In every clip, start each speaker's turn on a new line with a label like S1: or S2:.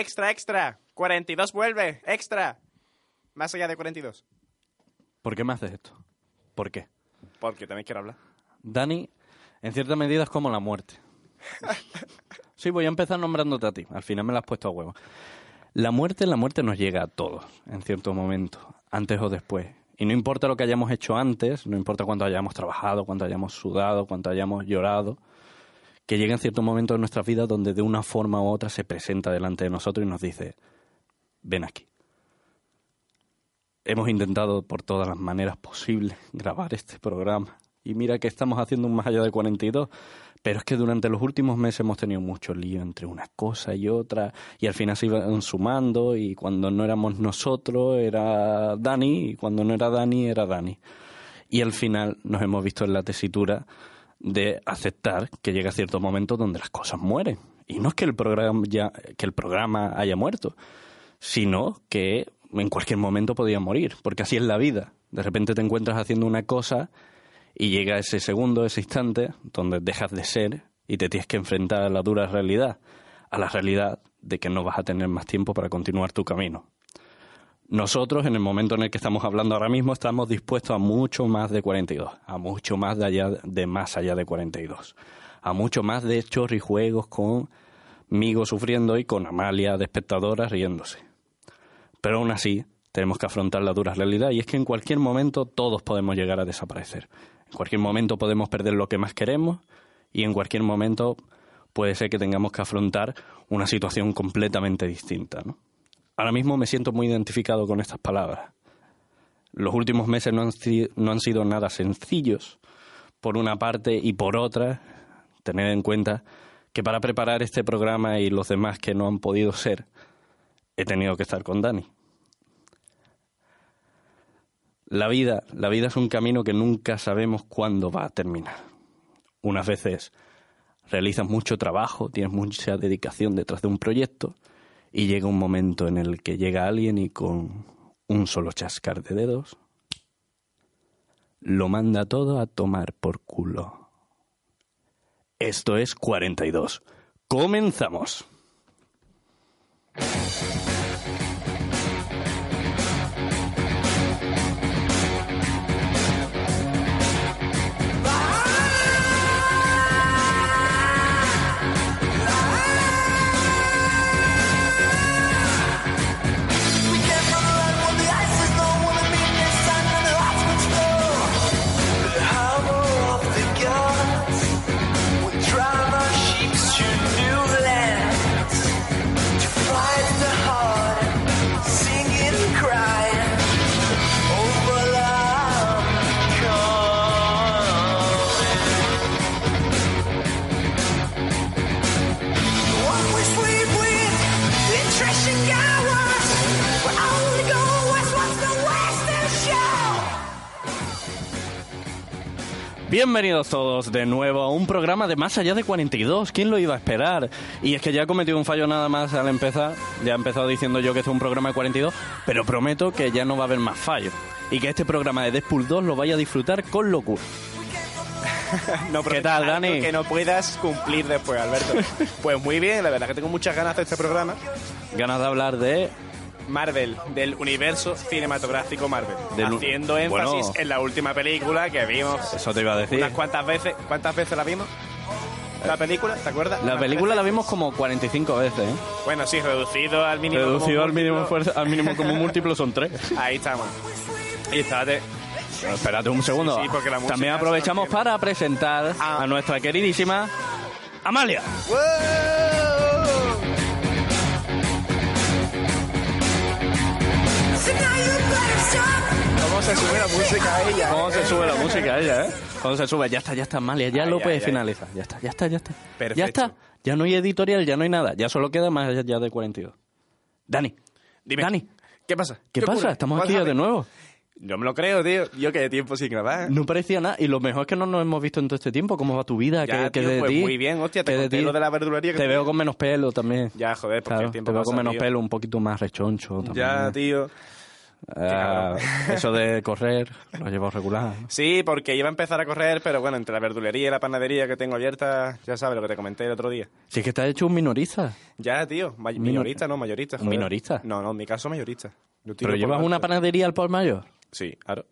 S1: extra, extra. 42 vuelve, extra. Más allá de 42.
S2: ¿Por qué me haces esto? ¿Por qué?
S1: Porque también quiero hablar.
S2: Dani, en cierta medida es como la muerte. Sí, voy a empezar nombrándote a ti. Al final me la has puesto a huevo. La muerte, la muerte nos llega a todos, en cierto momento, antes o después. Y no importa lo que hayamos hecho antes, no importa cuánto hayamos trabajado, cuánto hayamos sudado, cuánto hayamos llorado, que llega en cierto momento de nuestra vida donde de una forma u otra se presenta delante de nosotros y nos dice, ven aquí. Hemos intentado por todas las maneras posibles grabar este programa. Y mira que estamos haciendo un más allá de 42, pero es que durante los últimos meses hemos tenido mucho lío entre una cosa y otra, y al final se iban sumando, y cuando no éramos nosotros era Dani, y cuando no era Dani era Dani. Y al final nos hemos visto en la tesitura de aceptar que llega cierto momento donde las cosas mueren. Y no es que el programa, ya, que el programa haya muerto, sino que en cualquier momento podía morir, porque así es la vida. De repente te encuentras haciendo una cosa y llega ese segundo, ese instante, donde dejas de ser y te tienes que enfrentar a la dura realidad, a la realidad de que no vas a tener más tiempo para continuar tu camino. Nosotros, en el momento en el que estamos hablando ahora mismo, estamos dispuestos a mucho más de 42, a mucho más de, allá, de más allá de 42, a mucho más de chorrijuegos con Migo sufriendo y con Amalia de espectadora riéndose. Pero aún así, tenemos que afrontar la dura realidad y es que en cualquier momento todos podemos llegar a desaparecer. En cualquier momento podemos perder lo que más queremos y en cualquier momento puede ser que tengamos que afrontar una situación completamente distinta. ¿no? Ahora mismo me siento muy identificado con estas palabras. Los últimos meses no han, no han sido nada sencillos, por una parte, y por otra, tener en cuenta que para preparar este programa y los demás que no han podido ser, he tenido que estar con Dani. La vida, la vida es un camino que nunca sabemos cuándo va a terminar. Unas veces realizas mucho trabajo, tienes mucha dedicación detrás de un proyecto y llega un momento en el que llega alguien y con un solo chascar de dedos lo manda todo a tomar por culo. Esto es 42. Comenzamos. Bienvenidos todos de nuevo a un programa de Más Allá de 42. ¿Quién lo iba a esperar? Y es que ya he cometido un fallo nada más al empezar. Ya he empezado diciendo yo que este es un programa de 42, pero prometo que ya no va a haber más fallos. Y que este programa de Deadpool 2 lo vaya a disfrutar con locura.
S1: no,
S2: ¿Qué tal, Dani?
S1: Que no puedas cumplir después, Alberto. pues muy bien, la verdad que tengo muchas ganas de este programa.
S2: Ganas de hablar de
S1: Marvel, del universo cinematográfico Marvel.
S2: Del-
S1: haciendo énfasis
S2: Bueno.
S1: en la última película que vimos.
S2: Eso te iba a decir.
S1: Unas cuantas veces. ¿Cuántas veces la vimos? ¿La película? ¿Te acuerdas?
S2: La
S1: Unas
S2: película la
S1: veces.
S2: vimos como 45 veces, ¿eh?
S1: Bueno, sí, reducido al mínimo. como
S2: Reducido al mínimo,
S1: múltiplo.
S2: fuerza, al mínimo como múltiplo son tres.
S1: Ahí estamos. Y estate.
S2: Pero espérate un segundo.
S1: Sí, sí, porque la música
S2: También aprovechamos para presentar
S1: Ah.
S2: a nuestra queridísima Amalia.
S1: ¿Cómo se sube la música a ella?
S2: ¿Cómo se sube la música a ella, eh? ¿Cómo se sube? Ya está, ya está, Amalia. Ya
S1: Ay,
S2: lo puedes finalizar. Ya está, ya está, ya está.
S1: Perfecto.
S2: Ya está. Ya no hay editorial, ya no hay nada. Ya solo queda más allá de 42. Dani.
S1: Dime.
S2: Dani.
S1: ¿Qué pasa?
S2: ¿Qué, pasa?
S1: ocurre?
S2: Estamos aquí de nuevo.
S1: Yo me lo creo, tío. Yo que de tiempo sin grabar.
S2: No parecía nada. Y lo mejor es que no nos hemos visto en todo este tiempo. ¿Cómo va tu vida?
S1: Ya,
S2: ¿Qué, qué
S1: tío,
S2: de
S1: pues muy bien, hostia, te
S2: ¿Qué de
S1: conté lo de la verdulería que
S2: Te
S1: te-
S2: veo con menos pelo también.
S1: Ya, joder, porque
S2: Claro,
S1: el tiempo
S2: te veo
S1: pasa,
S2: con menos
S1: tío.
S2: pelo, un poquito más rechoncho. también.
S1: Ya, tío.
S2: Ah, eso de correr, lo llevo regular. ¿no?
S1: Sí, porque iba a empezar a correr, pero bueno, entre la verdulería y la panadería que tengo abierta, ya sabes lo que te comenté el otro día.
S2: Si es que te has hecho un minorista.
S1: Ya, tío,
S2: Minor-
S1: minorista, no, mayorista.
S2: ¿Un
S1: joder.
S2: minorista?
S1: No, no, en mi caso mayorista.
S2: Pero llevas una panadería al por mayor.
S1: Sí, claro.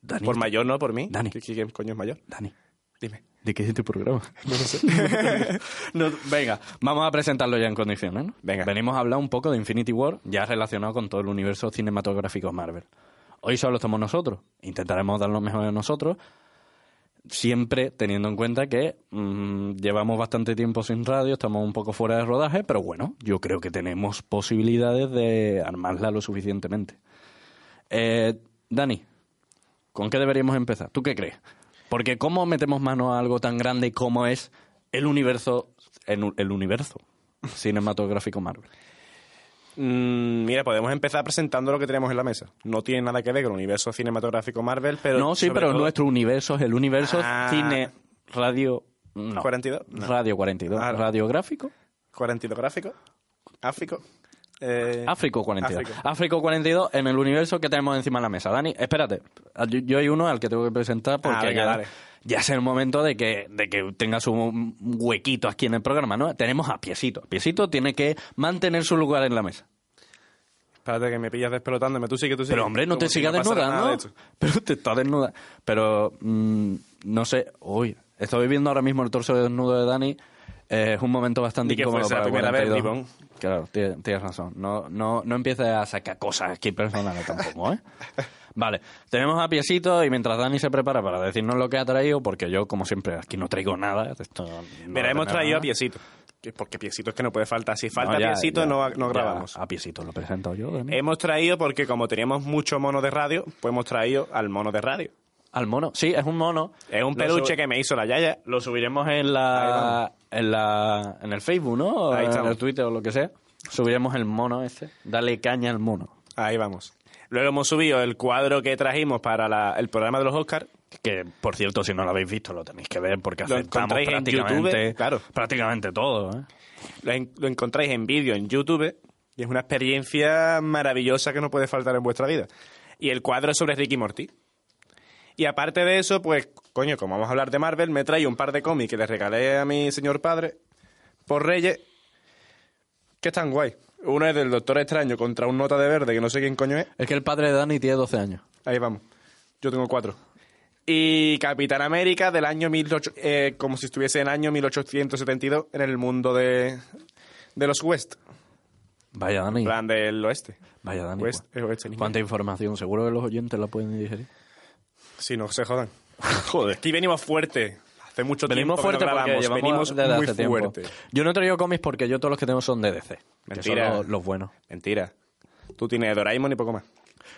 S2: Dani,
S1: Por mayor, no por mí.
S2: Dani.
S1: ¿Qui- ¿Quién coño es mayor?
S2: Dani,
S1: Dime.
S2: ¿De qué es este programa? No, venga, vamos a presentarlo ya en condiciones, ¿no?
S1: Venga.
S2: Venimos a hablar un poco de Infinity War, ya relacionado con todo el universo cinematográfico Marvel. Hoy solo estamos nosotros. Intentaremos dar lo mejor de nosotros, siempre teniendo en cuenta que mm, llevamos bastante tiempo sin radio, estamos un poco fuera de rodaje, pero bueno, yo creo que tenemos posibilidades de armarla lo suficientemente. Eh, Dani, ¿con qué deberíamos empezar? ¿Tú qué crees? Porque ¿cómo metemos mano a algo tan grande como es el universo, el, el universo cinematográfico Marvel?
S1: Mm, mira, podemos empezar presentando lo que tenemos en la mesa. No tiene nada que ver con el universo cinematográfico Marvel, pero.
S2: no, sí, pero
S1: todo-
S2: nuestro universo es el universo
S1: Ah.
S2: cine radio no.
S1: 42. No.
S2: Radio 42,
S1: Ah,
S2: radiográfico.
S1: 42 gráfico. Áfrico. Eh,
S2: Áfrico 42.
S1: Áfrico.
S2: Áfrico 42 en el universo que tenemos encima de la mesa. Dani, espérate. Yo, yo hay uno al que tengo que presentar porque
S1: Ah, venga,
S2: ya, es el momento de que, de que tenga su huequito aquí en el programa, ¿no? Tenemos a Piesito. Piesito tiene que mantener su lugar en la mesa.
S1: Espérate que me pillas despelotándome. Tú sigue, tú sigue.
S2: Pero hombre, no te
S1: si
S2: sigas
S1: nada
S2: desnudando.
S1: de.
S2: Pero te estás desnuda. Pero mm, no sé. Uy, estoy viendo ahora mismo el torso desnudo de Dani. Eh, es un momento bastante
S1: que
S2: incómodo
S1: fuese la
S2: para
S1: primera vez,
S2: 42.
S1: Ribón.
S2: Claro, tienes, razón. No, no, no empieces a sacar cosas aquí personales tampoco, ¿eh? Vale, tenemos a Piesito y mientras Dani se prepara para decirnos lo que ha traído, porque yo, como siempre, aquí no traigo nada. Esto no
S1: Mira, hemos traído
S2: nada.
S1: a Piecito. Que- Porque Piecito es que no puede faltar. Si falta
S2: No, ya,
S1: Piecito,
S2: ya,
S1: no, no
S2: ya,
S1: grabamos.
S2: A Piesito lo presento yo, Dani.
S1: Hemos traído porque como teníamos mucho mono de radio, pues hemos traído al mono de radio.
S2: Al mono. Sí, es un mono.
S1: Es un peluche que me hizo la Yaya.
S2: Lo subiremos en la, en la en el Facebook, ¿no?
S1: Ahí
S2: en el Twitter o lo que sea. Subiremos el mono ese. Dale caña al mono.
S1: Ahí vamos. Luego hemos subido el cuadro que trajimos para la- el programa de los Oscars.
S2: Que, por cierto, si no lo habéis visto, lo tenéis que ver porque aceptamos prácticamente,
S1: YouTube, claro.
S2: prácticamente todo. ¿eh?
S1: Lo, en- lo encontráis en vídeo en YouTube y es una experiencia maravillosa que no puede faltar en vuestra vida. Y el cuadro es sobre Ricky Morty. Y aparte de eso, pues, coño, como vamos a hablar de Marvel, me traído un par de cómics que le regalé a mi señor padre por Reyes, que están guay. Uno es del Doctor Extraño contra un nota de verde, que no sé quién coño es.
S2: Es que el padre de Dani tiene 12 años.
S1: Ahí vamos. Yo tengo cuatro. Y Capitán América del año 18... eh, como si estuviese en el año 1872 en el mundo de, de los West.
S2: Vaya, Dani.
S1: Plan del oeste.
S2: Vaya, Dani.
S1: West, el oeste.
S2: ¿Cuánta información? Seguro que los oyentes la pueden digerir.
S1: Si no se jodan. Joder. Aquí venimos fuerte. Hace mucho
S2: Venimos
S1: tiempo que no grabamos.
S2: llevamos
S1: Venimos
S2: desde
S1: muy
S2: hace tiempo.
S1: fuerte.
S2: Yo no he traído cómics porque yo todos los que tengo son de DC. Que
S1: Mentira.
S2: son los, los buenos.
S1: Mentira. Tú tienes Doraemon y poco más.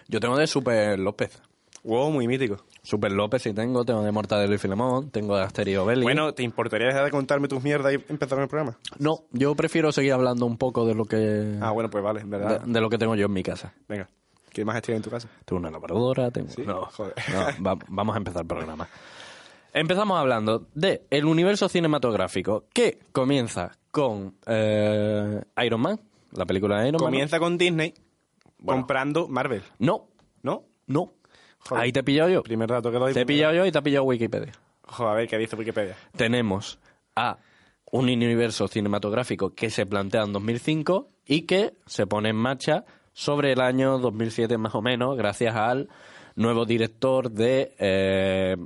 S2: Yo tengo de Super López.
S1: Wow, muy mítico.
S2: Super López sí tengo, tengo de Mortadelo y Filemón, tengo de Asterio Belli.
S1: Bueno, ¿te importaría dejar de contarme tus mierdas y empezar el programa?
S2: no, yo prefiero seguir hablando un poco de lo que
S1: Ah, bueno, pues vale, en
S2: de,
S1: verdad.
S2: de lo que tengo yo en mi casa.
S1: Venga. ¿Qué más tienes en tu casa?
S2: Tengo una lavadora, tengo...
S1: Sí,
S2: No,
S1: joder.
S2: no, va- vamos a empezar el programa. Empezamos hablando de el universo cinematográfico que comienza con eh, Iron Man, la película de Iron Man.
S1: Comienza con Disney
S2: Bueno.
S1: comprando Marvel,
S2: No,
S1: ¿no?
S2: no.
S1: Joder.
S2: Ahí te he pillado yo.
S1: Primer dato que doy.
S2: Te he pillado yo y te ha pillado Wikipedia.
S1: Joder, a ver, ¿qué dice Wikipedia?
S2: tenemos a un universo cinematográfico que se plantea en 2005 y que se pone en marcha sobre el año 2007 más o menos, gracias al nuevo director de, eh,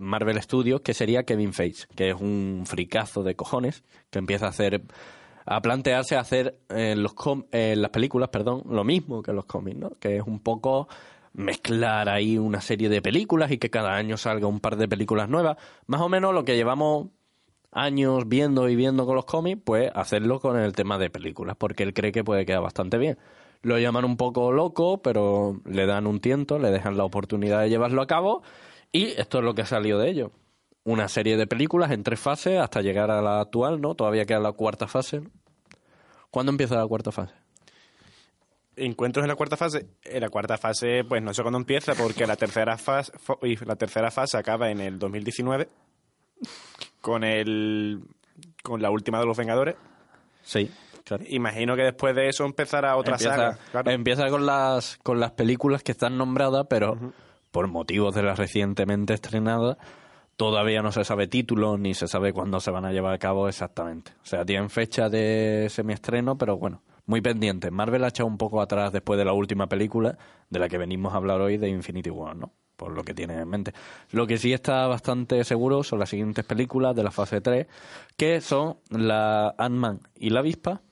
S2: Marvel Studios, que sería Kevin Feige, que es un fricazo de cojones, que empieza a hacer a plantearse hacer en los com- en las películas, perdón, lo mismo que en los cómics, ¿no? Que es un poco mezclar ahí una serie de películas y que cada año salga un par de películas nuevas, más o menos lo que llevamos años viendo y viendo con los cómics, pues hacerlo con el tema de películas, porque él cree que puede quedar bastante bien. Lo llaman un poco loco, pero le dan un tiento, le dejan la oportunidad de llevarlo a cabo y esto es lo que ha salido de ello. Una serie de películas en tres fases hasta llegar a la actual, ¿no? Todavía queda la cuarta fase. ¿Cuándo empieza la cuarta fase?
S1: Encuentros en la cuarta fase. En la cuarta fase, pues no sé cuándo empieza, porque la tercera fase, la tercera fase acaba en el 2019 con el con la última de los Vengadores.
S2: Sí. Claro.
S1: Imagino que después de eso empezará otra
S2: empieza,
S1: saga. claro.
S2: empieza con las con las películas que están nombradas, pero por motivos de las recientemente estrenadas, todavía no se sabe título ni se sabe cuándo se van a llevar a cabo exactamente. O sea, tienen fecha de semiestreno, pero bueno, muy pendiente. Marvel ha echado un poco atrás después de la última película de la que venimos a hablar hoy de Infinity War, ¿no? Por lo que tiene en mente. Lo que sí está bastante seguro son las siguientes películas de la fase 3, que son la Ant-Man y la avispa,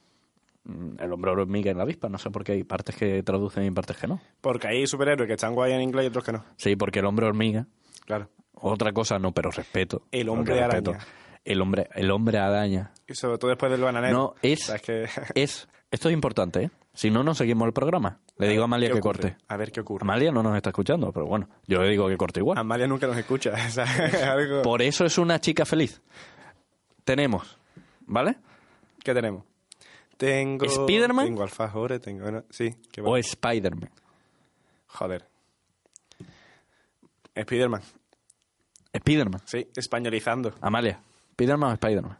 S2: el hombre hormiga y la avispa. No sé por qué hay partes que traducen y partes que no.
S1: Porque hay superhéroes que están guay en inglés y otros que no.
S2: Sí, porque el hombre hormiga,
S1: Claro.
S2: otra cosa no, pero respeto.
S1: El hombre
S2: respeto.
S1: araña.
S2: El hombre, el hombre araña.
S1: Y sobre todo después del bananero.
S2: No, es,
S1: O sea, es que...
S2: es, esto es importante, ¿eh? Si no, no seguimos el programa. Le digo a Amalia
S1: ¿Qué
S2: que corte.
S1: A ver qué ocurre.
S2: Amalia no nos está escuchando, pero bueno, yo le digo que corte igual.
S1: Amalia nunca nos escucha. o sea, es algo...
S2: Por eso es una chica feliz. Tenemos, ¿vale?
S1: ¿Qué tenemos? Tengo...
S2: ¿Spiderman?
S1: Tengo alfajores, tengo... no, Sí. ¿qué
S2: O? Spider-Man.
S1: Joder. Spiderman.
S2: Spider-Man.
S1: Sí, españolizando.
S2: Amalia, ¿Spider-Man o Spider-Man?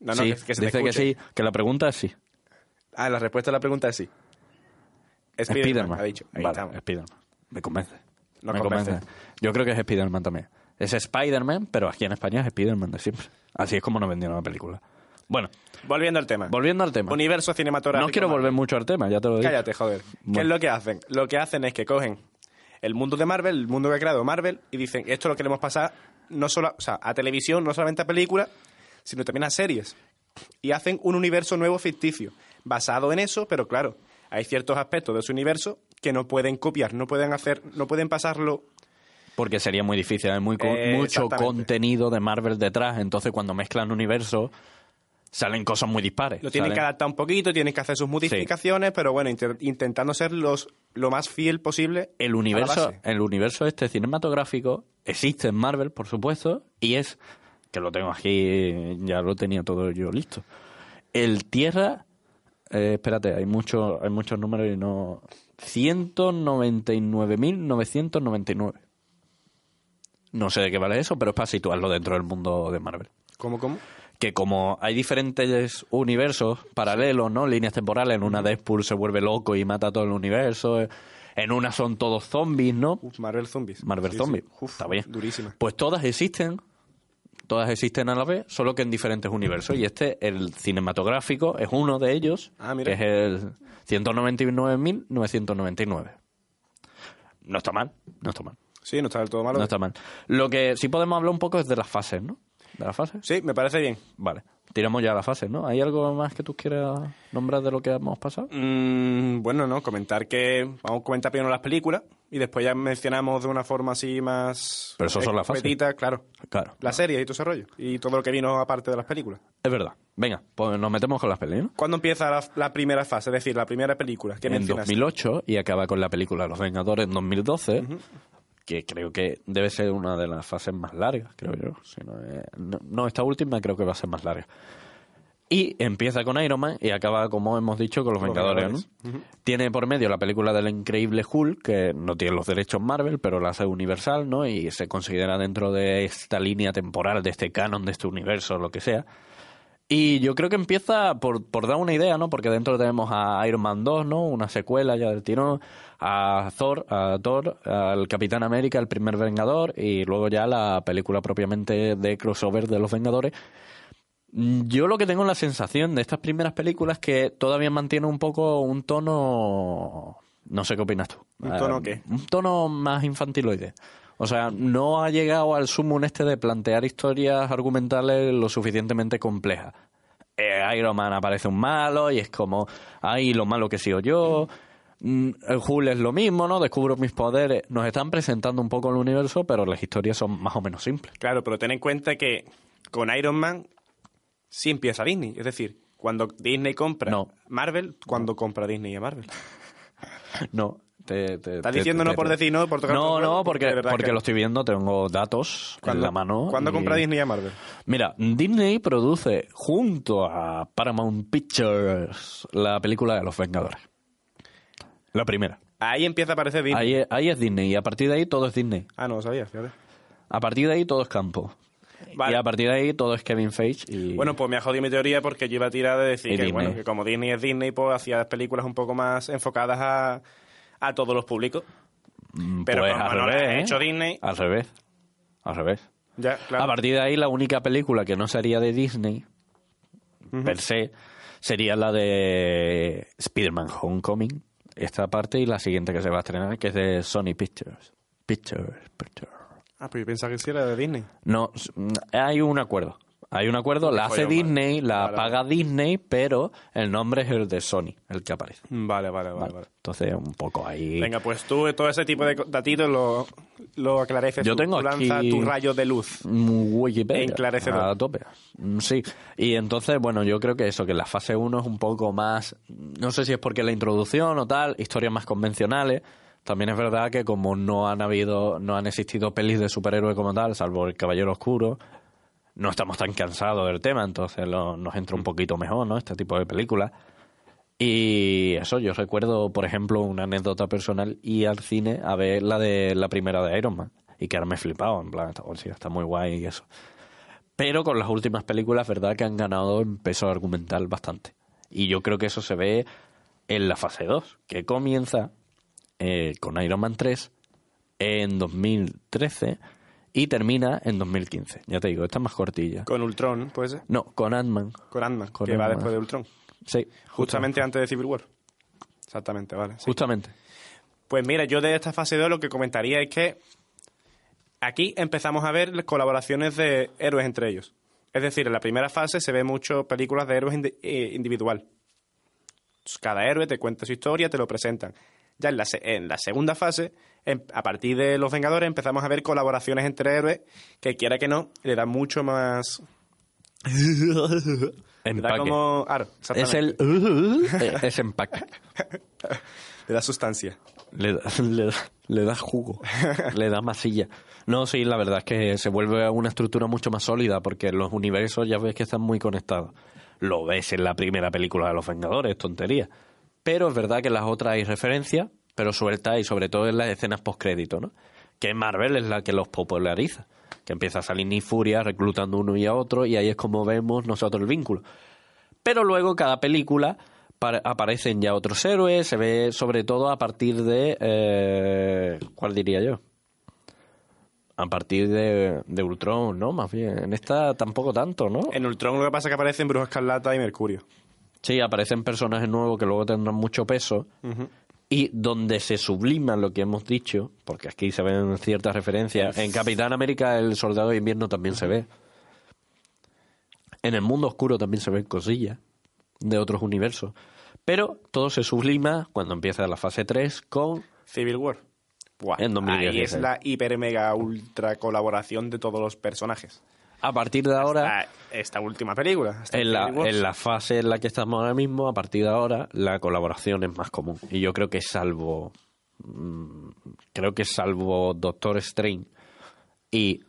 S1: No, no,
S2: sí,
S1: que, que se te
S2: dice que
S1: escuche.
S2: sí, que la pregunta es sí.
S1: Ah, la respuesta a la pregunta es sí. Spiderman,
S2: Spider-Man.
S1: ha dicho. Ahí
S2: vale,
S1: estamos.
S2: Spider-Man. Me convence.
S1: Nos
S2: Me
S1: convence.
S2: convence. Yo creo que es Spider-Man también. Es Spider-Man, pero aquí en España es Spider-Man de siempre. Así es como nos vendieron la película. Bueno,
S1: Volviendo al tema.
S2: volviendo al tema.
S1: Universo cinematográfico.
S2: No quiero
S1: Marvel.
S2: volver mucho al tema, ya te lo digo.
S1: Cállate, joder. ¿Qué es lo que hacen? Lo que hacen es que cogen el mundo de Marvel, el mundo que ha creado Marvel, y dicen, esto lo queremos pasar no solo, o sea, a televisión, no solamente a películas, sino también a series. Y hacen un universo nuevo ficticio, basado en eso, pero claro, hay ciertos aspectos de ese universo que no pueden copiar, no pueden hacer, no pueden pasarlo
S2: Porque sería muy difícil, hay muy
S1: Eh,
S2: mucho contenido de Marvel detrás, entonces cuando mezclan universos salen cosas muy dispares.
S1: Lo tienen
S2: salen-
S1: que adaptar un poquito, tienen que hacer sus modificaciones, pero bueno, intentando ser los, lo más fiel posible.
S2: el universo, el universo este cinematográfico existe en Marvel, por supuesto, y es que lo tengo aquí, ya lo tenía todo yo listo. El Tierra, eh, espérate, hay muchos, hay muchos números y no 199.999. No sé de qué vale eso, pero es para situarlo dentro del mundo de Marvel
S1: ¿Cómo, cómo?
S2: Que como hay diferentes universos paralelos, ¿no? Líneas temporales, en una Deadpool se vuelve loco y mata a todo el universo, en una son todos zombies, ¿no?
S1: Uf, Marvel Zombies.
S2: Marvel
S1: Sí,
S2: Zombies.
S1: sí. Uf,
S2: Está bien.
S1: Durísima.
S2: Pues todas existen, todas existen a la vez, solo que en diferentes universos. Y este, el cinematográfico, es uno de ellos,
S1: Ah, mira.
S2: que es el 199.999. No está mal, no está mal,
S1: Sí, no está del todo malo.
S2: no está mal. Lo que sí podemos hablar un poco es de las fases, ¿no? ¿De las fases?
S1: Sí, me parece bien.
S2: Vale, tiramos ya a la fase, ¿no? ¿Hay algo más que tú quieras nombrar de lo que hemos pasado?
S1: Mm, bueno, no, comentar que vamos a comentar primero las películas y después ya mencionamos de una forma así más...
S2: Pero eso son las fases.
S1: claro.
S2: Claro.
S1: Las series y todo ese rollo. Y todo lo que vino aparte de las películas.
S2: Es verdad. Venga, pues nos metemos con las pelis, ¿no?
S1: ¿Cuándo empieza la, la primera fase? Es decir, la primera película. ¿Qué
S2: En
S1: mencionas?
S2: 2008 y acaba con la película Los Vengadores en 2012, que creo que debe ser una de las fases más largas, creo yo. Si no, es- no, no, esta última creo que va a ser más larga. Y empieza con Iron Man y acaba, como hemos dicho, con Los,
S1: Los
S2: Vengadores. ¿no? Tiene por medio la película del increíble Hulk, que no tiene los derechos Marvel, pero la hace Universal, ¿no? Y se considera dentro de esta línea temporal, de este canon, de este universo, lo que sea. Y yo creo que empieza por, por dar una idea, ¿no? Porque dentro tenemos a Iron Man 2, ¿no? Una secuela ya del tirón, a Thor, a Thor, al Capitán América, el primer Vengador, y luego ya la película propiamente de crossover de los Vengadores. Yo lo que tengo la sensación de estas primeras películas es que todavía mantiene un poco un tono... No sé qué opinas tú.
S1: ¿Un tono
S2: Eh,
S1: qué?
S2: Un tono más infantiloide. O sea, no ha llegado al sumum este de plantear historias argumentales lo suficientemente complejas. Eh, Iron Man aparece un malo y es como, ay, lo malo que he sido yo. Mm, El Hulk es lo mismo, ¿no? Descubro mis poderes. Nos están presentando un poco el universo, pero las historias son más o menos simples.
S1: Claro, pero ten en cuenta que con Iron Man sí empieza Disney. Es decir, cuando Disney compra
S2: No.
S1: Marvel, cuando compra Disney a Marvel.
S2: No. Te, te-
S1: Estás
S2: te-
S1: diciendo no por decir no, por tocar
S2: No, no, porque, porque
S1: que-
S2: lo estoy viendo, tengo datos en
S1: ¿Cuándo-
S2: la mano.
S1: ¿Cuándo
S2: y-
S1: compra Disney a Marvel?
S2: Mira, Disney produce junto a Paramount Pictures la película de los Vengadores. La primera.
S1: Ahí empieza a aparecer Disney.
S2: Ahí, ahí es Disney y a partir de ahí todo es Disney.
S1: Ah, no lo sabía, fíjate.
S2: A partir de ahí todo es campo.
S1: Vale.
S2: Y a partir de ahí todo es Kevin Feige y...
S1: Bueno, pues me ha jodido mi teoría porque yo iba a tirar de decir que, bueno, que como Disney es Disney, pues hacía películas un poco más enfocadas a, a todos los públicos.
S2: mm,
S1: pero
S2: pues
S1: como
S2: al
S1: no
S2: revés,
S1: ha
S2: ¿eh?
S1: hecho Disney-
S2: Al revés. Al revés.
S1: Ya, claro.
S2: A partir de ahí, la única película que no sería de Disney, per se, sería la de Spider-Man Homecoming, esta parte, y la siguiente que se va a estrenar, que es de Sony Pictures. Pictures, Pictures.
S1: Ah, pero yo pensaba que sí era de Disney.
S2: No, hay un acuerdo. Hay un acuerdo, la hace
S1: vale.
S2: Disney, la
S1: Vale,
S2: paga Disney, pero el nombre es el de Sony, el que aparece.
S1: Vale, vale, vale.
S2: Vale.
S1: vale.
S2: Entonces, un poco ahí.
S1: Venga, pues tú todo ese tipo de datitos lo, lo aclareces.
S2: Yo
S1: tú.
S2: tengo
S1: Tú lanza
S2: aquí-
S1: tu rayo de luz.
S2: Mm, Wikipedia.
S1: Enclarecedor.
S2: A tope. Mm, Sí. Y entonces, bueno, yo creo que eso, que la fase 1 es un poco más. No sé si es porque la introducción o tal, historias más convencionales. También es verdad que como no han habido, no han existido pelis de superhéroes como tal, salvo el Caballero Oscuro, no estamos tan cansados del tema, entonces lo- nos entra un poquito mejor, ¿no? Este tipo de películas. Y eso, yo recuerdo, por ejemplo, una anécdota personal, y al cine a ver la de la primera de Iron Man. Y quedarme flipado, en plan, está, hostia, está muy guay y eso. Pero con las últimas películas, verdad que han ganado en peso argumental bastante. Y yo creo que eso se ve en la fase 2, que comienza eh, con Iron Man 3 en 2013 y termina en 2015. Ya te digo, esta es más cortilla.
S1: Con Ultron, pues
S2: No, con Ant-Man.
S1: Con Ant-Man, que va después de Ultron.
S2: Sí,
S1: Justamente antes de Civil War. Exactamente, vale. sí.
S2: Justamente.
S1: Pues mira, yo de esta fase 2 lo que comentaría es que aquí empezamos a ver las colaboraciones de héroes entre ellos. Es decir, en la primera fase se ve mucho películas de héroes indi- eh, individual. Cada héroe te cuenta su historia, te lo presentan. Ya en la, en la segunda fase, em- a partir de Los Vengadores, empezamos a ver colaboraciones entre héroes que, quiera que no, le dan mucho más... Le da
S2: Empaque.
S1: como... Claro,
S2: Es el...
S1: exactamente.
S2: es empaque.
S1: Le da sustancia.
S2: Le da, le, da- le da jugo, le da masilla. No, sí, la verdad es que se vuelve una estructura mucho más sólida porque los universos ya ves que están muy conectados. Lo ves en la primera película de Los Vengadores, tontería. Pero es verdad que en las otras hay referencias, pero sueltas y sobre todo en las escenas postcrédito, ¿no? Que Marvel es la que los populariza. Que empieza a salir ni furia reclutando uno y a otro y ahí es como vemos nosotros el vínculo. Pero luego cada película pa- aparecen ya otros héroes, se ve sobre todo a partir de... eh, ¿Cuál diría yo? A partir de, de Ultron, ¿no? Más bien. En esta tampoco tanto, ¿no?
S1: En Ultron lo que pasa es que aparecen Bruja Escarlata y Mercurio.
S2: Sí, aparecen personajes nuevos que luego tendrán mucho peso y donde se subliman lo que hemos dicho, porque aquí se ven ciertas referencias. En Capitán América el Soldado de Invierno también se ve. En el mundo oscuro también se ven cosillas de otros universos. Pero todo se sublima cuando empieza la fase 3 con...
S1: Civil War. Buah,
S2: En 2016.
S1: Ahí es la hiper mega ultra colaboración de todos los personajes.
S2: A partir de ahora...
S1: Ah, esta última película. hasta
S2: En la,
S1: Civil War.
S2: en la fase en la que estamos ahora mismo, a partir de ahora, la colaboración es más común. Y yo creo que salvo. mm, Creo que salvo Doctor Strange y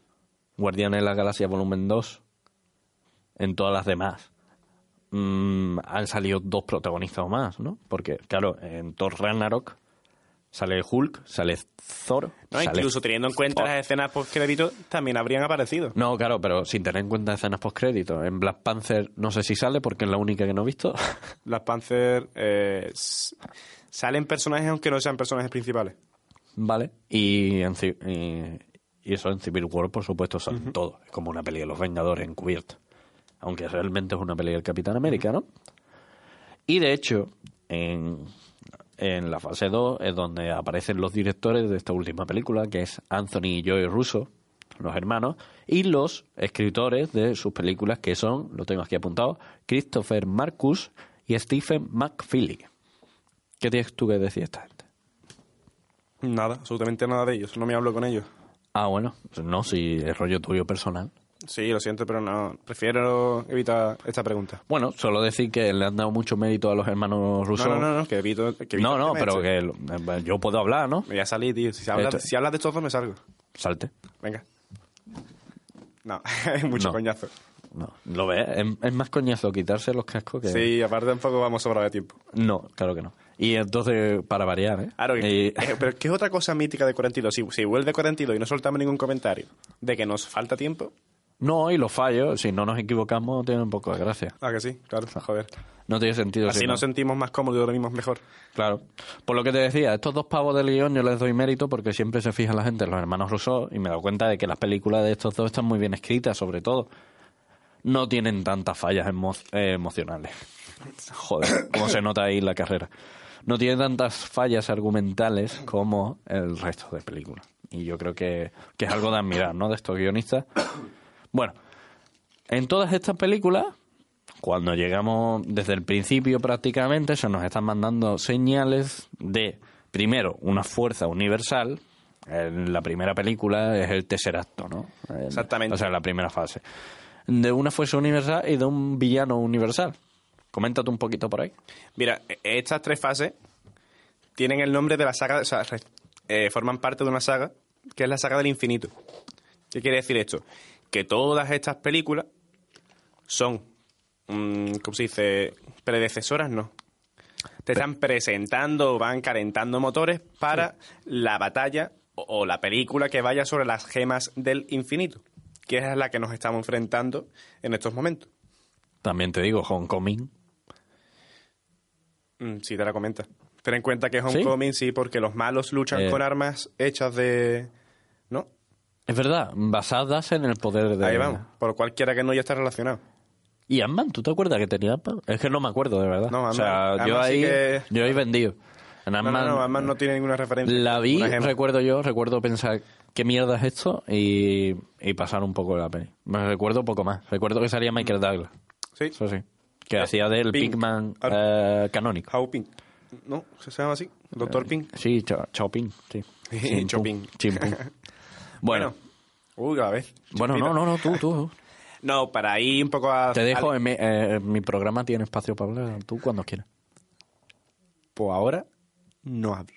S2: Guardianes de la Galaxia Volumen 2, en todas las demás mm, han salido dos protagonistas o más, ¿no? Porque, claro, en Thor Ragnarok sale Hulk, sale Thor.
S1: No,
S2: sale
S1: incluso teniendo en cuenta
S2: Thor.
S1: las escenas post-crédito, también habrían aparecido.
S2: No, claro, pero sin tener en cuenta escenas post-crédito. En Black Panther no sé si sale porque es la única que no he visto.
S1: Las Panther eh, salen personajes aunque no sean personajes principales.
S2: Vale. Y, en y, y eso en Civil War, por supuesto, salen todo. Es como una peli de los Vengadores encubierta. Aunque realmente es una peli del Capitán América, ¿no? Y de hecho, en, en la fase 2 es donde aparecen los directores de esta última película, que es Anthony y Joey Russo, los hermanos, y los escritores de sus películas, que son, lo tengo aquí apuntado, Christopher Marcus y Stephen McFeely. ¿Qué tienes tú que decir esta gente?
S1: Nada, absolutamente nada de ellos. No me hablo con ellos.
S2: Ah, bueno, no, si es rollo tuyo personal.
S1: Sí, lo siento, pero no. Prefiero evitar esta pregunta.
S2: Bueno, solo decir que le han dado mucho mérito a los hermanos
S1: No,
S2: rusos.
S1: no, no, no, que evito. Que evito
S2: no, no, pero
S1: este.
S2: que eh, yo puedo hablar, ¿no?
S1: Me voy a salir, tío. Si hablas,
S2: Esto-
S1: si hablas de estos dos, me salgo.
S2: Salte.
S1: Venga. No, es mucho
S2: No.
S1: coñazo.
S2: No, lo ves, es, es más coñazo quitarse los cascos que...
S1: Sí, aparte tampoco vamos sobrado de tiempo.
S2: No, claro que no. Y entonces, para variar, ¿eh?
S1: Claro, que-
S2: Y-
S1: eh, pero ¿qué es otra cosa mítica de 42? Si, si vuelve 42 y no soltamos ningún comentario de que nos falta tiempo,
S2: No, y los fallos, si no nos equivocamos, tienen un poco de gracia.
S1: Ah, que sí, claro, joder.
S2: No tiene sentido.
S1: Así
S2: si no.
S1: nos sentimos más cómodos y dormimos mejor.
S2: Claro. Por lo que te decía, estos dos pavos del guion yo les doy mérito porque siempre se fija la gente en los hermanos Rousseau y me he dado cuenta de que las películas de estos dos están muy bien escritas, sobre todo. No tienen tantas fallas emo- eh, emocionales. Joder, cómo se nota ahí la carrera. No tienen tantas fallas argumentales como el resto de películas. Y yo creo que, que es algo de admirar, ¿no? De estos guionistas. Bueno, en todas estas películas cuando llegamos desde el principio prácticamente se nos están mandando señales de, primero, una fuerza universal. En la primera película es el tercer acto, ¿no?
S1: Exactamente.
S2: O sea, la primera fase. De una fuerza universal y de un villano universal. Coméntate un poquito por ahí.
S1: Mira, estas tres fases tienen el nombre de la saga, o sea, eh, forman parte de una saga que es la saga del infinito. ¿Qué quiere decir esto? Que todas estas películas son, mm, ¿cómo se dice? Predecesoras, no. Te están presentando, van calentando motores para la batalla o, o la película que vaya sobre las gemas del infinito, que es la que nos estamos enfrentando en estos momentos.
S2: También te digo, Homecoming.
S1: Mm, sí, te la comenta. Ten en cuenta que es
S2: ¿Sí?
S1: Homecoming, sí, porque los malos luchan
S2: Eh.
S1: con armas hechas de...
S2: Es verdad, basadas en el poder de...
S1: Ahí vamos. Por cualquiera que no ya está relacionado.
S2: ¿Y Ant-Man? ¿Tú te acuerdas que tenía Ant-Man? Es que no me acuerdo, de verdad.
S1: No,
S2: o sea, yo
S1: Ant-Man sí
S2: ahí,
S1: que-
S2: yo ahí vendido. En
S1: No, no, no, no tiene ninguna referencia.
S2: La vi, recuerdo yo, recuerdo pensar qué mierda es esto y, y pasar un poco la peli. Me recuerdo poco más. Recuerdo que salía Michael Douglas.
S1: Sí.
S2: Eso sí. Que hacía del
S1: Pink.
S2: Pigman
S1: Ar-
S2: eh, canónico.
S1: How Pink. ¿No? ¿Se llama así? Doctor Pink.
S2: Sí, Cho- Chopin, sí. Chimpum,
S1: Chopin.
S2: chimpum. Bueno,
S1: Uy, a ver.
S2: bueno, no, no, no, tú, tú.
S1: No, para ir un poco a...
S2: Te dejo,
S1: al-
S2: en mi, eh, mi programa tiene espacio para hablar, tú cuando quieras.
S1: Pues ahora no hablo.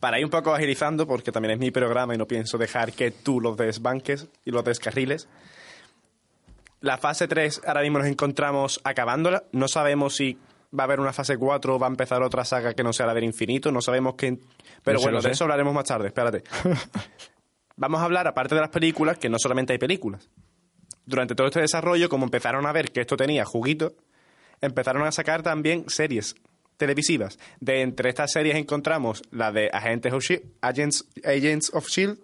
S1: Para ir un poco agilizando, porque también es mi programa y no pienso dejar que tú los desbanques y los descarriles. La fase 3 ahora mismo nos encontramos acabándola. No sabemos si va a haber una fase 4 o va a empezar otra saga que no sea la del infinito. No sabemos qué... Pero bueno, de
S2: sé.
S1: eso hablaremos más tarde, espérate. Vamos a hablar, aparte de las películas, que no solamente hay películas. Durante todo este desarrollo, como empezaron a ver que esto tenía juguito, empezaron a sacar también series televisivas. De entre estas series encontramos la de Agentes of Shield, Agents, Agents of Shield,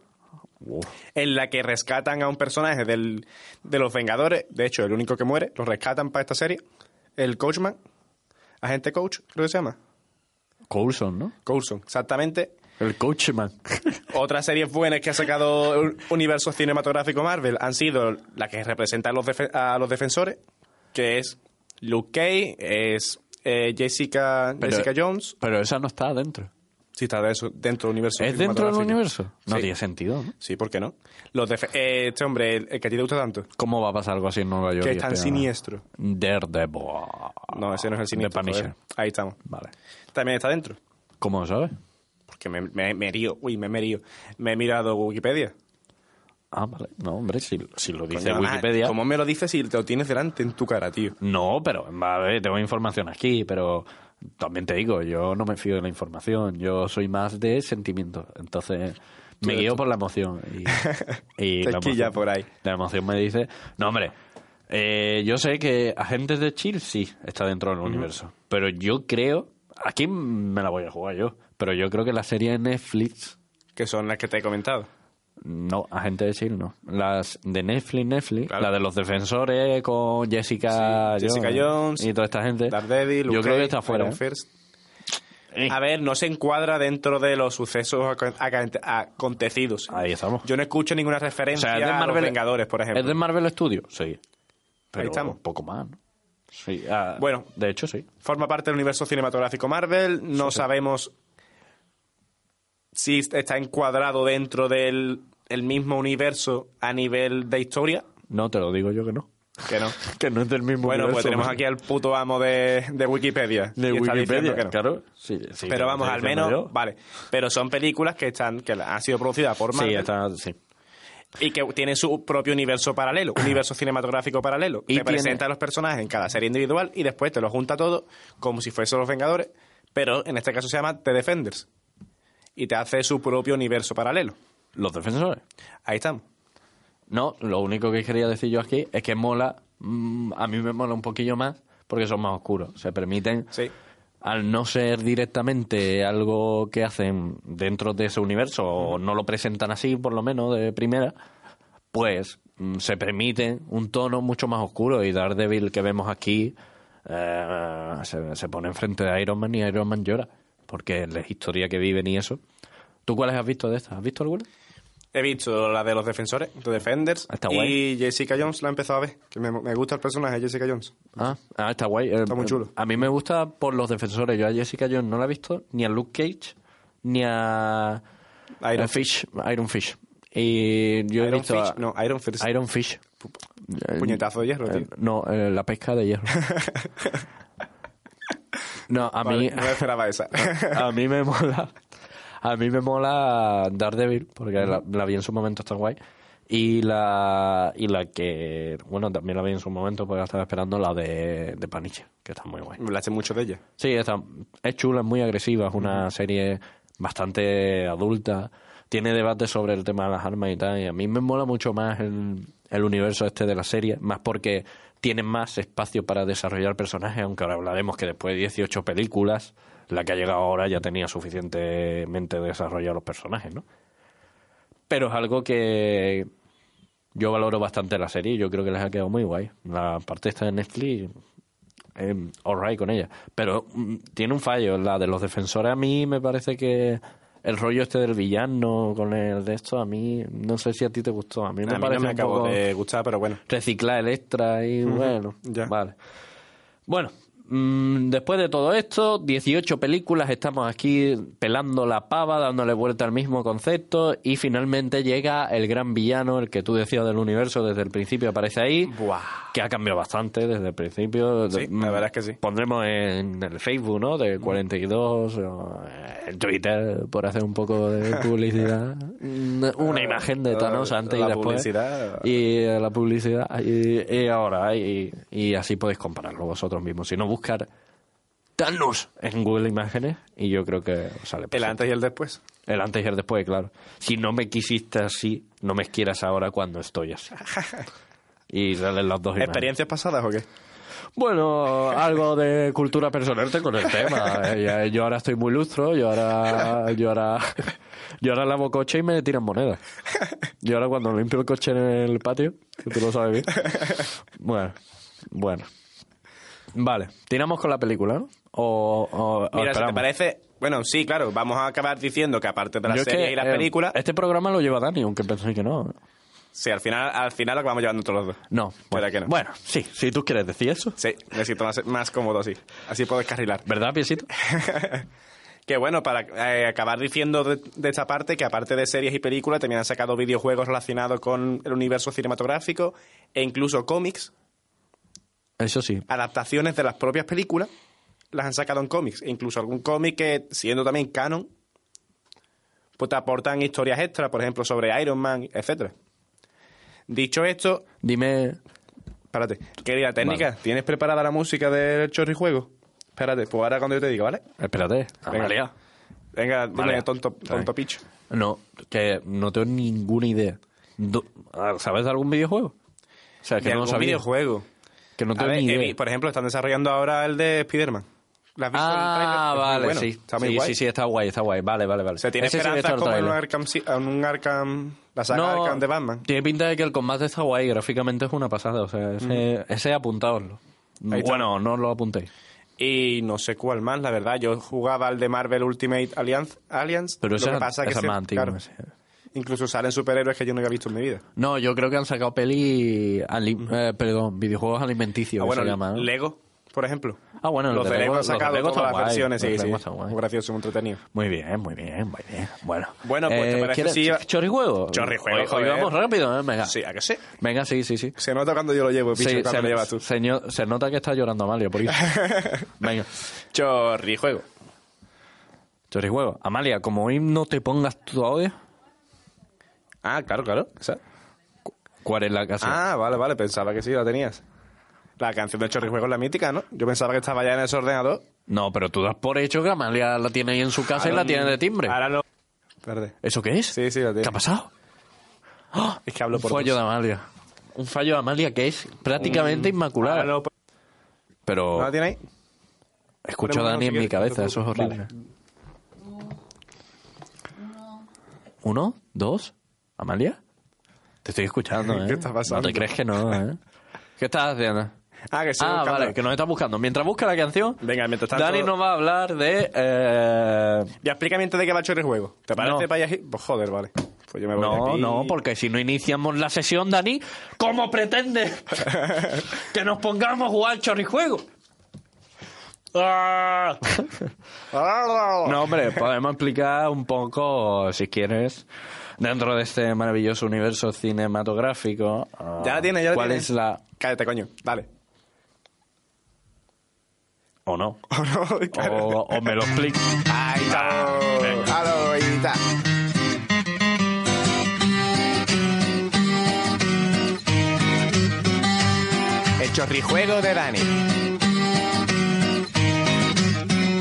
S1: en la que rescatan a un personaje del, de los Vengadores, de hecho, el único que muere, lo rescatan para esta serie, el Coachman, Agente Coach, creo que se llama.
S2: Coulson, ¿no?
S1: Coulson, exactamente.
S2: El Coachman.
S1: Otras series buenas que ha sacado el universo cinematográfico Marvel han sido la que representa a los, defe- a los defensores, que es Luke Cage, es eh, Jessica,
S2: Pero-
S1: Jessica Jones.
S2: Pero esa no está dentro.
S1: Sí, está de eso, dentro del universo
S2: ¿Es dentro del universo? No
S1: Sí.
S2: tiene sentido, ¿no?
S1: Sí, ¿por qué no? Los defe- eh, este hombre, el, el que a ti te gusta tanto,
S2: ¿Cómo va a pasar algo así en Nueva York?
S1: que es tan
S2: espera-
S1: siniestro.
S2: Daredevil.
S1: No, ese no es el siniestro.
S2: The Punisher.
S1: Ahí estamos.
S2: Vale.
S1: También está dentro.
S2: ¿Cómo lo sabes?
S1: Porque me, me, me río. Uy, me, me río. Me he mirado Wikipedia.
S2: Ah, vale. No, hombre, si, si lo dice
S1: Coño, ah,
S2: Wikipedia...
S1: ¿Cómo me lo dices si te lo tienes delante en tu cara, tío?
S2: No, pero vale, tengo información aquí, pero también te digo, yo no me fío de la información, yo soy más de sentimiento, entonces me guío por la emoción y, y
S1: Te
S2: la emoción-
S1: por ahí.
S2: La emoción me dice, no hombre, eh, yo sé que Agentes de Chill sí está dentro del universo, pero yo creo, aquí me la voy a jugar yo, pero yo creo que la serie de Netflix
S1: Que son las que te he comentado.
S2: no, Agentes de Chill no. Las de Netflix, Netflix,
S1: Claro.
S2: la de los defensores con Jessica,
S1: Sí, Jessica Jones,
S2: y toda esta gente.
S1: Daredevil, Luke
S2: Yo creo que está fuera. ¿eh? Eh.
S1: A ver, no se encuadra dentro de los sucesos acontecidos.
S2: Ahí estamos.
S1: Yo no escucho ninguna
S2: O
S1: referencia
S2: sea, de
S1: a los. Vengadores, por ejemplo.
S2: ¿Es de Marvel Studios? Sí. Pero
S1: estamos.
S2: un poco más, ¿no? Sí. ah,
S1: Bueno.
S2: De hecho, sí.
S1: Forma parte del universo cinematográfico Marvel. No sabemos si está encuadrado dentro del el mismo universo a nivel de historia.
S2: No, te lo digo yo que no.
S1: Que no.
S2: Que no es del mismo
S1: Bueno, pues tenemos aquí al puto amo de, de Wikipedia.
S2: De Wikipedia,
S1: que no.
S2: claro. Sí, sí,
S1: Pero vamos, al menos,
S2: yo.
S1: vale. Pero son películas que están que han sido producidas por Marvel
S2: Sí, está, sí.
S1: y que tienen su propio universo paralelo, universo cinematográfico paralelo.
S2: Y
S1: te
S2: tiene-
S1: presenta a los personajes en cada serie individual y después te lo junta todo como si fuesen los Vengadores, pero en este caso se llama The Defenders. Y te hace su propio universo paralelo.
S2: Los defensores.
S1: Ahí estamos.
S2: No, lo único que quería decir yo aquí es que mola, mm, a mí me mola un poquillo más porque son más oscuros. Se permiten,
S1: Sí.
S2: al no ser directamente algo que hacen dentro de ese universo, o no lo presentan así, por lo menos, de primera, pues mm, se permiten un tono mucho más oscuro y Daredevil que vemos aquí eh, se, se pone enfrente de Iron Man y Iron Man llora, porque la historia que viven y eso. ¿Tú cuáles has visto de estas? ¿Has visto alguna?
S1: He visto la de los defensores, The Defenders.
S2: Está
S1: y
S2: guay.
S1: Jessica Jones la he empezado a ver. Que me, me gusta el personaje de Jessica Jones.
S2: Ah, ah, está guay. Eh,
S1: Está muy chulo.
S2: A mí me gusta por los defensores. Yo a Jessica Jones no la he visto, ni a Luke Cage, ni a
S1: Iron
S2: a Fish, Iron Fish. Y yo he
S1: Iron
S2: visto
S1: Fish,
S2: a-
S1: no, Iron Fist.
S2: Iron Fish. Eh,
S1: Puñetazo de hierro,
S2: eh,
S1: tío.
S2: no, eh, la pesca de hierro. no, a
S1: Vale,
S2: mí,
S1: no me esperaba esa.
S2: a mí me mola. A mí me mola Daredevil, porque la, la vi en su momento, está guay. Y la, y la que, bueno, también la vi en su momento, porque la estaba esperando, la de, de Paniche, que está muy guay.
S1: Me hablaste mucho de ella.
S2: Sí, está, es chula, es muy agresiva, es una serie bastante adulta, tiene debate sobre el tema de las armas y tal, y a mí me mola mucho más el, el universo este de la serie, más porque tiene más espacio para desarrollar personajes, aunque ahora hablaremos que después de 18 películas, la que ha llegado ahora ya tenía suficientemente desarrollados los personajes, ¿no? Pero es algo que yo valoro bastante la serie yo creo que les ha quedado muy guay. La parte esta de Netflix eh, alright con ella. Pero mm, tiene un fallo. La de los defensores a mí me parece que el rollo este del villano con el de esto, a mí no sé si a ti te gustó. A mí me
S1: a mí
S2: parece
S1: no me
S2: un
S1: acabó
S2: poco
S1: de gustar, pero bueno.
S2: reciclar el extra y bueno,
S1: ya.
S2: vale. Bueno, después de todo esto, 18 películas, estamos aquí pelando la pava, dándole vuelta al mismo concepto y finalmente llega el gran villano, el que tú decías del universo desde el principio aparece ahí
S1: Buah.
S2: que ha cambiado bastante desde el principio.
S1: Sí, la verdad es que sí.
S2: Pondremos en el Facebook, ¿no? De 42, o en Twitter, por hacer un poco de publicidad, una imagen de Thanos antes y después.
S1: publicidad.
S2: Y eh, la publicidad. Y, y ahora, y, y así podéis compararlo vosotros mismos. Si no, buscar Thanos en Google Imágenes y yo creo que sale
S1: El antes y el después.
S2: El antes y el después, claro. Si no me quisiste así, no me quieras ahora cuando estoy así. Y salen las dos imágenes.
S1: ¿Experiencias pasadas o qué?
S2: Bueno, algo de cultura personal con el tema. Yo ahora estoy muy lustro, yo ahora, yo ahora, yo ahora lavo coche y me tiran monedas. Yo ahora cuando limpio el coche en el patio, que tú lo sabes bien. Bueno, bueno. Vale, tiramos con la película, ¿no? O, o- o
S1: Mira, si te
S2: esperamos.
S1: parece... Bueno, sí, claro, vamos a acabar diciendo que aparte de la
S2: Yo es
S1: serie
S2: que,
S1: y las
S2: eh,
S1: películas...
S2: Este programa lo lleva Dani, aunque penséis que no.
S1: Sí, al final, al final lo acabamos llevando todos los dos.
S2: No, bueno,
S1: ¿Verdad que no?
S2: bueno, sí, si tú quieres decir eso.
S1: Sí, necesito más, más cómodo, sí. Así puedo descarrilar.
S2: ¿Verdad, Piesito?
S1: Que bueno, para eh, acabar diciendo de, de esta parte, que aparte de series y películas, también han sacado videojuegos relacionados con el universo cinematográfico e incluso cómics,
S2: Eso sí.
S1: adaptaciones de las propias películas, las han sacado en cómics. E incluso algún cómic que, siendo también canon, pues te aportan historias extras, por ejemplo, sobre Iron Man, etcétera. Dicho esto,
S2: Dime,
S1: espérate, querida técnica, ¿tienes preparada la música del chorrijuego? Espérate, pues ahora cuando yo te diga, ¿vale?
S2: espérate,
S1: Venga. Venga, dime, tonto, tonto picho.
S2: No, que no tengo ninguna idea. ¿Sabes de algún videojuego? O sea, que
S1: de
S2: no
S1: algún
S2: sabía.
S1: videojuego.
S2: Que no tengo
S1: ver,
S2: ni idea.
S1: por ejemplo, están desarrollando ahora el de Spider-Man. ¿La has visto el
S2: Ah,
S1: muy
S2: vale,
S1: bueno,
S2: sí.
S1: Está muy
S2: sí,
S1: guay.
S2: sí, sí, está guay, está guay. Vale, vale, vale.
S1: Se tiene
S2: Ese sí que
S1: esperanza
S2: está el
S1: como en un. Arkham, en un Arkham, la saga
S2: No,
S1: Arkham de Batman.
S2: Tiene pinta de que el combate está guay, gráficamente es una pasada. O sea, ese, ese apuntaoslo. Bueno, no lo apuntéis.
S1: Y no sé cuál más, la verdad. Yo jugaba al de Marvel Ultimate Alliance. Alliance
S2: Pero
S1: lo
S2: ese
S1: que pasa es que
S2: es más antiguo.
S1: claro. Incluso salen superhéroes que yo no había visto en mi vida.
S2: No, yo creo que han sacado peli... eh, perdón, videojuegos alimenticios,
S1: Ah, bueno,
S2: se llama, ¿no?
S1: Lego, por ejemplo.
S2: Ah, bueno,
S1: los
S2: los
S1: de Lego
S2: Lego-
S1: han sacado
S2: Lego
S1: todas las
S2: guay,
S1: versiones, sí, sí. Muy gracioso, muy entretenido.
S2: Muy bien, muy bien, muy bien. Bueno,
S1: Bueno, pues, ¿te parece
S2: ¿quieres
S1: si
S2: chorrijuego?
S1: Chorrijuego, joder.
S2: vamos rápido, ¿eh? Venga.
S1: Sí, ¿a que sí?
S2: Venga, sí, sí, sí.
S1: Se nota cuando yo lo llevo, picho,
S2: Sí,
S1: cuando
S2: se,
S1: lo llevas tú.
S2: señor- se nota que está llorando Amalia, por eso. Venga.
S1: Chorrijuego.
S2: Chorrijuego. Amalia, como hoy no te pongas tu audio,
S1: Ah, claro, claro. Esa.
S2: ¿cuál es la canción?
S1: Ah, vale, vale, pensaba que sí, la tenías. La canción de Chorrijuego es la mítica, ¿no? Yo pensaba que estaba ya en ese ordenador.
S2: No, pero tú das por hecho que Amalia la tiene ahí en su casa y la tiene de timbre.
S1: Ahora no. Espérate.
S2: ¿Eso qué es?
S1: Sí, sí, la tiene.
S2: ¿Qué ha pasado?
S1: Es que hablo
S2: Un
S1: por
S2: fallo
S1: dos.
S2: de Amalia. Un fallo de Amalia que es prácticamente inmaculado.
S1: Ahora lo-
S2: Pero
S1: ¿No la tiene ahí?
S2: escucho a Dani en mi
S1: quieres,
S2: cabeza, eso es
S1: vale.
S2: horrible. ¿Uno? ¿Dos? ¿Amalia? Te estoy escuchando, ¿eh?
S1: ¿Qué está pasando?
S2: No te crees que no, ¿eh? ¿Qué estás haciendo?
S1: Ah, que sí.
S2: Ah,
S1: buscando.
S2: vale, que nos estás buscando. Mientras busca la canción,
S1: Venga, mientras tanto...
S2: Dani nos va a hablar de... eh,
S1: Ya explícame antes de qué va el juego. ¿Te parece
S2: No.
S1: payají? Pues joder, vale. Pues yo me voy
S2: No,
S1: aquí.
S2: no, porque si no iniciamos la sesión, Dani, ¿cómo pretende que nos pongamos a jugar chorrijuego? Ah. No, hombre, podemos explicar un poco, si quieres, dentro de este maravilloso universo cinematográfico. ah,
S1: Ya la tiene, ya la
S2: ¿Cuál
S1: tiene.
S2: es la.
S1: Cállate, coño. Dale.
S2: o no?
S1: ¿O no? Claro.
S2: O, o me lo explico.
S1: Ahí está. ahí está. El chorrijuego de Dani.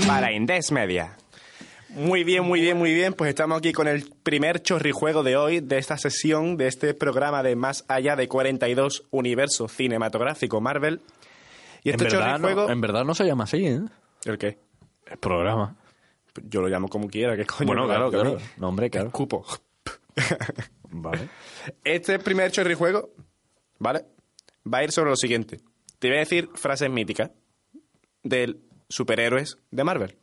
S1: Para Indes Media. Muy bien, muy bien, muy bien. Pues estamos aquí con el primer chorrijuego de hoy, de esta sesión, de este programa de Más Allá de 42 Universo Cinematográfico Marvel. Y
S2: En
S1: este
S2: verdad,
S1: chorrijuego...
S2: no, en verdad no se llama así, ¿eh?
S1: ¿El qué?
S2: El programa.
S1: Yo lo llamo como quiera, que coño.
S2: Bueno, claro, claro. No, hombre, claro.
S1: Cupo.
S2: Vale.
S1: Este primer chorrijuego, ¿vale? Va a ir sobre lo siguiente. Te voy a decir frases míticas de superhéroes de Marvel.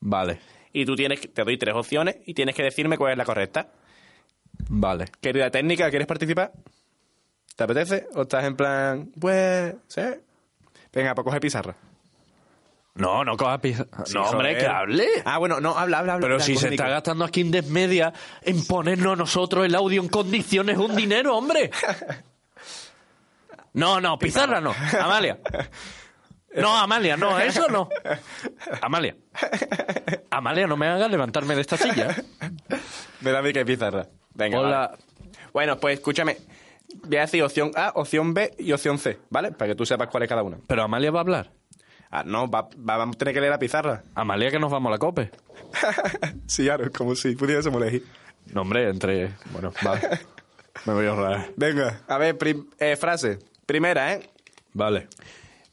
S2: Vale.
S1: Y tú tienes, te doy tres opciones y tienes que decirme cuál es la correcta.
S2: Vale.
S1: Querida técnica, ¿quieres participar? ¿Te apetece? ¿O estás en plan, pues, sí? Venga, pues coge pizarra.
S2: No, no cojas pizza.
S1: Sí,
S2: no, hombre,
S1: joder.
S2: que hable.
S1: Ah, bueno, no, habla, habla, habla.
S2: Pero si se está gastando aquí en Desmedia en ponernos a nosotros el audio en condiciones un dinero, hombre. No, no, pizarra no. Amalia. No, Amalia, no, eso no. Amalia. Amalia, no me hagas levantarme de esta silla.
S1: Me da a mí que pizarra. Venga,
S2: Hola.
S1: vale. Bueno, pues escúchame. Voy a decir opción A, opción B y opción C, ¿vale? Para que tú sepas cuál es cada una.
S2: Pero Amalia va a hablar.
S1: Ah, no, va- va- vamos a tener que leer la pizarra.
S2: Amalia que nos vamos a la cope.
S1: sí, claro, como si pudiésemos elegir.
S2: No, hombre, entre... Bueno, vale. Me voy a ahorrar.
S1: Venga, a ver, prim- eh, frase. Primera, ¿eh?
S2: Vale.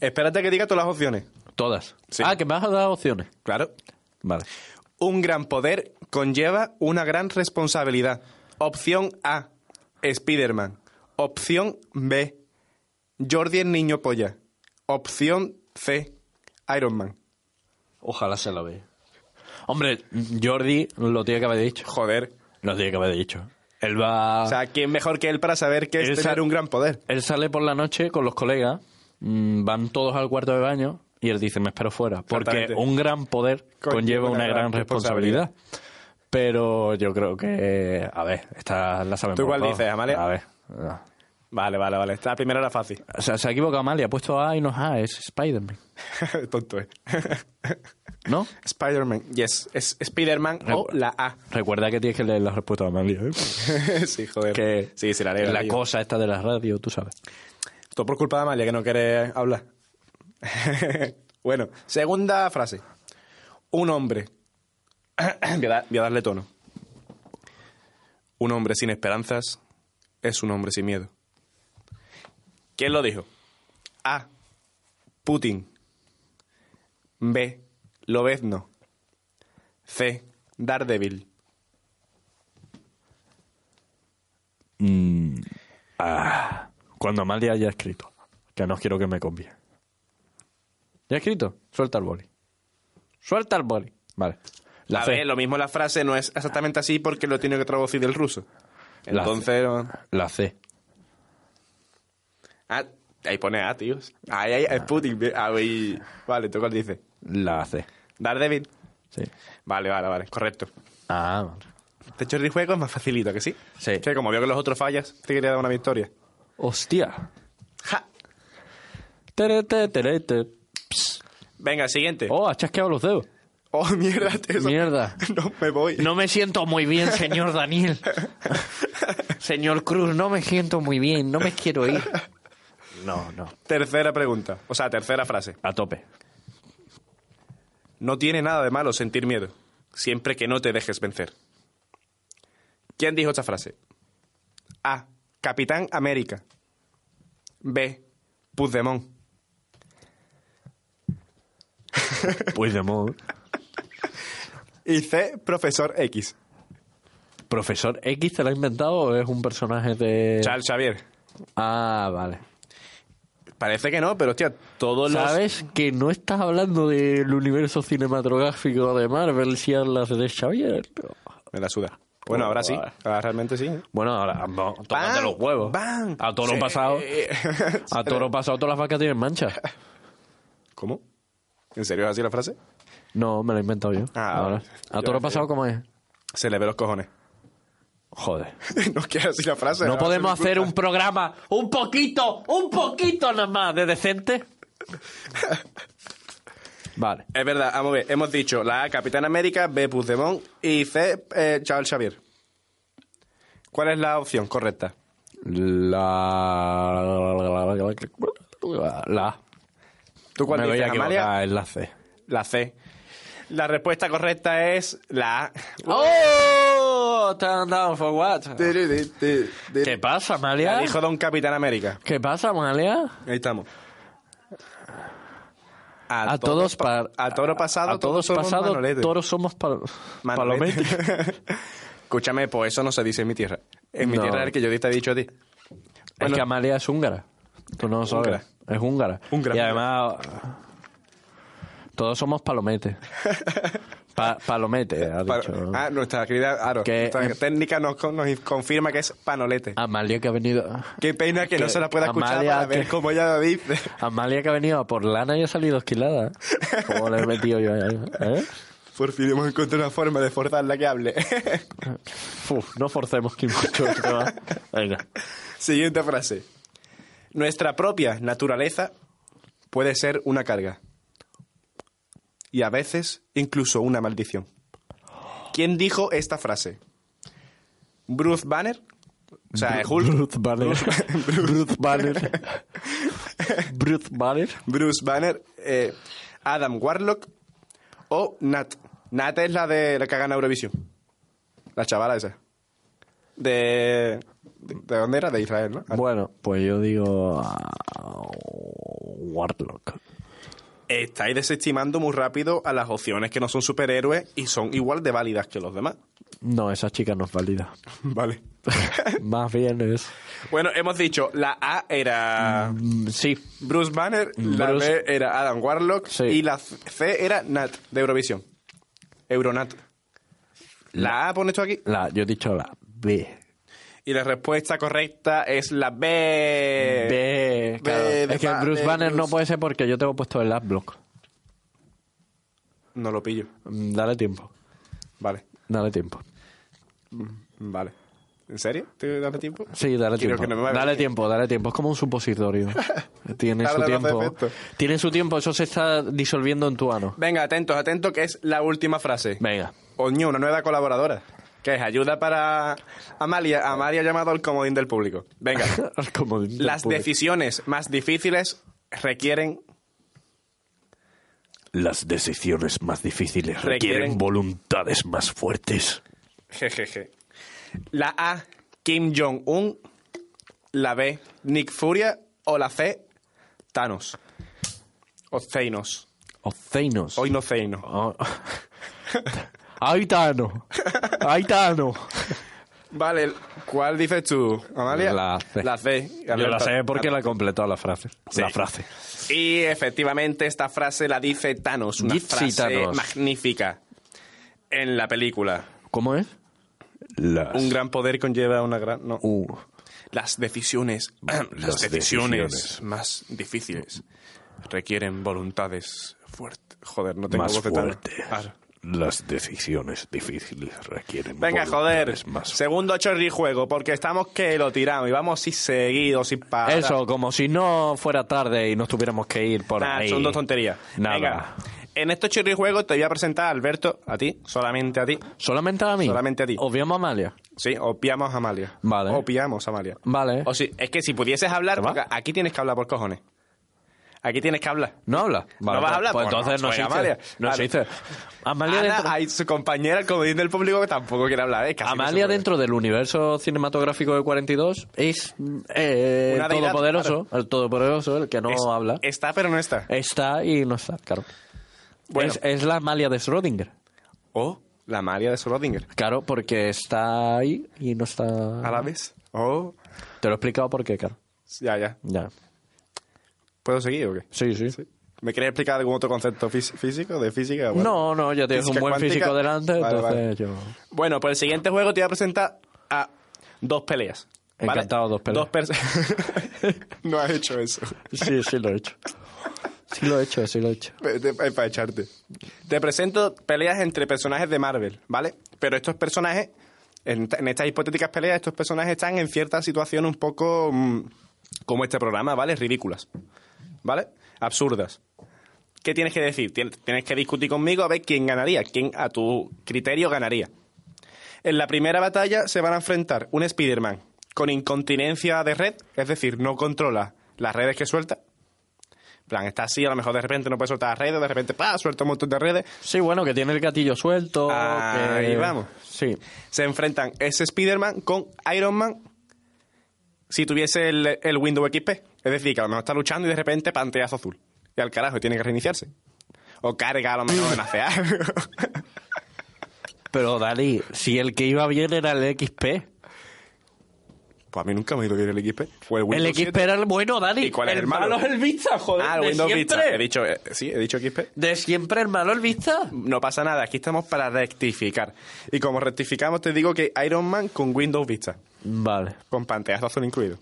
S1: Espérate que diga todas las opciones.
S2: Todas.
S1: Sí.
S2: Ah, que me vas a dar opciones.
S1: Claro.
S2: Vale.
S1: Un gran poder conlleva una gran responsabilidad. Opción A, Spider-Man. Opción B, Jordi el niño polla. Opción C, Iron Man.
S2: Ojalá se la vea. Hombre, Jordi lo tiene que haber dicho.
S1: Joder.
S2: Lo tiene que haber dicho. Él va...
S1: O sea, ¿quién mejor que él para saber qué es
S2: Él
S1: tener un gran poder?
S2: él sale por la noche con los colegas, van todos al cuarto de baño y él dice, me espero fuera. Porque un gran poder conlleva una, gran responsabilidad. Pero yo creo que... A ver, esta la sabemos
S1: ¿Tú cuál dices, Amalia?
S2: A ver.
S1: Vale, vale, vale. Esta primera era fácil.
S2: O sea, se ha equivocado Amalia, ha puesto A y no es A, es Spider-Man.
S1: Tonto, ¿eh?
S2: ¿No?
S1: Spider-Man. Yes. Es Spider-Man o la A.
S2: Recuerda que tienes que leer la respuesta de Amalia. ¿eh?
S1: sí, joder.
S2: que
S1: sí, sí, la leo.
S2: la cosa esta de la radio, tú sabes.
S1: Todo por culpa de Amalia, que no quiere hablar. bueno, segunda frase. Un hombre. voy, a dar- voy a darle tono. Un hombre sin esperanzas es un hombre sin miedo. ¿Quién lo dijo? A. Putin. B. Lobezno. C. Daredevil.
S2: Mm, ah, cuando Amalia haya escrito, que no quiero que me copie. ¿Ya escrito? Suelta el boli. Suelta el boli. Vale. La
S1: a
S2: C.
S1: ver, lo mismo la frase no es exactamente así porque lo tiene que traducir del ruso.
S2: La
S1: Entonces...
S2: La C.
S1: Ah, ahí pone A, tíos. Ahí, ahí, es Putin. Ahí. Vale, ¿tú cuál dices?
S2: La C.
S1: Daredevil.
S2: Sí.
S1: Vale, vale, vale, correcto.
S2: Ah, vale.
S1: Este chorrijuego es más facilito, ¿que sí?
S2: Sí.
S1: Que como veo que los otros fallas, te quería dar una victoria.
S2: Hostia.
S1: ¡Ja!
S2: Tere, te, tere, te. Ps.
S1: Venga, siguiente.
S2: Oh, has chasqueado los dedos.
S1: Oh, mierda, eso-
S2: Mierda.
S1: No me voy.
S2: No me siento muy bien, señor Daniel. señor Cruz, no me siento muy bien. No me quiero ir. No, no.
S1: Tercera pregunta. O sea, tercera frase.
S2: A tope.
S1: No tiene nada de malo sentir miedo, siempre que no te dejes vencer. ¿Quién dijo esta frase? A. Capitán América. B. Puigdemont.
S2: Puigdemont.
S1: Y C. Profesor X.
S2: ¿Profesor X te lo ha inventado o es un personaje de...?
S1: Charles Xavier.
S2: Ah, vale.
S1: Parece que no, pero hostia, todos los...
S2: ¿Sabes que no estás hablando del universo cinematográfico de Marvel si hablas de Xavier?
S1: Me la suda. Bueno, ahora sí. Ahora realmente sí.
S2: Bueno, ahora no, tócate los huevos.
S1: ¡Bam!
S2: A toro
S1: Sí.
S2: pasado. A toro pasado todas las vacas tienen manchas.
S1: ¿Cómo? ¿En serio es así la frase?
S2: No, me lo he inventado yo.
S1: Ah,
S2: Ahora. ¿A toro pasado cómo es?
S1: Se le ve los cojones.
S2: Joder.
S1: no quiero decir la frase.
S2: ¿No
S1: ahora
S2: podemos hacer un programa un poquito, un poquito nada más de decente? Vale.
S1: Es verdad, vamos a ver. Hemos dicho la A, Capitán América, B, Puigdemont y C, eh, Charles Xavier. ¿Cuál es la opción correcta?
S2: La... La...
S1: ¿Tú cuál
S2: Me voy a
S1: dices, Amalia?
S2: equivocar, es la C.
S1: La C. La respuesta correcta es la A.
S2: ¡Oh! Turn down for what? ¿Qué
S1: ¿Qué
S2: pasa, Amalia?
S1: dijo Don Capitán América?
S2: ¿Qué pasa, Amalia?
S1: Ahí estamos.
S2: A todos
S1: pa-
S2: par-
S1: a toro pasado,
S2: a todos
S1: somos
S2: pasado,
S1: manolete.
S2: todos somos palometes.
S1: Escúchame, pues eso no se dice en mi tierra. En mi
S2: No.
S1: tierra el que yo te he dicho a ti.
S2: Es que Amalia es húngara. Tú no lo sabes.
S1: Húngara.
S2: Es húngara.
S1: Húngara.
S2: Y además, todos somos palometes. Pa- palomete, ha dicho.
S1: ah, nuestra querida Aro.
S2: Que-
S1: nuestra técnica nos, con- nos confirma que es panolete.
S2: Amalia que ha venido.
S1: Qué pena que, no
S2: que
S1: se la pueda escuchar
S2: Amalia
S1: para ver
S2: que-
S1: cómo ella lo dice.
S2: Amalia que ha venido a por lana y ha salido esquilada. Como le he metido yo ahí. ¿eh?
S1: Por fin hemos encontrado una forma de forzarla que hable.
S2: Uf, no forcemos que mucho. Venga.
S1: Siguiente frase. Nuestra propia naturaleza puede ser una carga. Y a veces incluso una maldición. ¿Quién dijo esta frase? ¿Bruce Banner? O sea, Hulk.
S2: Bruce Banner. Bruce Banner. Bruce Banner.
S1: Bruce Banner, eh, Adam Warlock o Nat. Nat es la de la que gana Eurovisión. La chavala esa. De, de. ¿De dónde era? De Israel, ¿no?
S2: Bueno, pues yo digo. ah, Warlock.
S1: Estáis desestimando muy rápido a las opciones que no son superhéroes y son igual de válidas que los demás.
S2: No, esa chica no es válida.
S1: Vale.
S2: Más bien es.
S1: Bueno, hemos dicho, la A era
S2: Mm, Sí,
S1: Bruce Banner, la B era Adam Warlock
S2: Sí.
S1: y la C era Nat, de Eurovisión. Euronat. La A, pone esto aquí.
S2: la, yo he dicho la B.
S1: Y la respuesta correcta es la B.
S2: B, claro.
S1: B
S2: es que Bruce Banner no puede ser porque yo tengo puesto el adblock.
S1: No lo pillo.
S2: Mm, Dale tiempo.
S1: Vale.
S2: Dale tiempo.
S1: Vale. ¿En serio? ¿Te dame tiempo?
S2: Sí, dale tiempo.
S1: no
S2: dale tiempo, dale tiempo. Es como un supositorio. Tiene su tiempo. Tiene su tiempo, eso se está disolviendo en tu ano.
S1: Venga, atentos, atentos, que es la última frase.
S2: Venga.
S1: Oño, una nueva colaboradora. Que es ayuda para Amalia. Amalia ha llamado al comodín del público. Venga.
S2: Como del
S1: Las
S2: público.
S1: decisiones más difíciles requieren
S2: Las decisiones más difíciles
S1: Requieren-
S2: requieren voluntades más fuertes.
S1: Jejeje. La A, Kim Jong-un. La B, Nick Furia. O la C, Thanos. O Zeinos.
S2: O Zeinos.
S1: Hoy no Zeinos.
S2: Oh. Aitano. Aitano.
S1: Vale, ¿cuál dices tú, Amalia?
S2: La C.
S1: La C.
S2: Yo la sé porque la he completado la frase.
S1: Sí.
S2: La frase.
S1: Y efectivamente esta frase la dice Thanos, una
S2: Dice
S1: frase
S2: Thanos.
S1: magnífica en la película.
S2: ¿Cómo es? Las...
S1: Un gran poder conlleva una gran... No.
S2: Uh,
S1: Las decisiones, las,
S2: Las
S1: decisiones,
S2: decisiones.
S1: más difíciles requieren voluntades fuertes. Joder, no tengo
S2: más
S1: voz de Thanos.
S2: fuertes.
S1: Claro.
S2: Las decisiones difíciles requieren
S1: Venga, joder.
S2: más
S1: Segundo chorrijuego, porque estamos que lo tiramos y vamos sin seguido, sin parar.
S2: Eso, como si no fuera tarde y nos tuviéramos que ir por
S1: Nah,
S2: ahí.
S1: son dos tonterías.
S2: Nada.
S1: Venga, en estos chorrijuegos te voy a presentar a Alberto, a ti, solamente a ti.
S2: ¿Solamente a mí?
S1: Solamente a ti.
S2: Obviamos a Amalia.
S1: Sí, opiamos a Amalia.
S2: Vale.
S1: Opiamos a Amalia.
S2: Vale.
S1: O sí, es que si pudieses hablar, aquí tienes que hablar por cojones. Aquí tienes que hablar.
S2: ¿No habla?
S1: ¿No vas a hablar?
S2: Pues
S1: Pues
S2: entonces no
S1: no,
S2: existe.
S1: Amalia.
S2: No existe. Amalia,
S1: Ana,
S2: dentro,
S1: hay su compañera, el comodín del público, que tampoco quiere hablar. ¿eh? Casi
S2: Amalia dentro del universo cinematográfico de 42 es eh, el todopoderoso, el todopoderoso, el que no
S1: Es-
S2: habla.
S1: Está, pero no está.
S2: Está y no está, claro.
S1: Bueno.
S2: Es, es la Amalia de Schrödinger.
S1: Oh, la Amalia de Schrödinger.
S2: Claro, porque está ahí y no está...
S1: ¿A la vez? Oh,
S2: Te lo he explicado por qué, claro.
S1: ya, ya.
S2: Ya.
S1: ¿Puedo seguir o qué?
S2: Sí, sí.
S1: ¿Me quieres explicar algún otro concepto fís- físico, de física? Bueno.
S2: No, no, ya tienes un buen
S1: cuántica.
S2: físico delante,
S1: Vale,
S2: entonces
S1: vale.
S2: yo...
S1: Bueno, pues el siguiente juego te voy a presentar a dos peleas. ¿vale?
S2: Encantado, dos peleas.
S1: Dos no has hecho eso.
S2: Sí, sí lo he hecho. Sí lo he hecho, sí lo he hecho.
S1: Es para echarte. Te presento peleas entre personajes de Marvel, ¿vale? Pero estos personajes, en, en estas hipotéticas peleas, estos personajes están en cierta situación un poco mm, como este programa, ¿vale? Ridículas, ¿vale? Absurdas. ¿Qué tienes que decir? Tien- Tienes que discutir conmigo a ver quién ganaría, quién a tu criterio ganaría. En la primera batalla se van a enfrentar un Spider-Man con incontinencia de red, es decir, no controla las redes que suelta. En plan, está así, a lo mejor de repente no puede soltar las redes, de repente ¡pah! suelta un montón de redes.
S2: Sí, bueno, que tiene el gatillo suelto.
S1: Ahí
S2: que-
S1: vamos.
S2: Sí.
S1: Se enfrentan ese Spider-Man con Iron Man si tuviese el, el Windows XP. Es decir, que a lo mejor está luchando y de repente pantallazo azul. Y al carajo, tiene que reiniciarse. O carga a lo mejor en hacer.
S2: Pero Dani, si el que iba bien era el XP.
S1: Pues a mí nunca me ha ido bien el XP. Fue el Windows
S2: el XP
S1: 7.
S2: era el bueno, Dani.
S1: ¿Y cuál es el malo?
S2: es el Vista, joder.
S1: Ah, el
S2: de
S1: Windows
S2: siempre.
S1: Vista. He dicho, eh, sí, he dicho XP.
S2: De siempre el malo el Vista.
S1: No pasa nada, aquí estamos para rectificar. Y como rectificamos, te digo que Iron Man con Windows Vista,
S2: Vale.
S1: con pantallazo azul incluido.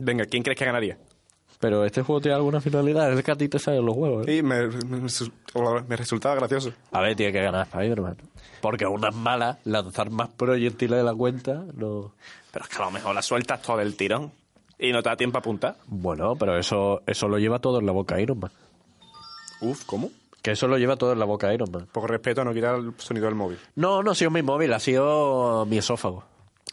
S1: Venga, ¿quién crees que ganaría?
S2: Pero este juego tiene alguna finalidad. Es que a ti te salen los huevos. ¿eh?
S1: Y me, me, me resultaba gracioso.
S2: A ver, tiene que ganar Spider-Man. Porque unas malas, lanzar más proyectiles de la cuenta, no.
S1: Pero es que a lo mejor la sueltas todo del tirón y no te da tiempo a apuntar.
S2: Bueno, pero eso, eso lo lleva todo en la boca Iron Man.
S1: Uf, ¿cómo?
S2: Que eso lo lleva todo en la boca Iron Man.
S1: Por respeto a no quitar el sonido del móvil.
S2: No, no ha sido mi móvil, ha sido mi esófago.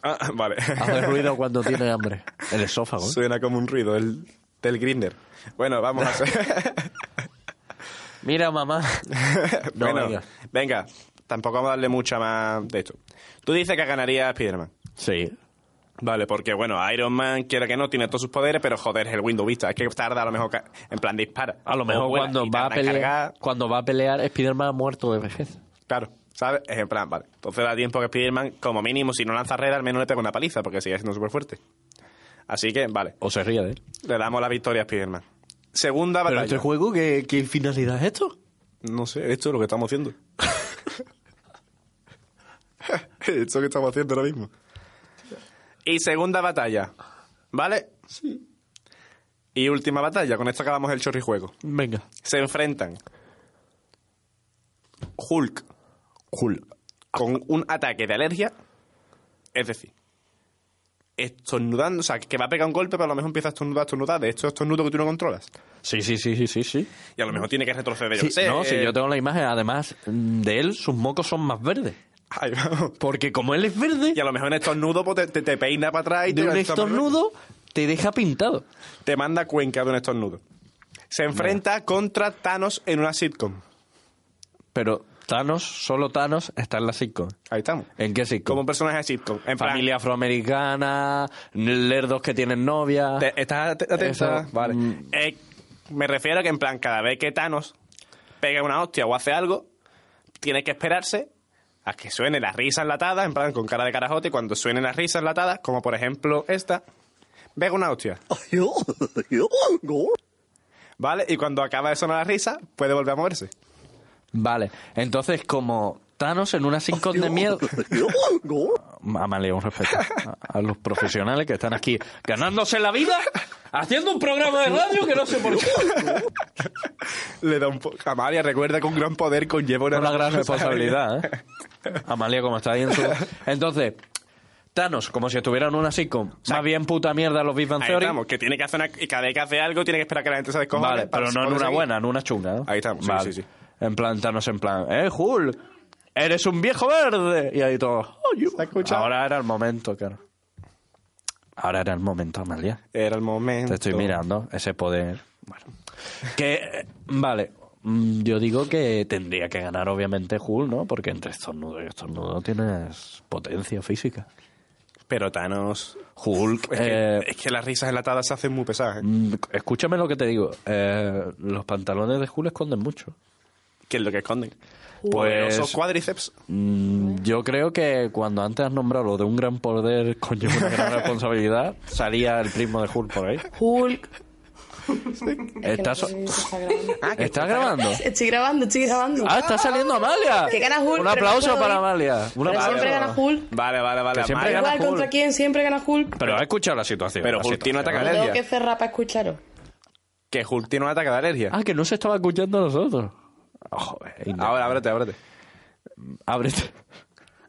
S1: Ah, vale.
S2: Hace ruido cuando tiene hambre. El esófago. ¿eh?
S1: Suena como un ruido del, del grinder. Bueno, vamos a hacer...
S2: Mira, mamá. No,
S1: bueno,
S2: venga.
S1: venga. Tampoco vamos a darle mucha más de esto. Tú dices que ganaría Spider-Man.
S2: Sí.
S1: Vale, porque bueno, Iron Man, quiera que no, tiene todos sus poderes, pero joder, es el Windows Vista. Es que tarda a lo mejor, en plan, dispara.
S2: A lo mejor cuando va, a pelear,
S1: cargar.
S2: cuando va a pelear, Spider-Man ha muerto de vejez.
S1: Claro, ¿sabes? Es en plan, vale. Entonces da tiempo que Spider-Man, como mínimo, si no lanza red, al menos le pega una paliza, porque sigue siendo súper fuerte. Así que, vale,
S2: O se ríe de él.
S1: le damos la victoria a Spider-Man. Segunda
S2: Pero
S1: batalla.
S2: este juego, ¿qué, qué finalidad es esto?
S1: No sé, esto es lo que estamos haciendo. esto que estamos haciendo ahora mismo. Y segunda batalla. ¿Vale? Sí. Y última batalla, con esto acabamos el chorrijuego.
S2: Venga.
S1: Se enfrentan Hulk, Hulk con un ataque de alergia, es decir, estornudando, o sea, que va a pegar un golpe, pero a lo mejor empieza a estornudar, estornudar, de estos estornudos que tú no controlas.
S2: Sí, sí, sí, sí, sí, sí.
S1: Y a lo mejor tiene que retroceder, yo
S2: Sí,
S1: qué sé.
S2: no, si yo tengo la imagen, además de él, sus mocos son más verdes.
S1: Vamos.
S2: Porque como él es verde,
S1: Y a lo mejor un estornudo pues, te, te- peina para atrás y
S2: de
S1: te,
S2: un estornudo te deja pintado.
S1: te manda cuenca de un estornudo. Se enfrenta contra Thanos en una sitcom.
S2: Pero Thanos, solo Thanos, está en la sitcom.
S1: Ahí estamos.
S2: ¿En qué sitcom?
S1: Como un personaje de sitcom. En plan,
S2: Familia afroamericana, lerdos que tienen novia.
S1: te- ¿Estás at- atenta? Vale.
S2: mm.
S1: Eh, me refiero a que en plan, cada vez que Thanos pega una hostia o hace algo, tiene que esperarse a que suene la risa enlatada, en plan, con cara de carajote, y cuando suenen las risas enlatadas, como por ejemplo esta, pega una hostia. ¿Vale? Y cuando acaba de sonar la risa, puede volver a moverse.
S2: Vale, entonces como Thanos en una sitcom de miedo... Amalia, un respeto a, a los profesionales que están aquí ganándose la vida haciendo un programa de radio que no sé por qué.
S1: Le da un poco. Amalia, recuerda que un gran poder conlleva una,
S2: Una gran responsabilidad, ¿eh? Amalia, como está ahí en su... Entonces, Thanos, como si estuviera en una sitcom,
S1: sea,
S2: más bien puta mierda los Big Bang
S1: Ahí
S2: Theory.
S1: estamos, que tiene que hacer una, y cada vez que hace algo tiene que esperar que la gente se descojone.
S2: Vale, pero no en una
S1: seguir.
S2: buena, en una chunga.
S1: Ahí estamos, sí,
S2: Vale.
S1: sí, sí.
S2: En plan, Thanos en plan, ¡eh, Hulk! ¡Eres un viejo verde! Y ahí todo... "Oye".
S1: ¿Se ha escuchado?
S2: Ahora era el momento, claro. Ahora era el momento, Amalia.
S1: Era el momento.
S2: Te estoy mirando, ese poder. Bueno. Que, eh, vale, mm, yo digo que tendría que ganar obviamente Hulk, ¿no? Porque entre estornudo y estornudo tienes potencia física.
S1: Pero Thanos...
S2: Hulk,
S1: Es,
S2: eh,
S1: que, es que las risas enlatadas se hacen muy pesadas. ¿eh?
S2: mm, escúchame lo que te digo. eh, los pantalones de Hulk esconden mucho.
S1: ¿Qué es lo que esconden?
S2: Pues-
S1: Poderosos cuádriceps.
S2: Mm, yo creo que cuando antes has nombrado lo de un gran poder conlleva una gran responsabilidad, salía el primo de Hulk por ahí.
S3: Hulk.
S2: ¿Estás,
S3: Que no sé si se está grabando.
S2: ¿estás grabando?
S3: Estoy grabando, estoy grabando.
S2: ¡Ah, está saliendo Amalia!
S3: Que gana Hulk,
S2: Un aplauso
S3: no
S2: para. Amalia.
S3: Pero siempre gana Hulk.
S1: Vale, vale, vale.
S2: Que siempre
S1: Amalia.
S2: gana
S3: Igual, ¿contra
S2: Hulk.
S3: quién siempre gana Hulk?
S2: Pero has escuchado la situación.
S1: Pero Hulk tiene ataque de
S3: Tengo
S1: alergia.
S3: que cerrar para escucharos.
S1: Que Hulk tiene un ataque de alergia.
S2: Ah, que no se estaba escuchando a nosotros. Oh, joder.
S1: Ahora, ábrete, ábrete.
S2: ábrete.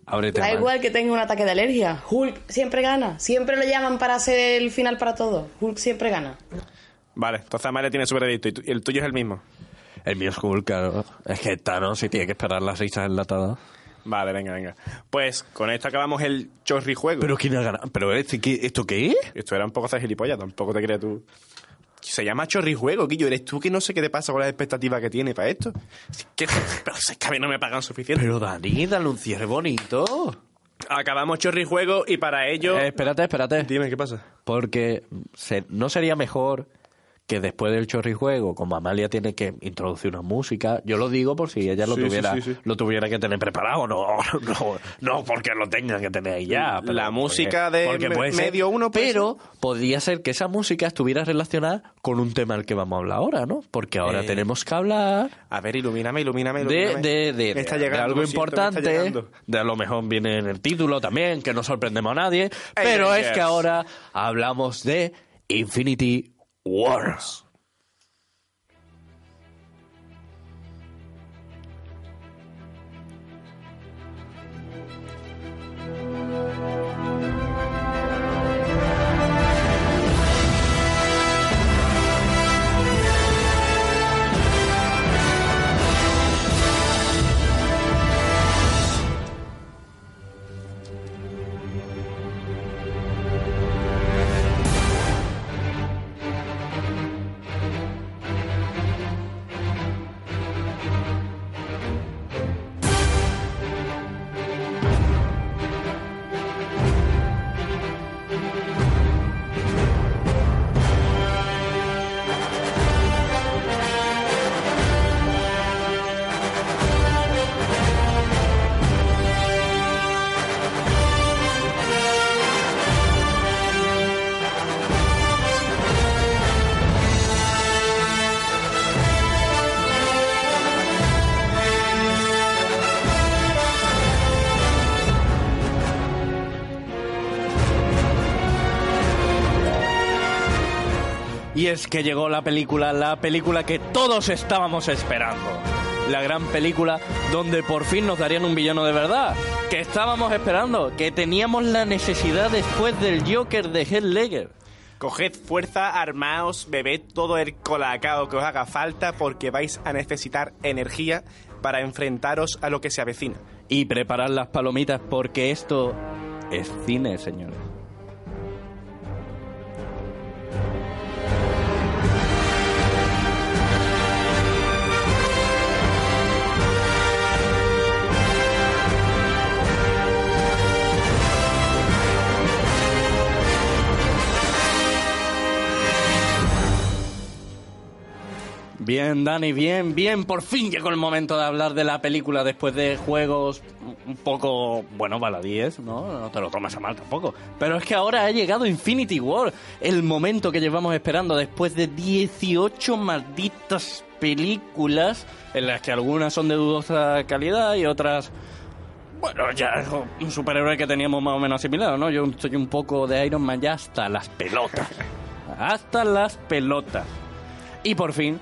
S2: Ábrete.
S3: Da igual que tenga un ataque de alergia. Hulk siempre gana. Siempre lo llaman para hacer el final para todo. Hulk siempre gana.
S1: Vale, entonces Amalia tiene su veredicto y tu- y el tuyo es el mismo.
S2: El mío es Hulk, claro. Es que Thanos sí tiene que esperar las risas enlatadas.
S1: Vale, venga, venga. Pues con esto acabamos el chorrijuego.
S2: Pero ¿quién ha ganado? ¿Pero este, qué- esto qué es?
S1: Esto era un poco de gilipollas, tampoco te creas tú. Se llama chorrijuego, Guillo. Eres tú que no sé qué te pasa con las expectativas que tiene para esto. Pero es que a mí no me pagan suficiente.
S2: Pero Dani, dale un cierre bonito.
S1: Acabamos chorrijuego y para ello...
S2: Eh, espérate, espérate.
S1: Dime, ¿qué pasa?
S2: Porque se- no sería mejor que después del chorrijuego, como Amalia tiene que introducir una música, yo lo digo por si ella lo
S1: Sí,
S2: tuviera
S1: sí, sí.
S2: lo tuviera que tener preparado, no, no, no porque lo tenga que tener ahí ya. pero
S1: La
S2: porque-
S1: música de
S2: porque
S1: me-
S2: puede ser.
S1: medio uno
S2: pero podría ser que esa música estuviera relacionada con un tema al que vamos a hablar ahora, ¿no? Porque ahora
S1: Eh,
S2: tenemos que hablar
S1: A ver, ilumíname, ilumíname,
S2: de,
S1: ilumíname.
S2: de, de,
S1: Me está
S2: de
S1: llegando,
S2: algo
S1: me está
S2: importante,
S1: llegando.
S2: de a lo mejor viene en el título también, que no sorprendemos a nadie, pero es
S1: yes.
S2: que ahora hablamos de Infinity Wars. Y es que llegó la película, la película que todos estábamos esperando. La gran película donde por fin nos darían un villano de verdad. Que estábamos esperando, que teníamos la necesidad después del Joker de Heath Ledger.
S1: Coged fuerza, armaos, bebed todo el colacao que os haga falta porque vais a necesitar energía para enfrentaros a lo que se avecina.
S2: Y preparar las palomitas porque esto es cine, señores. Bien, Dani, bien, bien. Por fin llegó el momento de hablar de la película después de juegos un poco, bueno, baladíes, ¿no? No te lo tomas a mal tampoco. Pero es que ahora ha llegado Infinity War, el momento que llevamos esperando después de 18 malditas películas, en las que algunas son de dudosa calidad y otras... Bueno, ya es un superhéroe que teníamos más o menos asimilado, ¿no? Yo soy un poco de Iron Man ya hasta las pelotas. Hasta las pelotas. Y por fin,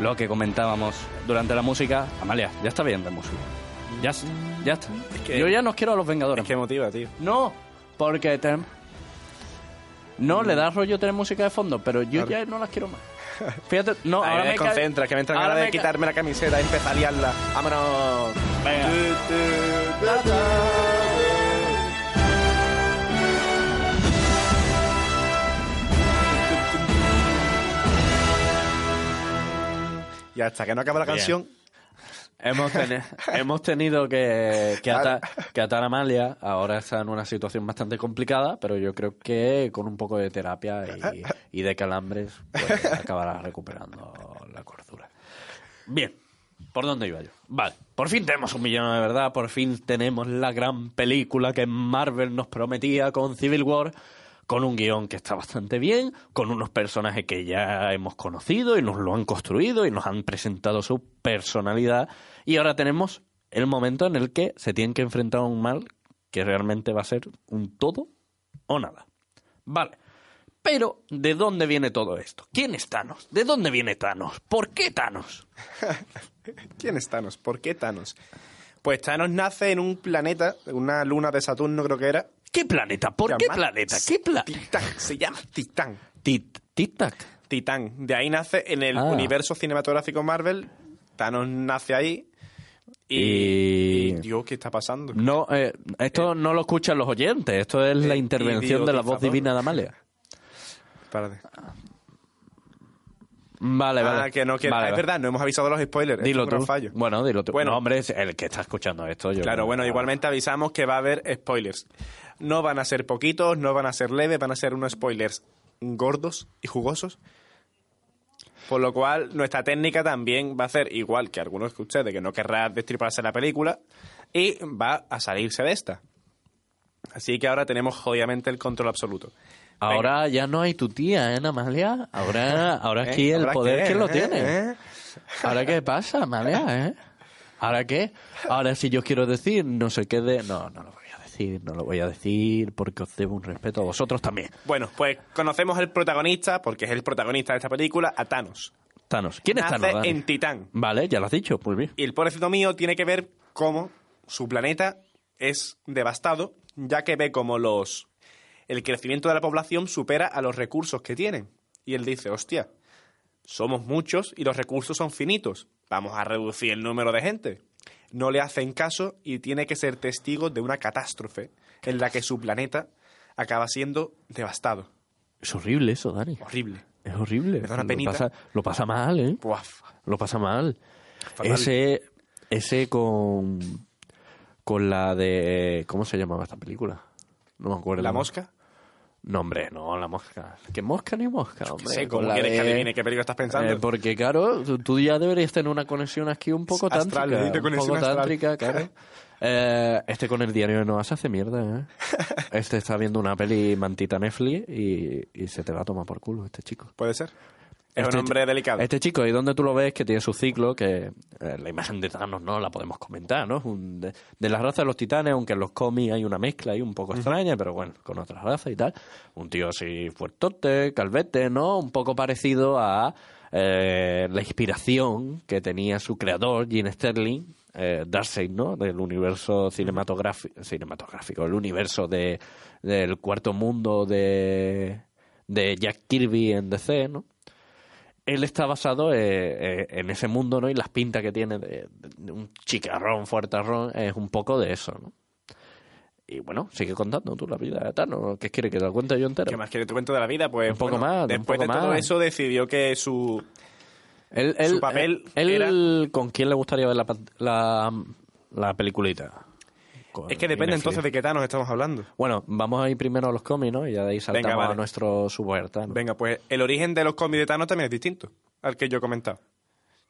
S2: lo que comentábamos durante la música. Amalia, ya está bien de música. Ya, ya está.
S1: que-
S2: Yo ya no quiero a los Vengadores.
S1: Es que motiva, tío.
S2: No, porque ten- no le da rollo tener música de fondo, pero yo ya no las quiero más. Fíjate, no,
S1: Ahí
S2: ahora
S1: me desconcentra, que me entran
S2: ahora
S1: ganas de
S2: ca-
S1: quitarme la camiseta y empezar a liarla. ¡Vámonos!
S2: Venga.
S1: Y hasta que no acabe la
S2: Bien.
S1: canción,
S2: Hemos, teni- hemos tenido que, que, ata- que atar a Amalia. Ahora está en una situación bastante complicada, pero yo creo que con un poco de terapia y, y de calambres pues, acabará recuperando la cordura. Bien, ¿por dónde iba yo? Vale, por fin tenemos un villano de verdad, por fin tenemos la gran película que Marvel nos prometía con Civil War, con un guion que está bastante bien, con unos personajes que ya hemos conocido y nos lo han construido y nos han presentado su personalidad, y ahora tenemos el momento en el que se tienen que enfrentar a un mal que realmente va a ser un todo o nada. Vale. Pero, ¿de dónde viene todo esto? ¿Quién es Thanos? ¿De dónde viene Thanos? ¿Por qué Thanos?
S1: ¿quién es Thanos? ¿Por qué Thanos? Pues Thanos nace en un planeta, una luna de Saturno creo que era.
S2: ¿Qué planeta? ¿Por qué planeta? ¿Qué planeta?
S1: Titán, se llama Titán.
S2: Tic-tac.
S1: Titán. De ahí nace en el
S2: Ah.
S1: universo cinematográfico Marvel. Thanos nace ahí. Y,
S2: Y-
S1: y, Dios, ¿qué está pasando?
S2: No, eh, esto no lo escuchan los oyentes. Esto es la
S1: Eh,
S2: intervención de la voz divina de Amalia.
S1: Espérate.
S2: Vale, vale.
S1: Ah, que no, que
S2: Vale,
S1: es
S2: vale.
S1: verdad, no hemos avisado los spoilers. Esto
S2: Dilo
S1: es
S2: tú.
S1: fallo.
S2: Bueno, dilo tú.
S1: Bueno.
S2: no, hombre, es el que está escuchando esto. Yo
S1: Claro, bueno, igualmente avisamos que va a haber spoilers. No van a ser poquitos, no van a ser leves, van a ser unos spoilers gordos y jugosos. Por lo cual, nuestra técnica también va a ser igual que algunos que ustedes, que no querrá destriparse la película, y va a salirse de esta. Así que ahora tenemos jodidamente el control absoluto.
S2: Ahora ya no hay tu tía, ¿eh, Amalia? Ahora, ahora
S1: ¿Eh?
S2: aquí el
S1: ¿Ahora
S2: poder
S1: qué?
S2: que lo
S1: ¿Eh?
S2: tiene.
S1: ¿Eh?
S2: ¿Ahora qué pasa, Amalia, eh? ¿Ahora qué? Ahora si yo quiero decir no sé qué de... No, no lo voy a decir, no lo voy a decir porque os debo un respeto a vosotros también.
S1: Bueno, pues conocemos el protagonista, porque es el protagonista de esta película, a Thanos.
S2: Thanos. ¿Quién es
S1: Nace
S2: Thanos? Dani?
S1: en Titán.
S2: Vale, ya lo has dicho, muy bien.
S1: Y el pobrecito mío tiene que ver cómo su planeta es devastado, ya que ve como los el crecimiento de la población supera a los recursos que tienen. Y él dice, hostia, somos muchos y los recursos son finitos. Vamos a reducir el número de gente. No le hacen caso y tiene que ser testigo de una catástrofe en la que su planeta acaba siendo devastado.
S2: Es horrible eso, Dani.
S1: Horrible.
S2: Es horrible.
S1: Me da una
S2: Lo
S1: penita.
S2: pasa, lo pasa mal, ¿eh?
S1: Buaf.
S2: Lo pasa mal.
S1: Fatal.
S2: Ese, ese con, con la de... ¿Cómo se llamaba esta película? No me acuerdo.
S1: ¿La mosca?
S2: No, hombre, no, la mosca. ¿Qué mosca ni mosca, hombre?
S1: sé,
S2: Con
S1: ¿cómo quieres que adivine qué película estás pensando?
S2: Eh, porque, claro, tú, tú ya deberías tener una conexión aquí un poco
S1: Astral,
S2: tántrica.
S1: dice
S2: un
S1: conexión
S2: poco
S1: astral.
S2: tántrica, claro. Eh, este con el diario de Noah se hace mierda, ¿eh? Este está viendo una peli mantita Netflix y, y se te va a tomar por culo este chico.
S1: Puede ser. Es
S2: Este
S1: un hombre
S2: chi-
S1: delicado.
S2: Este chico, y donde tú lo ves, que tiene su ciclo, que eh, la imagen de Thanos no la podemos comentar, ¿no? Un- de, de la raza de los titanes, aunque en los cómics hay una mezcla ahí un poco extraña, pero bueno, con otras razas y tal. Un tío así fuertote, calvete, ¿no? Un poco parecido a eh, la inspiración que tenía su creador, Gene Sterling, eh, Darkseid, ¿no? Del universo cinematográfico, cinematográfico el universo de, del cuarto mundo de, de Jack Kirby en DC, ¿no? Él está basado eh, eh, en ese mundo, ¿no? Y las pintas que tiene de, de un chicarrón, fuertarrón, es un poco de eso, ¿no? Y bueno, sigue contando tú la vida de Thanos. ¿Qué quiere que te lo cuente yo entero?
S1: ¿Qué más quiere te cuento de la vida? Pues
S2: Un poco
S1: bueno,
S2: más,
S1: Después
S2: poco
S1: de todo
S2: más.
S1: eso decidió que su
S2: Él, él-
S1: Su papel
S2: él,
S1: era-
S2: ¿Con quién le gustaría ver la, la, la peliculita? Con-
S1: es que depende entonces de qué Thanos estamos hablando.
S2: Bueno, vamos a ir primero a los cómics, ¿no? Y ya de ahí saltamos
S1: Venga, vale.
S2: a nuestro ¿no?
S1: Venga, pues el origen de los cómics de Thanos también es distinto al que yo he comentado.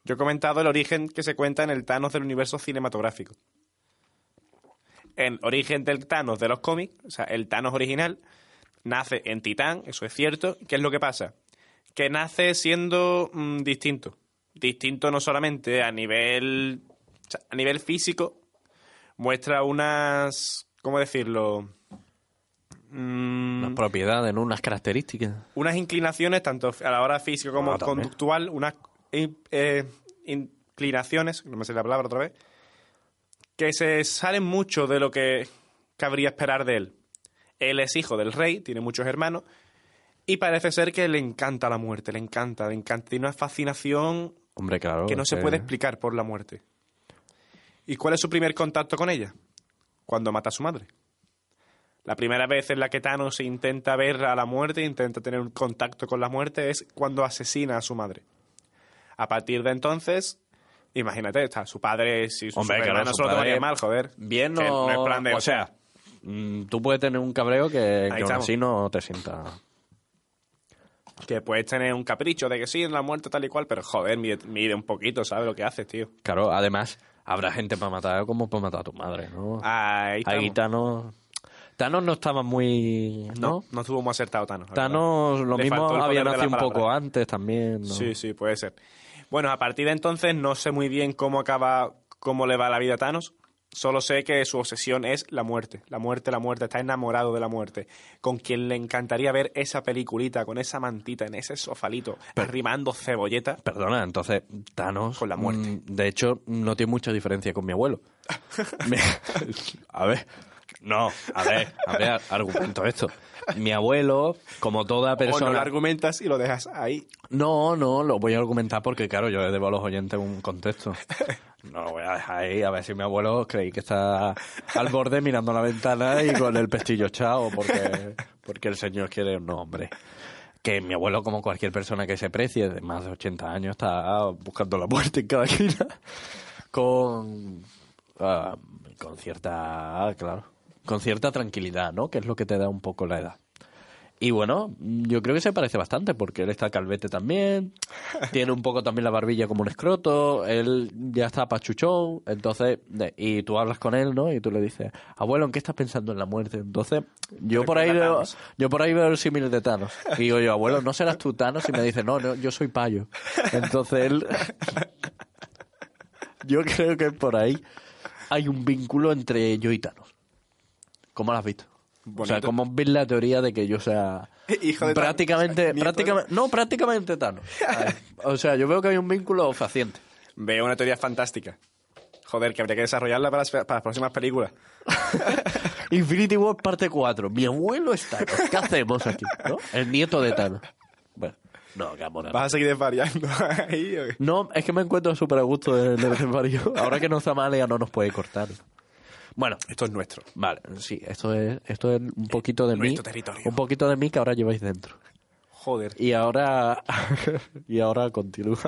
S1: Yo he comentado el origen que se cuenta en el Thanos del universo cinematográfico. El origen del Thanos de los cómics, o sea, el Thanos original, nace en Titán, eso es cierto. ¿Qué es lo que pasa? Que nace siendo mm, distinto. Distinto no solamente a nivel, o sea, a nivel físico, muestra unas, ¿cómo decirlo? Mm,
S2: Unas propiedades, ¿no? Unas características.
S1: unas inclinaciones, tanto a la hora física como
S2: Ah,
S1: conductual, unas eh, inclinaciones, no me sé la palabra otra vez, que se salen mucho de lo que cabría esperar de él. Él es hijo del rey, tiene muchos hermanos, y parece ser que le encanta la muerte, le encanta, le encanta. Tiene una fascinación
S2: Hombre, claro.
S1: que no se puede explicar por la muerte. ¿Y cuál es su primer contacto con ella? Cuando mata a su madre. La primera vez en la que Thanos intenta ver a la muerte, intenta tener un contacto con la muerte, es cuando asesina a su madre. A partir de entonces, imagínate, está su padre, si su
S2: Hombre, claro,
S1: hermano
S2: su
S1: se lo tomaría
S2: padre-
S1: mal, joder.
S2: Bien no...
S1: no es plan de-
S2: o sea, mm, tú puedes tener un cabreo que, que aún así no te sienta...
S1: Que puedes tener un capricho de que sí, la muerte tal y cual, pero joder, mide, mide un poquito, ¿sabes lo que haces, tío?
S2: Claro, además, habrá gente para matar como para matar a tu madre, ¿no?
S1: Ahí.
S2: Ahí Thanos... Thanos no estaba muy...
S1: No,
S2: ¿no?
S1: no estuvo muy acertado Thanos.
S2: Thanos lo
S1: Le
S2: mismo había nacido un poco antes también, ¿no?
S1: Sí, sí, puede ser. Bueno, a partir de entonces no sé muy bien cómo acaba, cómo le va la vida a Thanos. Solo sé que su obsesión es la muerte. La muerte, la muerte. Está enamorado de la muerte. Con quien le encantaría ver esa peliculita, con esa mantita, en ese sofalito, arrimando cebolleta.
S2: Perdona, entonces Thanos...
S1: Con la muerte.
S2: mm, De hecho, no tiene mucha diferencia con mi abuelo. A ver... No, a ver, a ver, argumento esto. Mi abuelo, como toda
S1: O no
S2: persona...
S1: lo argumentas y lo dejas ahí.
S2: No, no, lo voy a argumentar porque, claro, yo le debo a los oyentes un contexto. No voy a dejar ahí, a ver si mi abuelo creí que está al borde mirando la ventana y con el pestillo echado porque, porque el señor quiere un hombre. Que mi abuelo, como cualquier persona que se precie de más de 80 años, está buscando la muerte en cada esquina con, ah, con cierta, claro, con cierta tranquilidad, ¿no? Que es lo que te da un poco la edad. Y bueno, yo creo que se parece bastante porque él está calvete también, tiene un poco también la barbilla como un escroto, él ya está pachuchón, entonces, y tú hablas con él, ¿no? Y tú le dices, abuelo, ¿en qué estás pensando en la muerte? Entonces, yo por ahí veo, yo por ahí veo el símil de Thanos. Y digo yo, abuelo, ¿no serás tú Thanos? Y me dice, no, no, yo soy payo. Entonces él, yo creo que por ahí hay un vínculo entre yo y Thanos. ¿Cómo lo has visto? O sea. ¿cómo ves la teoría de que yo sea
S1: Hijo de
S2: prácticamente,
S1: de-
S2: prácticamente, no, prácticamente Thanos? O sea, yo veo que hay un vínculo faciente.
S1: Veo una teoría fantástica. Joder, que habría que desarrollarla para las, para las próximas películas.
S2: Infinity War parte 4. Mi abuelo es Thanos. ¿Qué hacemos aquí? ¿No? El nieto de Thanos. Bueno, no, qué amor.
S1: ¿Vas a seguir desvariando ahí?
S2: No, es que me encuentro súper a gusto del de desvarío. Ahora que no está mal, ya no nos puede cortar. Bueno,
S1: Esto es nuestro.
S2: vale, sí, esto es, esto es un poquito de mí.
S1: Nuestro territorio.
S2: Un poquito de mí que ahora lleváis dentro.
S1: Joder.
S2: Y ahora, y ahora continúa.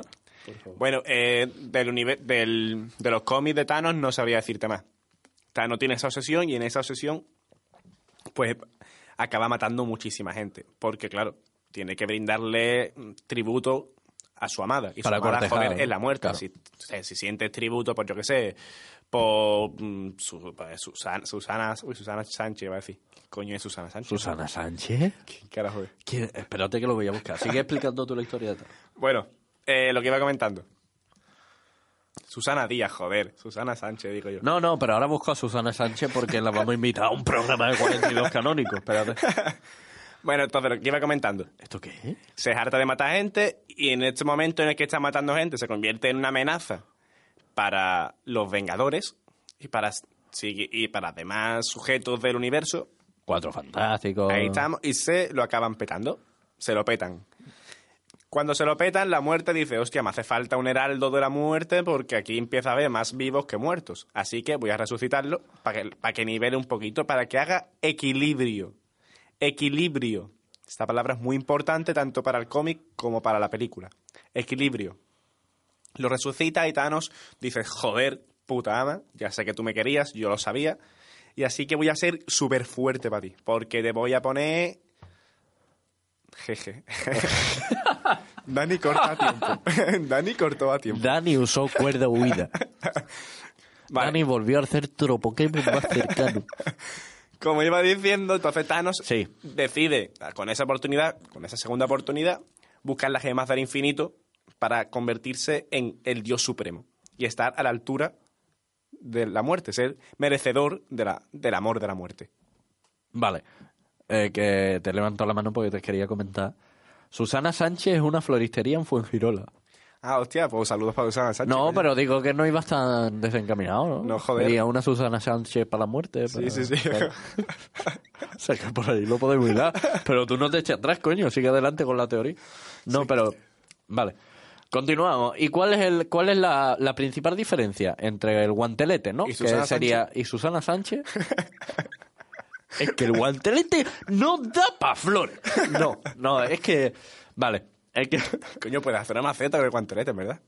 S1: Bueno, eh, del, del- de los cómics de Thanos no sabría decirte más. Thanos tiene esa obsesión y en esa obsesión, pues, acaba matando muchísima gente. Porque, claro, tiene que brindarle tributo a su amada. Y
S2: Para
S1: su amada,
S2: cortejar,
S1: joder, es la muerte.
S2: claro.
S1: Si, eh, si sientes tributo, por yo qué sé, por mm, su- pues, Susana, Susana, uy, Susana Sánchez, iba a decir. ¿Qué coño es Susana Sánchez?
S2: Susana Sánchez.
S1: ¿Qué carajo es?
S2: ¿Quién? Espérate que lo voy a buscar. Sigue explicando tú la historia.
S1: Bueno, eh, lo que iba comentando. Susana Díaz, joder. Susana Sánchez, digo yo.
S2: No, no, pero ahora busco a Susana Sánchez porque la vamos a invitar a un programa de 42 canónicos. Espérate.
S1: Bueno, entonces lo que iba comentando.
S2: ¿Esto qué es?
S1: Se harta de matar gente y en este momento en el que está matando gente se convierte en una amenaza para los Vengadores y para, sí, y para demás sujetos del universo.
S2: Cuatro fantásticos.
S1: Ahí estamos y se lo acaban petando. Se lo petan. Cuando se lo petan, la muerte dice, hostia, me hace falta un heraldo de la muerte porque aquí empieza a haber más vivos que muertos. Así que voy a resucitarlo para que, para que nivele un poquito, para que haga equilibrio. Equilibrio. Esta palabra es muy importante tanto para el cómic como para la película. Equilibrio. Lo resucita y Thanos dice, joder, puta ama, ya sé que tú me querías, yo lo sabía, y así que voy a ser súper fuerte para ti, porque te voy a poner... Jeje. Dani corta a tiempo. Dani cortó a tiempo.
S2: Dani usó cuerda huida.
S1: Vale.
S2: Dani volvió a hacer otro Pokémon más cercano.
S1: Como iba diciendo, entonces Thanos
S2: Sí.
S1: decide, con esa oportunidad, con esa segunda oportunidad, buscar las gemas del infinito para convertirse en el Dios Supremo y estar a la altura de la muerte, ser merecedor de la, del amor de la muerte.
S2: Vale. Eh, que te levanto la mano porque te quería comentar. Susana Sánchez es una floristería en Fuengirola.
S1: Ah, hostia, pues saludos para Susana Sánchez.
S2: No, pero digo que no ibas tan desencaminado, ¿no?
S1: No, joder.
S2: Sería una Susana Sánchez para la muerte.
S1: Sí,
S2: pero-
S1: sí, sí.
S2: o sea, que por ahí lo podemos hilar. Pero tú no te eches atrás, coño. Sigue adelante con la teoría. No, pero... Vale. Continuamos. ¿Y cuál es el cuál es la, la principal diferencia entre el guantelete, no?
S1: Y
S2: que sería y Susana Sánchez. es que el guantelete no da pa' flores. No, no, es que vale. Es que...
S1: Coño, puedes hacer una maceta con el guantelete, ¿verdad?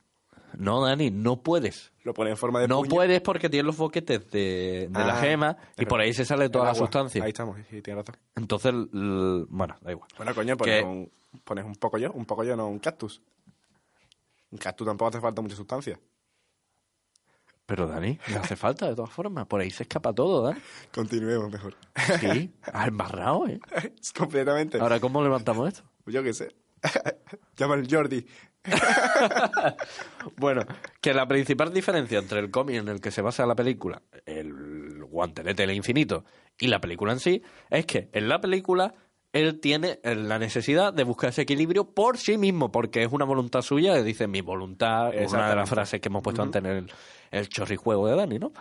S2: No, Dani, no puedes.
S1: Lo pone en forma de
S2: No
S1: puño.
S2: puedes porque tiene los boquetes de, de la
S1: Ah,
S2: gema y por ahí se sale toda la sustancia.
S1: Ahí estamos, sí, tienes razón.
S2: Entonces, bueno, da igual.
S1: Bueno, coño,
S2: Que-
S1: pones un, pones un poco yo, un poco yo, no un cactus. Un cactus tampoco hace falta mucha sustancia.
S2: Pero Dani, le hace falta de todas formas. Por ahí se escapa todo, Dani.
S1: Continuemos mejor.
S2: Sí, has embarrado, ¿eh?
S1: Completamente.
S2: Ahora, ¿cómo levantamos esto?
S1: Yo qué sé. Llama al Jordi.
S2: Bueno, que la principal diferencia entre el cómic en el que se basa la película, el guantelete del infinito, y la película en sí, es que en la película él tiene la necesidad de buscar ese equilibrio por sí mismo, porque es una voluntad suya, que dice mi voluntad, es una de las frases que hemos puesto antes en el, el chorrijuego de Dani, ¿no?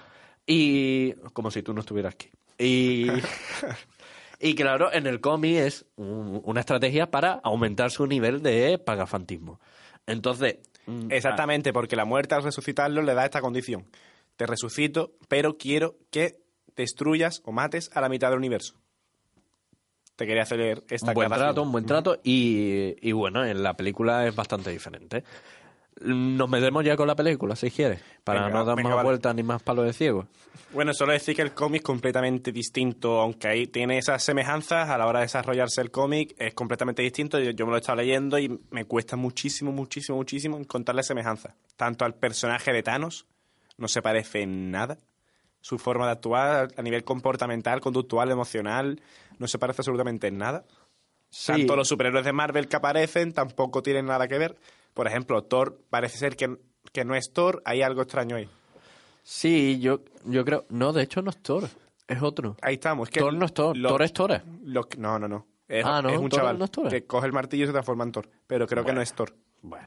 S2: Y como si tú no estuvieras aquí. Y, y claro, en el cómic es un- una estrategia para aumentar su nivel de pagafantismo. Entonces, mm,
S1: Exactamente, porque la muerte al resucitarlo le da esta condición. Te resucito, pero quiero que destruyas o mates a la mitad del universo. Te quería hacer esta
S2: un buen trato, un buen trato y, y bueno, en la película es bastante diferente. Nos metemos ya con la película, si quieres, para
S1: Venga,
S2: no dar
S1: venga,
S2: más
S1: vale.
S2: vueltas ni más palos de ciego.
S1: Bueno, solo decir que el cómic es completamente distinto, aunque ahí tiene esas semejanzas, a la hora de desarrollarse el cómic es completamente distinto. Yo, yo me lo he estado leyendo y me cuesta muchísimo, muchísimo, muchísimo encontrarle semejanzas. Tanto al personaje de Thanos, no se parece en nada. Su forma de actuar a nivel comportamental, conductual, emocional, no se parece absolutamente en nada. Tanto los superhéroes de Marvel que aparecen tampoco tienen nada que ver. Por ejemplo, Thor parece ser que, que no es Thor, hay algo extraño ahí.
S2: Sí, yo, yo creo... No, de hecho no es Thor, es otro.
S1: Ahí estamos. Que
S2: Thor no es Thor, Thor es Thor.
S1: no, no, no. Es,
S2: Ah, ¿no?
S1: es un
S2: Thor
S1: chaval
S2: no es Thor.
S1: que coge el martillo y se transforma en Thor. Pero creo que no es Thor.
S2: Bueno.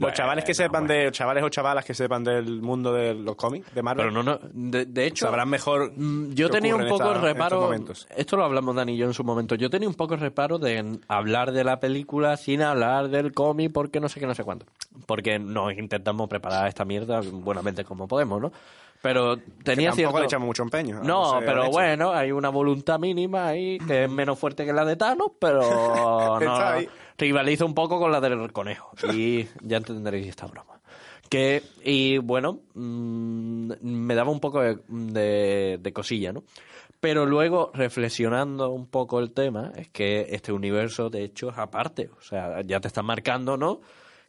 S1: Los chavales que sepan de chavales o chavalas que sepan del mundo de los cómics de Marvel
S2: Pero no, no, de, de hecho...
S1: sabrán mejor.
S2: Mm, Yo tenía un poco
S1: esta-
S2: reparo. Esto lo hablamos Dani y yo en su momento. Yo tenía un poco reparo de hablar de la película sin hablar del cómic porque no sé qué, no sé cuánto. Porque nos intentamos preparar esta mierda buenamente como podemos, ¿no? Pero
S1: Que
S2: tenía
S1: tampoco
S2: cierto.
S1: le echamos mucho empeño.
S2: No, pero bueno, hay una voluntad mínima ahí que es menos fuerte que la de Thanos, pero no, rivaliza un poco con la del conejo. Y ya entenderéis esta broma. Que, y bueno, mm, me daba un poco de, de- de cosilla, ¿no? Pero luego, reflexionando un poco el tema, es que este universo, de hecho, es aparte. O sea, ya te está marcando, ¿no?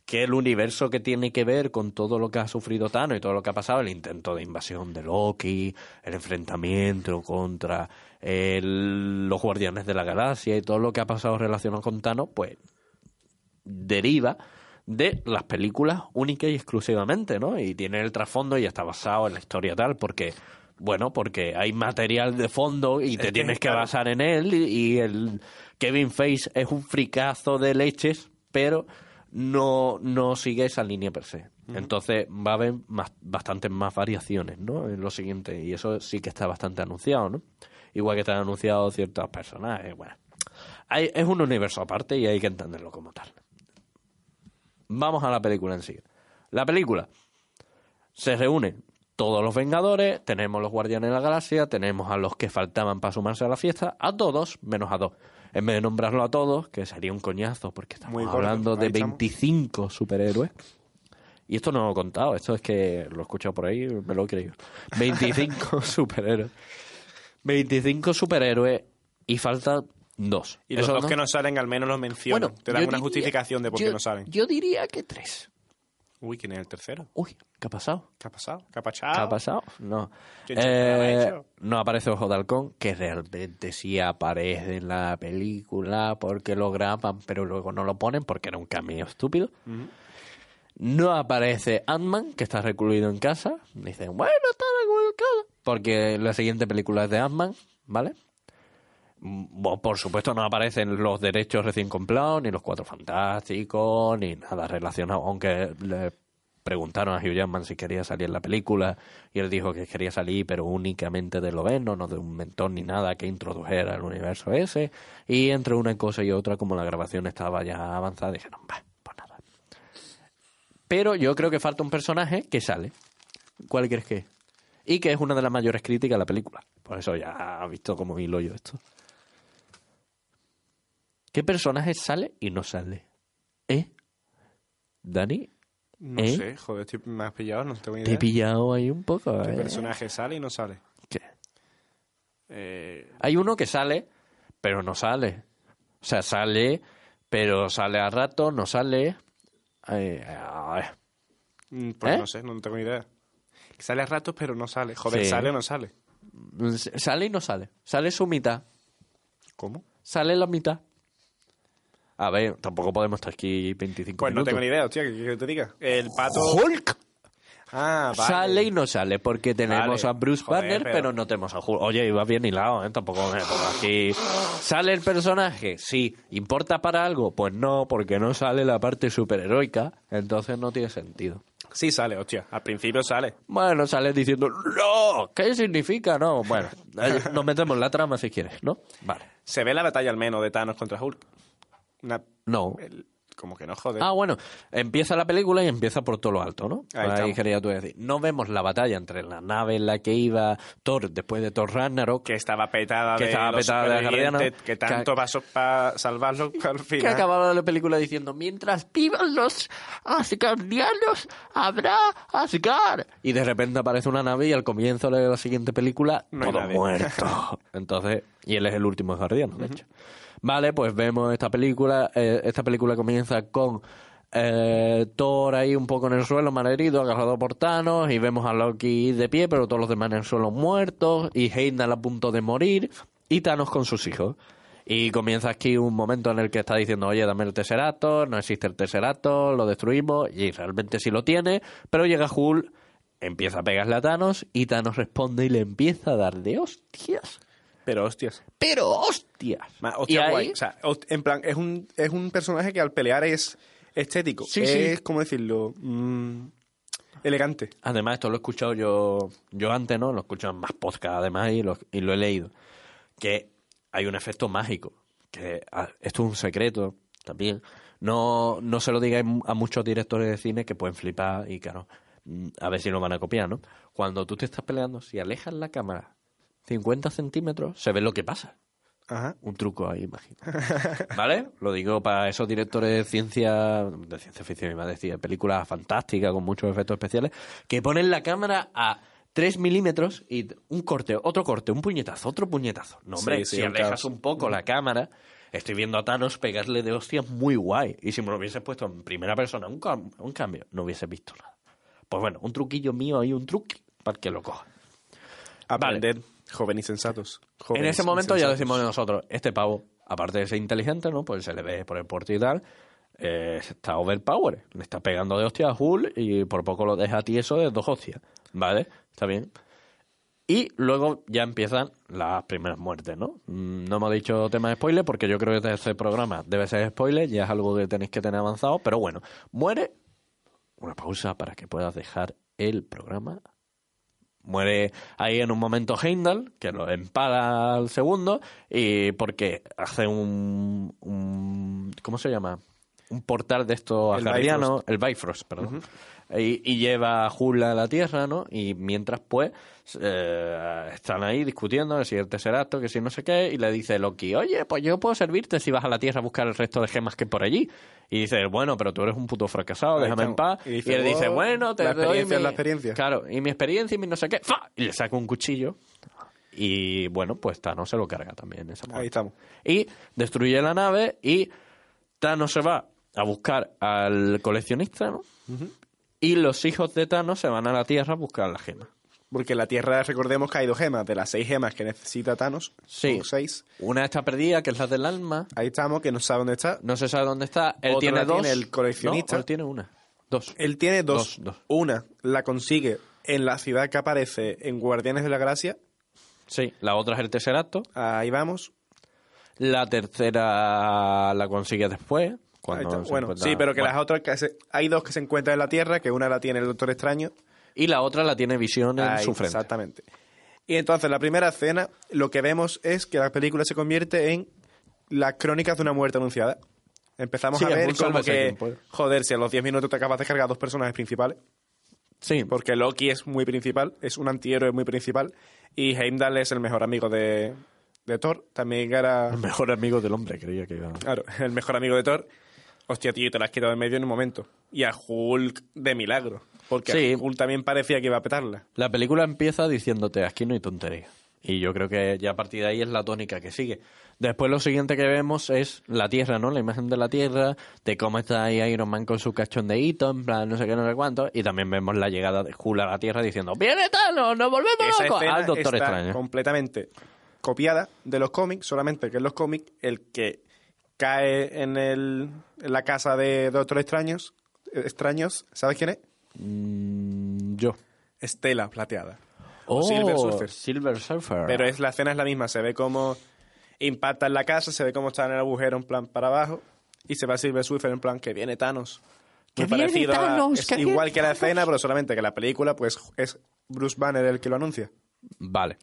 S2: Que el universo que tiene que ver con todo lo que ha sufrido Thanos y todo lo que ha pasado, el intento de invasión de Loki, el enfrentamiento contra el- los Guardianes de la Galaxia y todo lo que ha pasado relacionado con Thanos, pues deriva de las películas única y exclusivamente, ¿no? Y tiene el trasfondo y está basado en la historia tal, porque, bueno, porque hay material de fondo y te tienes que
S1: claro.
S2: basar en él y, y el Kevin Face es un fricazo de leches, pero no, no sigue esa línea per se. Entonces va a haber más, bastantes más variaciones, ¿no? En lo siguiente, y eso sí que está bastante anunciado, ¿no? Igual que están anunciados ciertos personajes, bueno. Hay- es un universo aparte y hay que entenderlo como tal. Vamos a la película en sí. La película se reúnen todos los Vengadores, tenemos los Guardianes de la Galaxia, tenemos a los que faltaban para sumarse a la fiesta, a todos menos a dos. En vez de nombrarlo a todos, que sería un coñazo, porque estamos
S1: Muy corto,
S2: hablando de
S1: ahí estamos.
S2: 25 superhéroes. Y esto no lo he contado, esto es que lo he escuchado por ahí, me lo he creído. 25 superhéroes. 25 superhéroes y faltan dos.
S1: Y los
S2: Esos
S1: dos
S2: dos-
S1: que no salen, al menos los mencionan. Te dan una
S2: diría-
S1: justificación de por
S2: yo-
S1: qué no salen.
S2: Yo diría que tres.
S1: Uy, ¿quién es el tercero?
S2: Uy, ¿qué ha pasado?
S1: ¿Qué ha pasado? ¿Qué ha pasado?
S2: ¿Qué ha pasado? No.
S1: ¿Quién se lo ha
S2: Eh, no aparece Ojo de Halcón, que realmente sí aparece en la película porque lo graban, pero luego no lo ponen porque era un cameo estúpido. No aparece Ant-Man, que está recluido en casa. Dicen, bueno, está recluido en casa. Porque la siguiente película es de Ant-Man, ¿vale? Mm, por supuesto no aparecen los derechos recién comprados, ni los cuatro fantásticos, ni nada relacionado. Aunque le preguntaron a Hugh Jackman si quería salir en la película y él dijo que quería salir, pero únicamente de Loveno, no de un mentor ni nada que introdujera el universo ese. Y entre una cosa y otra, como la grabación estaba ya avanzada, dijeron, va, pues nada. Pero yo creo que falta un personaje que sale. ¿Cuál crees que es? Y que es una de las mayores críticas a la película. Por eso ya ha visto cómo hilo yo esto. ¿Qué personaje sale y no sale? Dani,
S1: No
S2: ¿Eh?
S1: sé, joder, estoy- me has pillado, no tengo ni
S2: te
S1: idea.
S2: he pillado ahí un poco.
S1: ¿Qué
S2: ¿eh?
S1: personaje sale y no sale?
S2: ¿Qué?
S1: Eh,
S2: Hay uno que sale, pero no sale. O sea, sale, pero sale a rato, no sale. Eh,
S1: mm, pues
S2: ¿Eh?
S1: no sé, no tengo ni idea. Sale a ratos, pero no sale. Joder,
S2: Sí.
S1: ¿sale o no sale?
S2: Sale y no sale. Sale su mitad.
S1: ¿Cómo?
S2: Sale la mitad. A ver, tampoco podemos estar aquí 25
S1: Pues no
S2: minutos.
S1: tengo ni idea, hostia, ¿qué te diga? El pato...
S2: Hulk
S1: Ah, vale.
S2: sale y no sale porque tenemos
S1: Vale.
S2: a Bruce Banner, pero...
S1: pero-
S2: no tenemos a Hulk. Oye, iba bien hilado, ¿eh? Tampoco me pongo aquí. ¿Sale el personaje? Sí. ¿Importa para algo? Pues no, porque no sale la parte superheroica, entonces no tiene sentido.
S1: Sí sale, hostia. Al principio sale.
S2: Bueno, sale diciendo, ¡No! ¿Qué significa? No, bueno, nos metemos en la trama si quieres, ¿no? Vale.
S1: Se ve la batalla al menos de Thanos contra Hulk. Una-
S2: No.
S1: el- como que no, joder.
S2: Ah, bueno, empieza la película y empieza por todo lo alto, ¿no?
S1: Ahí
S2: Ahí, quería tú decir. No vemos la batalla entre la nave en la que iba Thor después de Thor Ragnarok,
S1: que estaba petada
S2: Que
S1: de
S2: estaba
S1: los
S2: petada de guardianes.
S1: que tanto
S2: Que-
S1: pasó para salvarlo al
S2: que
S1: final.
S2: acababa la película diciendo, mientras vivan los asgardianos, habrá Asgard. Y de repente aparece una nave y al comienzo de la siguiente película,
S1: No
S2: todo muerto. Entonces, y él es el último asgardiano, de hecho. Vale, pues vemos esta película. eh, esta película comienza con eh, Thor ahí un poco en el suelo, malherido, agarrado por Thanos, y vemos a Loki de pie, pero todos los demás en el suelo muertos, y Heimdall a punto de morir, y Thanos con sus hijos. Y comienza aquí un momento en el que está diciendo, oye, dame el Tesseractor, no existe el Tesseractor, lo destruimos, y realmente sí lo tiene, pero llega Hulk, empieza a pegarle a Thanos, y Thanos responde y le empieza a dar de hostias.
S1: Pero hostias.
S2: Pero hostias.
S1: Ma-
S2: y
S1: hostia,
S2: ahí,
S1: guay. O sea, host- en plan, es un, es un personaje que al pelear es estético.
S2: Sí,
S1: es,
S2: sí.
S1: ¿cómo decirlo? Mm, elegante.
S2: Además, esto lo he escuchado yo, yo antes, ¿no? Lo he escuchado en más podcast, además, y lo, y lo he leído. Que hay un efecto mágico. Que ah, esto es un secreto también. No, no se lo digáis a muchos directores de cine que pueden flipar y, claro, mm, a ver si lo van a copiar, ¿no? Cuando tú te estás peleando, si alejas la cámara 50 centímetros, se ve lo que pasa.
S1: Ajá.
S2: Un truco ahí, imagino. ¿Vale? Lo digo para esos directores de ciencia, de ciencia ficción, iba a decir, de películas fantásticas con muchos efectos especiales, que ponen la cámara a 3 milímetros y un corte, otro corte, un puñetazo, otro puñetazo. No, hombre,
S1: Sí, sí,
S2: si alejas un poco la cámara, estoy viendo a Thanos pegarle de hostias muy guay. Y si me lo hubieses puesto en primera persona, un, cam- un cambio, no hubiese visto nada. Pues bueno, un truquillo mío ahí, un truque para que lo coja.
S1: Aprended, jóvenes insensatos.
S2: En
S1: jóvenes
S2: ese momento ya decimos nosotros, este pavo, aparte de ser inteligente, ¿no? Pues se le ve por el porte y tal, eh, está overpower. Le está pegando de hostia a Hull y por poco lo deja tieso de dos hostias. ¿Vale? Está bien. Y luego ya empiezan las primeras muertes, ¿no? Mm, No hemos dicho tema de spoiler porque yo creo que este programa debe ser spoiler, ya es algo que tenéis que tener avanzado, pero bueno, muere. Una pausa para que puedas dejar el programa Muere ahí en un momento Heimdall, que lo empala al segundo, y porque hace un, un- ¿cómo se llama? Un portal de estos
S1: El
S2: el Bifrost, perdón. y, y lleva a Hull a la Tierra, ¿no? Y mientras, pues, eh, están ahí discutiendo que si el Tesseracto, que si no sé qué, y le dice Loki, oye, pues yo puedo servirte si vas a la Tierra a buscar el resto de gemas que hay por allí. Y dice, bueno, pero tú eres un puto fracasado,
S1: Ahí
S2: déjame en paz.
S1: Y
S2: Y,
S1: dice,
S2: él dice,
S1: "Oh,
S2: bueno, te
S1: la
S2: doy
S1: experiencia
S2: mi-
S1: la experiencia".
S2: Claro, y mi experiencia y mi no sé qué, ¡fa! y le saca un cuchillo. Y bueno, pues Thanos se lo carga también. Esa
S1: Ahí
S2: muerte.
S1: estamos.
S2: Y destruye la nave y Thanos se va a buscar al coleccionista, ¿no? Y los hijos de Thanos se van a la Tierra a buscar la gema.
S1: Porque en la Tierra, recordemos que hay dos gemas. De las seis gemas que necesita Thanos,
S2: Sí.
S1: son seis.
S2: Una está perdida, que es la del alma.
S1: Ahí estamos, que no sabe dónde está.
S2: No se sabe dónde está. Él
S1: Otra
S2: tiene dos.
S1: tiene el coleccionista.
S2: No, él tiene una. Dos.
S1: Él tiene dos.
S2: Dos, dos.
S1: Una la consigue en la ciudad que aparece en Guardianes de la Galaxia.
S2: Sí. La otra es el Tesseracto.
S1: Ahí vamos.
S2: La tercera la consigue después. Cuando se
S1: Bueno,
S2: encuentra-
S1: sí, pero que
S2: Bueno.
S1: las otras que se- hay dos que se encuentran en la Tierra, que una la tiene el Doctor Extraño.
S2: Y la otra la tiene visión en
S1: Ahí,
S2: su frente.
S1: Exactamente. Y entonces la primera escena, lo que vemos es que la película se convierte en las crónicas de una muerte anunciada. Empezamos
S2: Sí,
S1: a ver como que, joder, si a los 10 minutos te acabas de cargar dos personajes principales,
S2: Sí,
S1: porque Loki es muy principal, es un antihéroe muy principal, y Heimdall es el mejor amigo de, de Thor, también era,
S2: el mejor amigo del hombre, creía que iba.
S1: claro, el mejor amigo de Thor. Hostia, tío, te la has quitado en medio en un momento. Y a Hulk de milagro. Porque
S2: Sí.
S1: a Hulk también parecía que iba a petarla.
S2: La película empieza diciéndote, aquí no hay tontería. Y yo creo que ya a partir de ahí es la tónica que sigue. Después lo siguiente que vemos es la Tierra, ¿no? La imagen de la Tierra, de cómo está ahí Iron Man con su cachondeíto, en plan no sé qué, no sé cuánto. Y también vemos la llegada de Hulk a la Tierra diciendo, ¡Viene Thanos! ¡Nos volvemos
S1: Esa
S2: locos! Al Doctor
S1: está
S2: Extraño.
S1: completamente copiada de los cómics, solamente que en los cómics el que cae en, el, en la casa de Doctor Extraños, extraños, ¿sabes quién es?
S2: Mm, yo.
S1: Estela plateada.
S2: Oh,
S1: O Silver Surfer.
S2: Silver Surfer.
S1: Pero es, la escena es la misma, se ve cómo impacta en la casa, se ve cómo está en el agujero en plan para abajo y se va Silver Surfer en plan que viene Thanos.
S2: Que
S1: Muy
S2: viene
S1: parecido a-
S2: Thanos,
S1: es
S2: que
S1: igual que la escena, pero solamente que la película pues es Bruce Banner el que lo anuncia.
S2: Vale.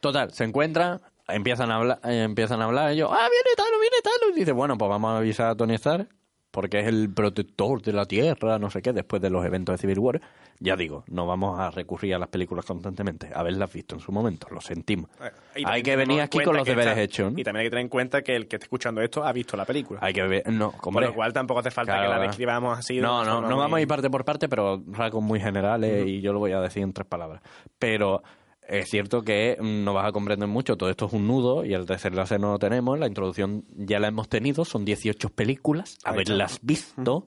S2: Total, se encuentran, empiezan a hablar, eh, empiezan a hablar ellos, ah, viene Thanos, viene Thanos. Y dice, bueno, pues vamos a avisar a Tony Stark, porque es el protector de la Tierra, no sé qué, después de los eventos de Civil War. Ya digo, no vamos a recurrir a las películas constantemente, haberlas visto en su momento, lo sentimos.
S1: Eh, Y
S2: hay que venir
S1: en
S2: aquí con los deberes
S1: está-
S2: hechos, ¿no?
S1: Y también hay que tener en cuenta que el que esté escuchando esto ha visto la película.
S2: Hay que ver, no,
S1: Con
S2: hombre.
S1: lo cual tampoco hace falta
S2: Claro,
S1: que la describamos así.
S2: No, no, no vamos a ir parte por parte, pero rasgos muy generales y yo lo voy a decir en tres palabras. Pero es cierto que mm, no vas a comprender mucho, todo esto es un nudo y el desenlace no lo tenemos, la introducción ya la hemos tenido, son 18 películas, haberlas visto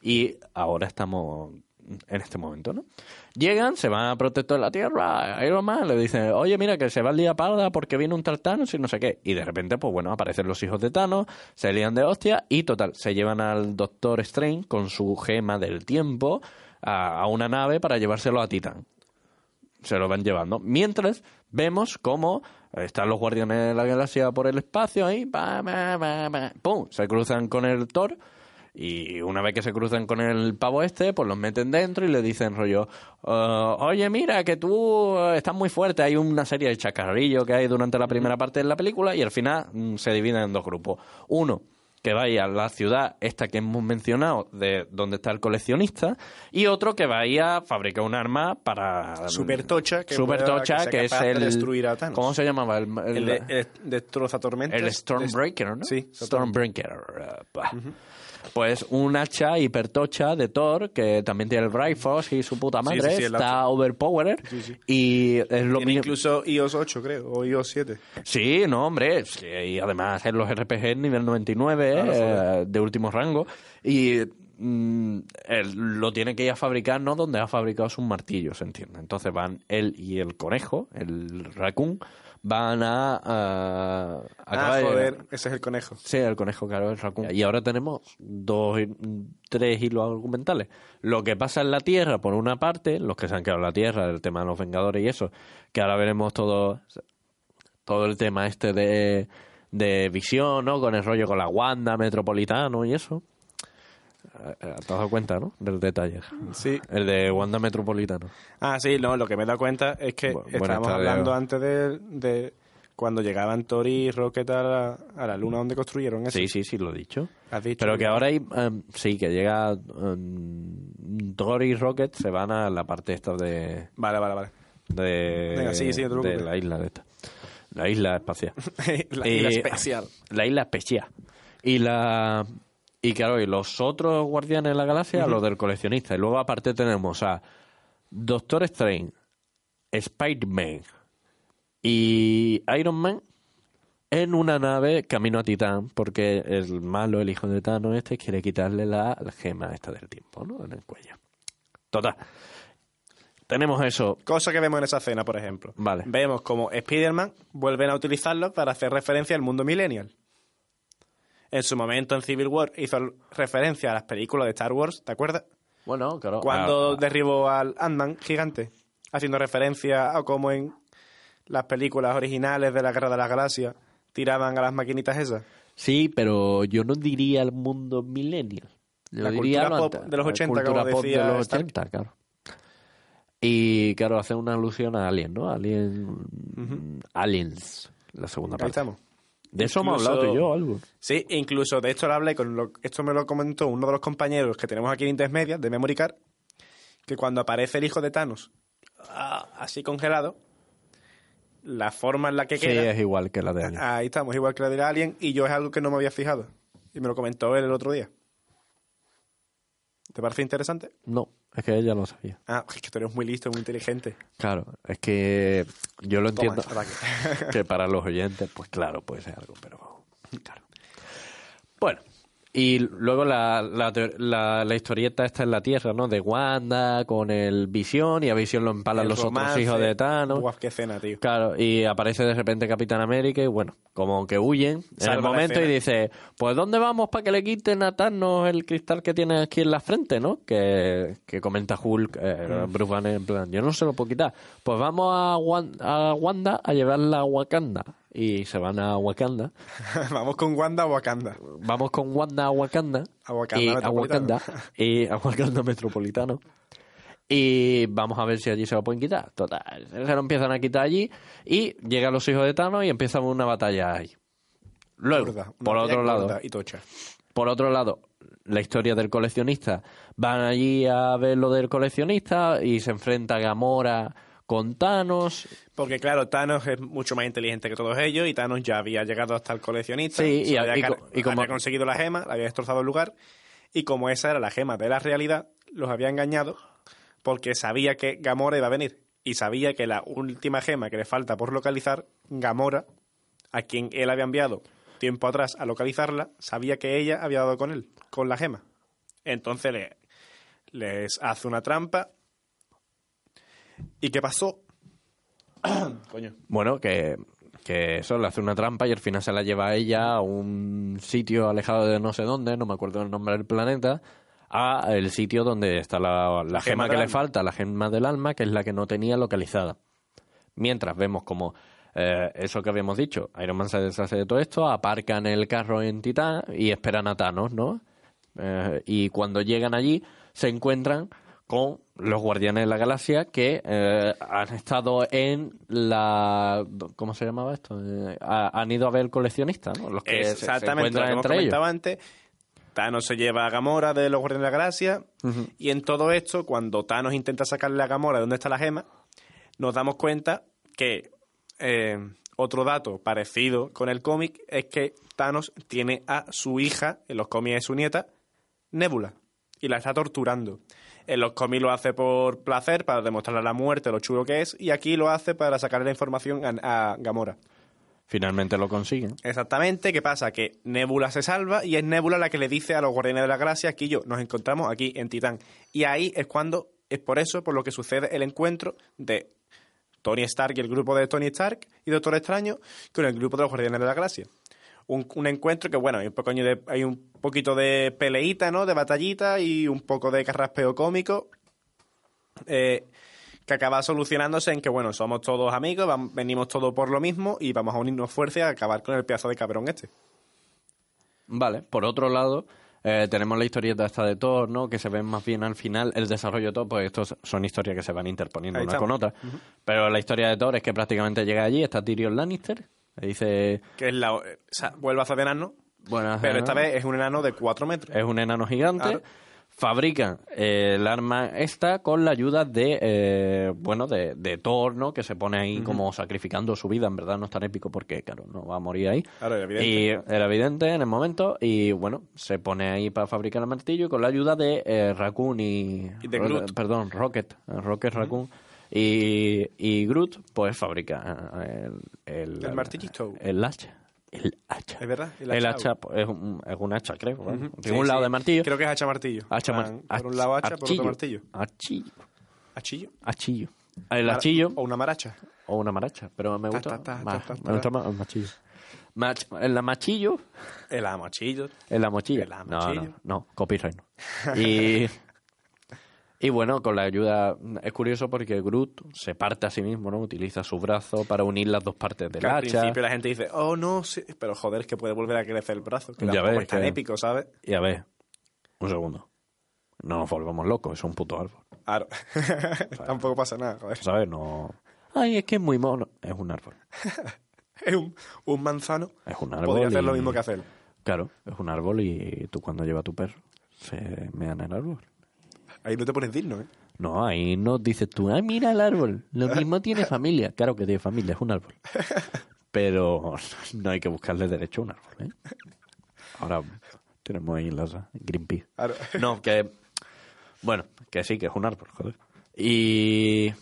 S2: y ahora estamos en este momento, ¿no? Llegan, se van a Protector de la Tierra, Iron Man le dicen, oye, mira, que se va el día parda porque viene un tal Thanos y no sé qué. Y de repente, pues bueno, aparecen los hijos de Thanos, se lían de hostia y total, se llevan al Doctor Strange con su gema del tiempo a, a una nave para llevárselo a Titán. Se lo van llevando. Mientras vemos cómo están los guardianes de la galaxia por el espacio ahí, pum, se cruzan con el Thor y una vez que se cruzan con el pavo este, pues los meten dentro y le dicen rollo, "Ah, oye, mira, que tú eh, estás muy fuerte. Hay una serie de chacarrillos que hay durante la primera parte de la película y al final mm, se dividen en dos grupos. Uno, que vaya a la ciudad esta que hemos mencionado, de donde está el coleccionista, y otro que vaya a fabricar un arma para...
S1: Super tocha, que
S2: Super
S1: pueda-
S2: tocha,
S1: que
S2: es
S1: de
S2: el...
S1: destruir a Thanos.
S2: ¿Cómo se llamaba? El, el-
S1: El, de- el destroza tormentas.
S2: el Stormbreaker, ¿no?
S1: Sí,
S2: Stormbreaker. bah. Pues un hacha hipertocha de Thor, que también tiene el Bifrost y su puta madre,
S1: sí, sí, el
S2: está overpowered. Y es lo mismo.
S1: incluso iOS 8, creo, o iOS 7.
S2: Sí, no, hombre. sí, y además en los RPG nivel 99,
S1: Claro,
S2: eh,
S1: joder.
S2: de último rango. Y mm, él lo tiene que ir a fabricar, ¿no? Donde ha fabricado sus martillos, ¿se entiende? Entonces van él y el conejo, el raccoon, van a... a,
S1: Ah,
S2: de-
S1: joder, ese es el conejo.
S2: Sí, el conejo, claro, el raccoon. Y ahora tenemos dos, tres hilos argumentales. Lo que pasa en la Tierra, por una parte, los que se han quedado en la Tierra, el tema de los Vengadores y eso, que ahora veremos todo, todo el tema este de, de visión, ¿no? Con el rollo con la Wanda, Metropolitano y eso. Eh, ¿Te has dado cuenta, no? Del detalle.
S1: Sí.
S2: El de Wanda Metropolitano.
S1: Ah, sí, no, lo que me he dado cuenta es que
S2: Bu-
S1: estábamos hablando antes de, de cuando llegaban Tori y Rocket a la, a la luna donde construyeron eso.
S2: Sí, sí, sí, lo he dicho.
S1: Has dicho.
S2: Pero que ahora hay, em, sí, que llega em, Thor y Rocket se van a la parte esta de,
S1: Vale, vale, vale.
S2: de,
S1: Venga, sí, sí, no te
S2: de
S1: preocupes.
S2: la isla de esta. La isla espacial.
S1: la isla especial.
S2: La isla especial. Y la y claro, y los otros guardianes de la galaxia, los del coleccionista. Y luego aparte tenemos a Doctor Strange, Spider-Man y Iron Man en una nave camino a Titán, porque el malo, el hijo de Thanos este, quiere quitarle la, la gema esta del tiempo, ¿no? En el cuello. Total. Tenemos eso.
S1: Cosa que vemos en esa escena, por ejemplo.
S2: Vale.
S1: Vemos como Spider-Man vuelven a utilizarlo para hacer referencia al mundo millennial. En su momento en Civil War hizo referencia a las películas de Star Wars, ¿te acuerdas?
S2: Bueno, claro.
S1: Cuando
S2: ah,
S1: derribó al Ant-Man gigante, haciendo referencia a cómo en las películas originales de la Guerra de las Galaxias tiraban a las maquinitas esas.
S2: Sí, pero yo no diría el mundo millennial. Yo
S1: La
S2: diría
S1: cultura
S2: lo
S1: pop de los
S2: la
S1: 80,
S2: cultura
S1: como
S2: pop
S1: decía
S2: de los
S1: Stark.
S2: 80, claro. Y claro, hace una alusión a Alien, ¿no? Alien... Aliens, la segunda
S1: Ahí
S2: parte.
S1: estamos.
S2: De eso hemos hablado tú y yo, algo.
S1: Sí, incluso de esto lo hablé con lo, esto me lo comentó uno de los compañeros que tenemos aquí en Intermedia, de Memory Card, que cuando aparece el hijo de Thanos así congelado, la forma en la que
S2: Sí,
S1: queda,
S2: es igual que la de Alien.
S1: ahí estamos, igual que la del Alien, y yo es algo que no me había fijado. Y me lo comentó él el otro día. ¿Te parece interesante?
S2: No, es que ella lo sabía.
S1: Ah, es que tú eres muy listo, muy inteligente.
S2: Claro, es que yo lo
S1: Toma,
S2: entiendo que para los oyentes, pues claro, puede ser algo, pero claro. Bueno, y luego la, la, la- la historieta está en la Tierra, ¿no? De Wanda con el Visión y a Visión lo empalan
S1: El
S2: los otros hijos de Thanos.
S1: Buah, qué escena, tío.
S2: Claro, y aparece de repente Capitán América y bueno, como que huyen en
S1: Salva
S2: el
S1: la
S2: momento y dice, pues ¿dónde vamos para que le quiten a Thanos el cristal que tiene aquí en la frente, no? Que, que comenta Hulk, eh,
S1: Mm.
S2: Bruce Banner, en plan, yo no se lo puedo quitar. Pues vamos a, Wan- a Wanda a llevarla a Wakanda. Y se van a Wakanda.
S1: Vamos con Wanda o Wakanda.
S2: Vamos con Wanda a Wakanda.
S1: A Wakanda
S2: y, a
S1: Metropolitano.
S2: Wakanda. Y a Wakanda Metropolitano. Y vamos a ver si allí se lo pueden quitar. Total, se lo empiezan a quitar allí y llegan los hijos de Thanos y empiezan una batalla ahí. Luego,
S1: Gorda,
S2: por otro lado,
S1: Y tocha.
S2: por otro lado, la historia del coleccionista. Van allí a ver lo del coleccionista y se enfrenta Gamora con Thanos.
S1: Porque claro, Thanos es mucho más inteligente que todos ellos y Thanos ya había llegado hasta el coleccionista.
S2: Sí, y-
S1: había,
S2: y como-
S1: había conseguido la gema, la había destrozado el lugar y como esa era la gema de la realidad, los había engañado porque sabía que Gamora iba a venir y sabía que la última gema que le falta por localizar, Gamora, a quien él había enviado tiempo atrás a localizarla, sabía que ella había dado con él, con la gema. Entonces le, les hace una trampa. ¿Y qué pasó? Coño.
S2: Bueno, que, que eso, le hace una trampa y al final se la lleva a ella a un sitio alejado de no sé dónde, no me acuerdo el nombre del planeta, a el sitio donde está la, la
S1: Gema
S2: gema que le
S1: alma.
S2: falta, la gema del alma, que es la que no tenía localizada. Mientras vemos como eh, eso que habíamos dicho, Iron Man se deshace de todo esto, aparcan el carro en Titán y esperan a Thanos, ¿no? Eh, y cuando llegan allí se encuentran con los Guardianes de la Galaxia que eh, han estado en la... ¿Cómo se llamaba esto? Eh, ha- han ido a ver el coleccionista, ¿no? Los que se- se,
S1: Exactamente, lo que hemos
S2: entre ellos.
S1: comentado antes. Thanos se lleva a Gamora de los Guardianes de la Galaxia. Y en todo esto, cuando Thanos intenta sacarle a Gamora de dónde está la gema, nos damos cuenta que eh, otro dato parecido con el cómic es que Thanos tiene a su hija, en los cómics es su nieta, Nebula, y la está torturando. En los cómics lo hace por placer, para demostrarle la muerte, lo chulo que es, y aquí lo hace para sacarle la información a- a Gamora.
S2: Finalmente lo consiguen.
S1: Exactamente, ¿qué pasa? Que Nebula se salva y es Nebula la que le dice a los Guardianes de la Galaxia que yo nos encontramos aquí en Titán. Y ahí es cuando, es por eso, por lo que sucede el encuentro de Tony Stark y el grupo de Tony Stark y Doctor Extraño con el grupo de los Guardianes de la Galaxia. Un, un encuentro que, bueno, hay un, pequeño de- hay un poquito de peleita, ¿no? De batallita y un poco de carraspeo cómico. Eh, que acaba solucionándose en que, bueno, somos todos amigos, venimos todos por lo mismo y vamos a unirnos fuerzas a acabar con el pedazo de cabrón este.
S2: Vale, por otro lado, eh, tenemos la historieta esta de Thor, ¿no? Que se ven más bien al final el desarrollo de Thor, pues estos son historias que se van interponiendo
S1: Ahí
S2: una
S1: estamos.
S2: con otra. Pero la historia de Thor es que prácticamente llega allí, está Tyrion Lannister, le dice...
S1: Que es la. O sea, vuelve a hacer de enano,
S2: Bueno,
S1: pero esta vez es un enano de 4 metros.
S2: es un enano gigante.
S1: Claro.
S2: Fabrican eh, el arma esta con la ayuda de, eh, bueno, de, de Thor, ¿no? Que se pone ahí como sacrificando su vida. En verdad no es tan épico porque, claro, no va a morir ahí.
S1: Claro, era evidente.
S2: Y era evidente en el momento. Y, bueno, se pone ahí para fabricar el martillo y con la ayuda de eh, Raccoon y...
S1: Y de Groot.
S2: Perdón, Rocket. eh, Rocket Raccoon. Y, y Groot, pues fabrica eh, el... El,
S1: El martillito.
S2: El hacha. El hacha.
S1: Es verdad, el
S2: El
S1: hacha.
S2: pues, es, un, es un hacha, creo. ¿vale?
S1: Ujú.
S2: Tiene
S1: Sí,
S2: un lado
S1: sí.
S2: de martillo.
S1: Creo que es hacha martillo.
S2: Hacha mar-
S1: Por un lado hacha, por
S2: achillo.
S1: otro martillo.
S2: Achillo.
S1: Hachillo.
S2: Achillo. El
S1: Mara-
S2: achillo
S1: O una maracha.
S2: o una maracha, pero me
S1: Ta,
S2: gusta,
S1: ta, ta,
S2: más,
S1: ta, ta,
S2: me gusta
S1: ta.
S2: más el machillo. Mach- el machillo,
S1: El amachillo.
S2: el.
S1: El
S2: No,
S1: amachillo.
S2: no, no, copyright no. Y, y bueno, con la ayuda, es curioso porque Groot se parte a sí mismo, ¿no? Utiliza su brazo para unir las dos partes del
S1: Que al
S2: hacha.
S1: principio la gente dice, oh no, sí", pero joder, es que puede volver a crecer el brazo. Que
S2: Ya ves,
S1: es tan
S2: que-
S1: épico, ¿sabes?
S2: Y a ver, un segundo. No nos volvamos locos, es un puto árbol.
S1: Claro. Tampoco pasa nada, joder.
S2: ¿Sabes? No. Ay, es que es muy mono. Es un árbol.
S1: Es un, un manzano.
S2: Es un árbol.
S1: Podría hacer lo
S2: y-
S1: mismo que hacer.
S2: Claro, es un árbol y tú cuando llevas a tu perro se mea en el árbol.
S1: Ahí no te pones digno, ¿eh?
S2: No, ahí no dices tú, ay, mira el árbol, lo mismo tiene familia. Claro que tiene familia, es un árbol. Pero no hay que buscarle derecho a un árbol, ¿eh? Ahora tenemos ahí las Greenpeace.
S1: Claro.
S2: No, que, Bueno, que sí, que es un árbol, joder. Y,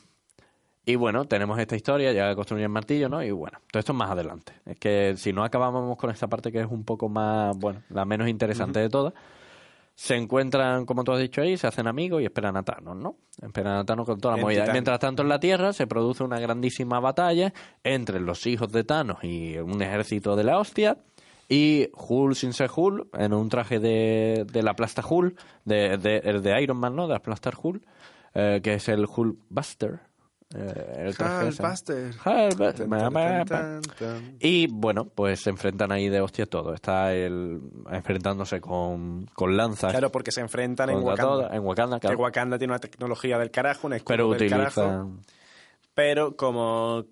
S2: y bueno, tenemos esta historia, ya construyen el martillo, ¿no? Y bueno, todo esto es más adelante. Es que si no acabábamos con esta parte que es un poco más, bueno, la menos interesante de todas, se encuentran, como tú has dicho ahí, se hacen amigos y esperan a Thanos, ¿no? Esperan a Thanos con toda la
S1: En
S2: movida.
S1: Titán.
S2: Mientras tanto, en la Tierra se produce una grandísima batalla entre los hijos de Thanos y un ejército de la hostia. Y Hulk sin ser Hulk, en un traje de, de la plasta Hulk, de, de, el de Iron Man, ¿no? De la plasta Hulk, eh, que es el Hulk Buster. Eh, el traje. Y bueno, pues se enfrentan ahí de hostias todo. Está él enfrentándose con, con lanzas.
S1: Claro, porque se enfrentan en Wakanda.
S2: todo- en Wakanda,
S1: Que
S2: claro.
S1: Wakanda tiene una tecnología del carajo, un escudo
S2: pero
S1: del carajo. Pero como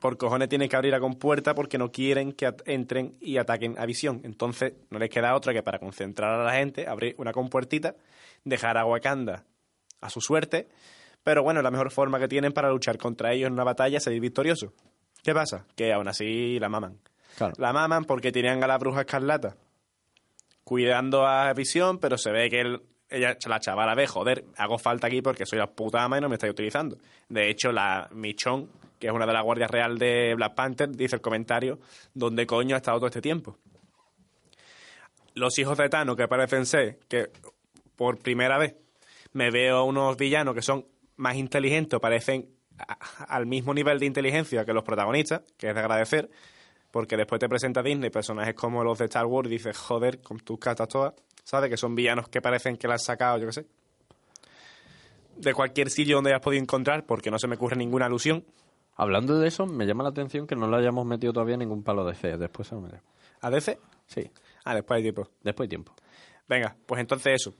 S1: por cojones tienen que abrir la compuerta porque no quieren que entren y ataquen a Visión. Entonces no les queda otra que para concentrar a la gente, abrir una compuertita, dejar a Wakanda a su suerte. Pero bueno, la mejor forma que tienen para luchar contra ellos en una batalla es salir victorioso. ¿Qué pasa? Que aún así la maman.
S2: Claro.
S1: La maman porque tenían a la bruja escarlata cuidando a Visión, pero se ve que él, ella, la chavala ve, joder, hago falta aquí porque soy la puta ama y no me estáis utilizando. De hecho, la Michonne, que es una de las guardias real de Black Panther, dice el comentario, ¿dónde coño ha estado todo este tiempo? Los hijos de Thanos, que parecen ser que por primera vez me veo unos villanos que son más inteligentes, parecen a- al mismo nivel de inteligencia que los protagonistas, que es de agradecer, porque después te presenta Disney personajes como los de Star Wars y dices, joder, con tus cartas todas, ¿sabes? Que son villanos que parecen que las has sacado, yo qué sé. De cualquier sitio donde hayas podido encontrar, porque no se me ocurre ninguna alusión.
S2: Hablando de eso, me llama la atención que no le hayamos metido todavía ningún palo de fe. Después se lo.
S1: ¿A DC?
S2: Sí,
S1: Ah, después hay tiempo.
S2: después hay tiempo.
S1: Venga, pues entonces eso.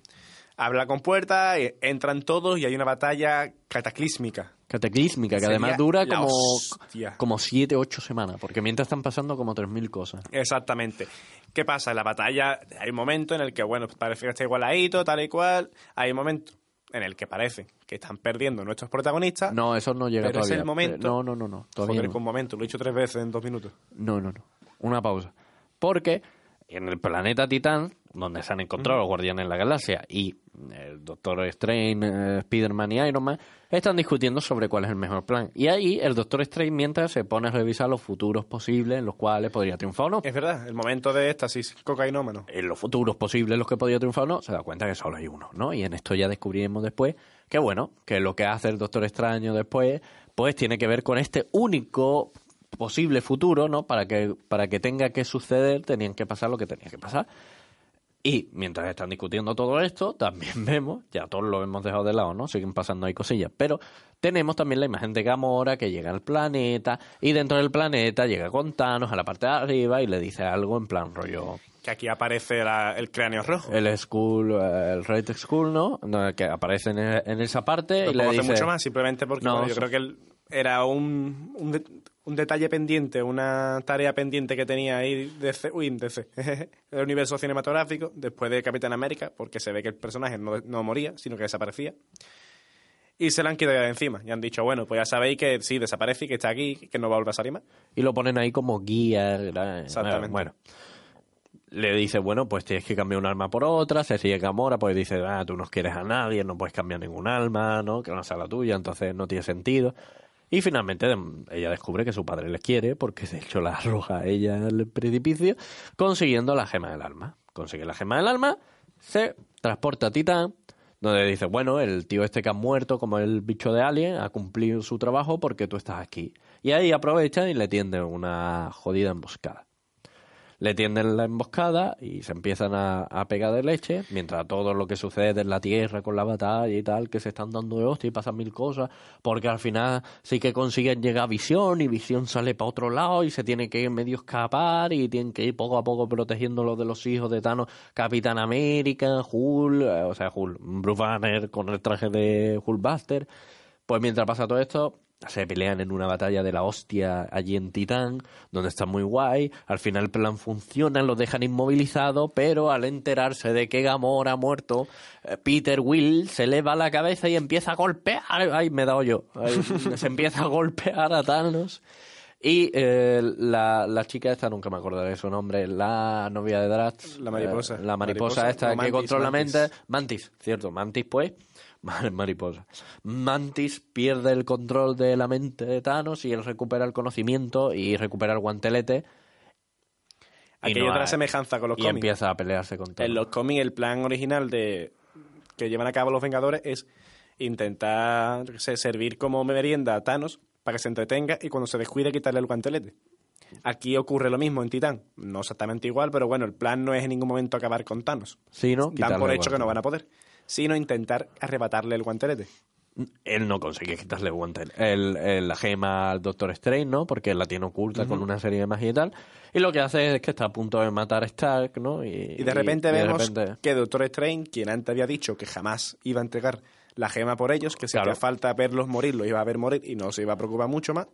S1: Habla con puerta, eh, entran todos y hay una batalla cataclísmica.
S2: Cataclísmica, que
S1: Sería
S2: además dura
S1: la
S2: como,
S1: hostia.
S2: como siete, ocho semanas, porque mientras están pasando como 3.000 cosas.
S1: Exactamente. ¿Qué pasa? En la batalla hay un momento en el que, bueno, parece que está igualadito, tal y cual. Hay un momento en el que parece que están perdiendo nuestros protagonistas.
S2: No, eso no llega
S1: Pero es
S2: todavía.
S1: el momento.
S2: No, no, no, no. Todavía
S1: Joder,
S2: no.
S1: con momento, lo he dicho tres veces en dos minutos.
S2: No, no, no. Una pausa. Porque en el planeta Titán, donde se han encontrado los Guardianes de la Galaxia y el Doctor Strange, eh, Spider-Man y Iron Man, están discutiendo sobre cuál es el mejor plan. Y ahí el Doctor Strange mientras se pone a revisar los futuros posibles en los cuales podría triunfar o no.
S1: Es verdad, el momento de éxtasis cocainómano.
S2: En los futuros posibles los que podría triunfar o no, se da cuenta que solo hay uno, ¿no? Y en esto ya descubriremos después que, bueno, que lo que hace el Doctor Extraño después, pues tiene que ver con este único posible futuro, ¿no? Para que, para que tenga que suceder, tenían que pasar lo que tenía que pasar. Y mientras están discutiendo todo esto, también vemos, ya todos lo hemos dejado de lado, ¿no? Siguen pasando ahí cosillas, pero tenemos también la imagen de Gamora que llega al planeta y dentro del planeta llega con Thanos a la parte de arriba y le dice algo en plan rollo,
S1: Que aquí aparece la- el cráneo rojo.
S2: el Skull, eh, el Red Skull, ¿no? No, Que aparece en, en esa parte y le dice...
S1: mucho más, simplemente porque
S2: No,
S1: bueno, yo creo que él era un, un detalle pendiente, una tarea pendiente que tenía ahí DC, uy, DC, el universo cinematográfico, después de Capitán América, porque se ve que el personaje no, no moría, sino que desaparecía. Y se la han quitado de encima. Y han dicho, bueno, pues ya sabéis que sí, desaparece y que está aquí, que no va a volver a salir más.
S2: Y lo ponen ahí como guía. ¿verdad?
S1: Exactamente.
S2: Bueno. Le dice, bueno, pues tienes que cambiar un arma por otra. Se sigue Gamora, pues dice, ah, tú no quieres a nadie, no puedes cambiar ningún alma, ¿no? Que no sea la tuya, entonces no tiene sentido. Y finalmente ella descubre que su padre le quiere, porque de hecho la arroja a ella al precipicio, consiguiendo la gema del alma. Consigue la gema del alma, se transporta a Titán, donde dice, bueno, el tío este que ha muerto como el bicho de Alien ha cumplido su trabajo porque tú estás aquí. Y ahí aprovecha y le tienden una jodida emboscada. Le tienden la emboscada y se empiezan a, pegar de leche, mientras todo lo que sucede en la Tierra con la batalla y tal, que se están dando de hostia y pasan mil cosas, porque al final sí que consiguen llegar a Visión y Visión sale para otro lado y se tiene que medio escapar y tienen que ir poco a poco protegiendo los de los hijos de Thanos, Capitán América, Hulk, eh, o sea, Hulk, Bruce Banner con el traje de Hulkbuster. Pues mientras pasa todo esto, se pelean en una batalla de la hostia allí en Titán, donde está muy guay. Al final el plan funciona, los dejan inmovilizados, pero al enterarse de que Gamora ha muerto, eh, Peter Will se eleva la cabeza y empieza a golpear. Ay, me he dado yo. Ay, se empieza a golpear a Thanos. Y eh, la, la chica esta, nunca me acordaré de su nombre, la novia de Drax.
S1: La mariposa.
S2: eh, la mariposa,
S1: Mariposa,
S2: esta que
S1: Mantis,
S2: controla
S1: Mantis.
S2: mente. Mantis, cierto, Mantis pues. Mariposa. Mantis pierde el control de la mente de Thanos y él recupera el conocimiento y recupera el guantelete. y
S1: Aquí hay
S2: no
S1: otra semejanza con los
S2: y
S1: cómics.
S2: empieza a pelearse con Thanos.
S1: En los cómics, el plan original de que llevan a cabo los Vengadores es intentar sé, servir como merienda a Thanos para que se entretenga y cuando se descuide quitarle el guantelete. Aquí ocurre lo mismo en Titán. No exactamente igual, pero bueno, el plan no es en ningún momento acabar con Thanos.
S2: Sí, ¿no?
S1: Dan por hecho que no van a poder, sino intentar arrebatarle el guantelete.
S2: Él no consigue quitarle el guante- el- el- la gema al Doctor Strange, ¿no? Porque la tiene oculta con una serie de magia y tal. Y lo que hace es que está a punto de matar a Stark, ¿no? Y,
S1: Y de repente
S2: y de
S1: vemos
S2: repente-
S1: que Doctor Strange, quien antes había dicho que jamás iba a entregar la gema por ellos, que si
S2: Claro.
S1: hacía falta verlos morir, los iba a ver morir y no se iba a preocupar mucho más,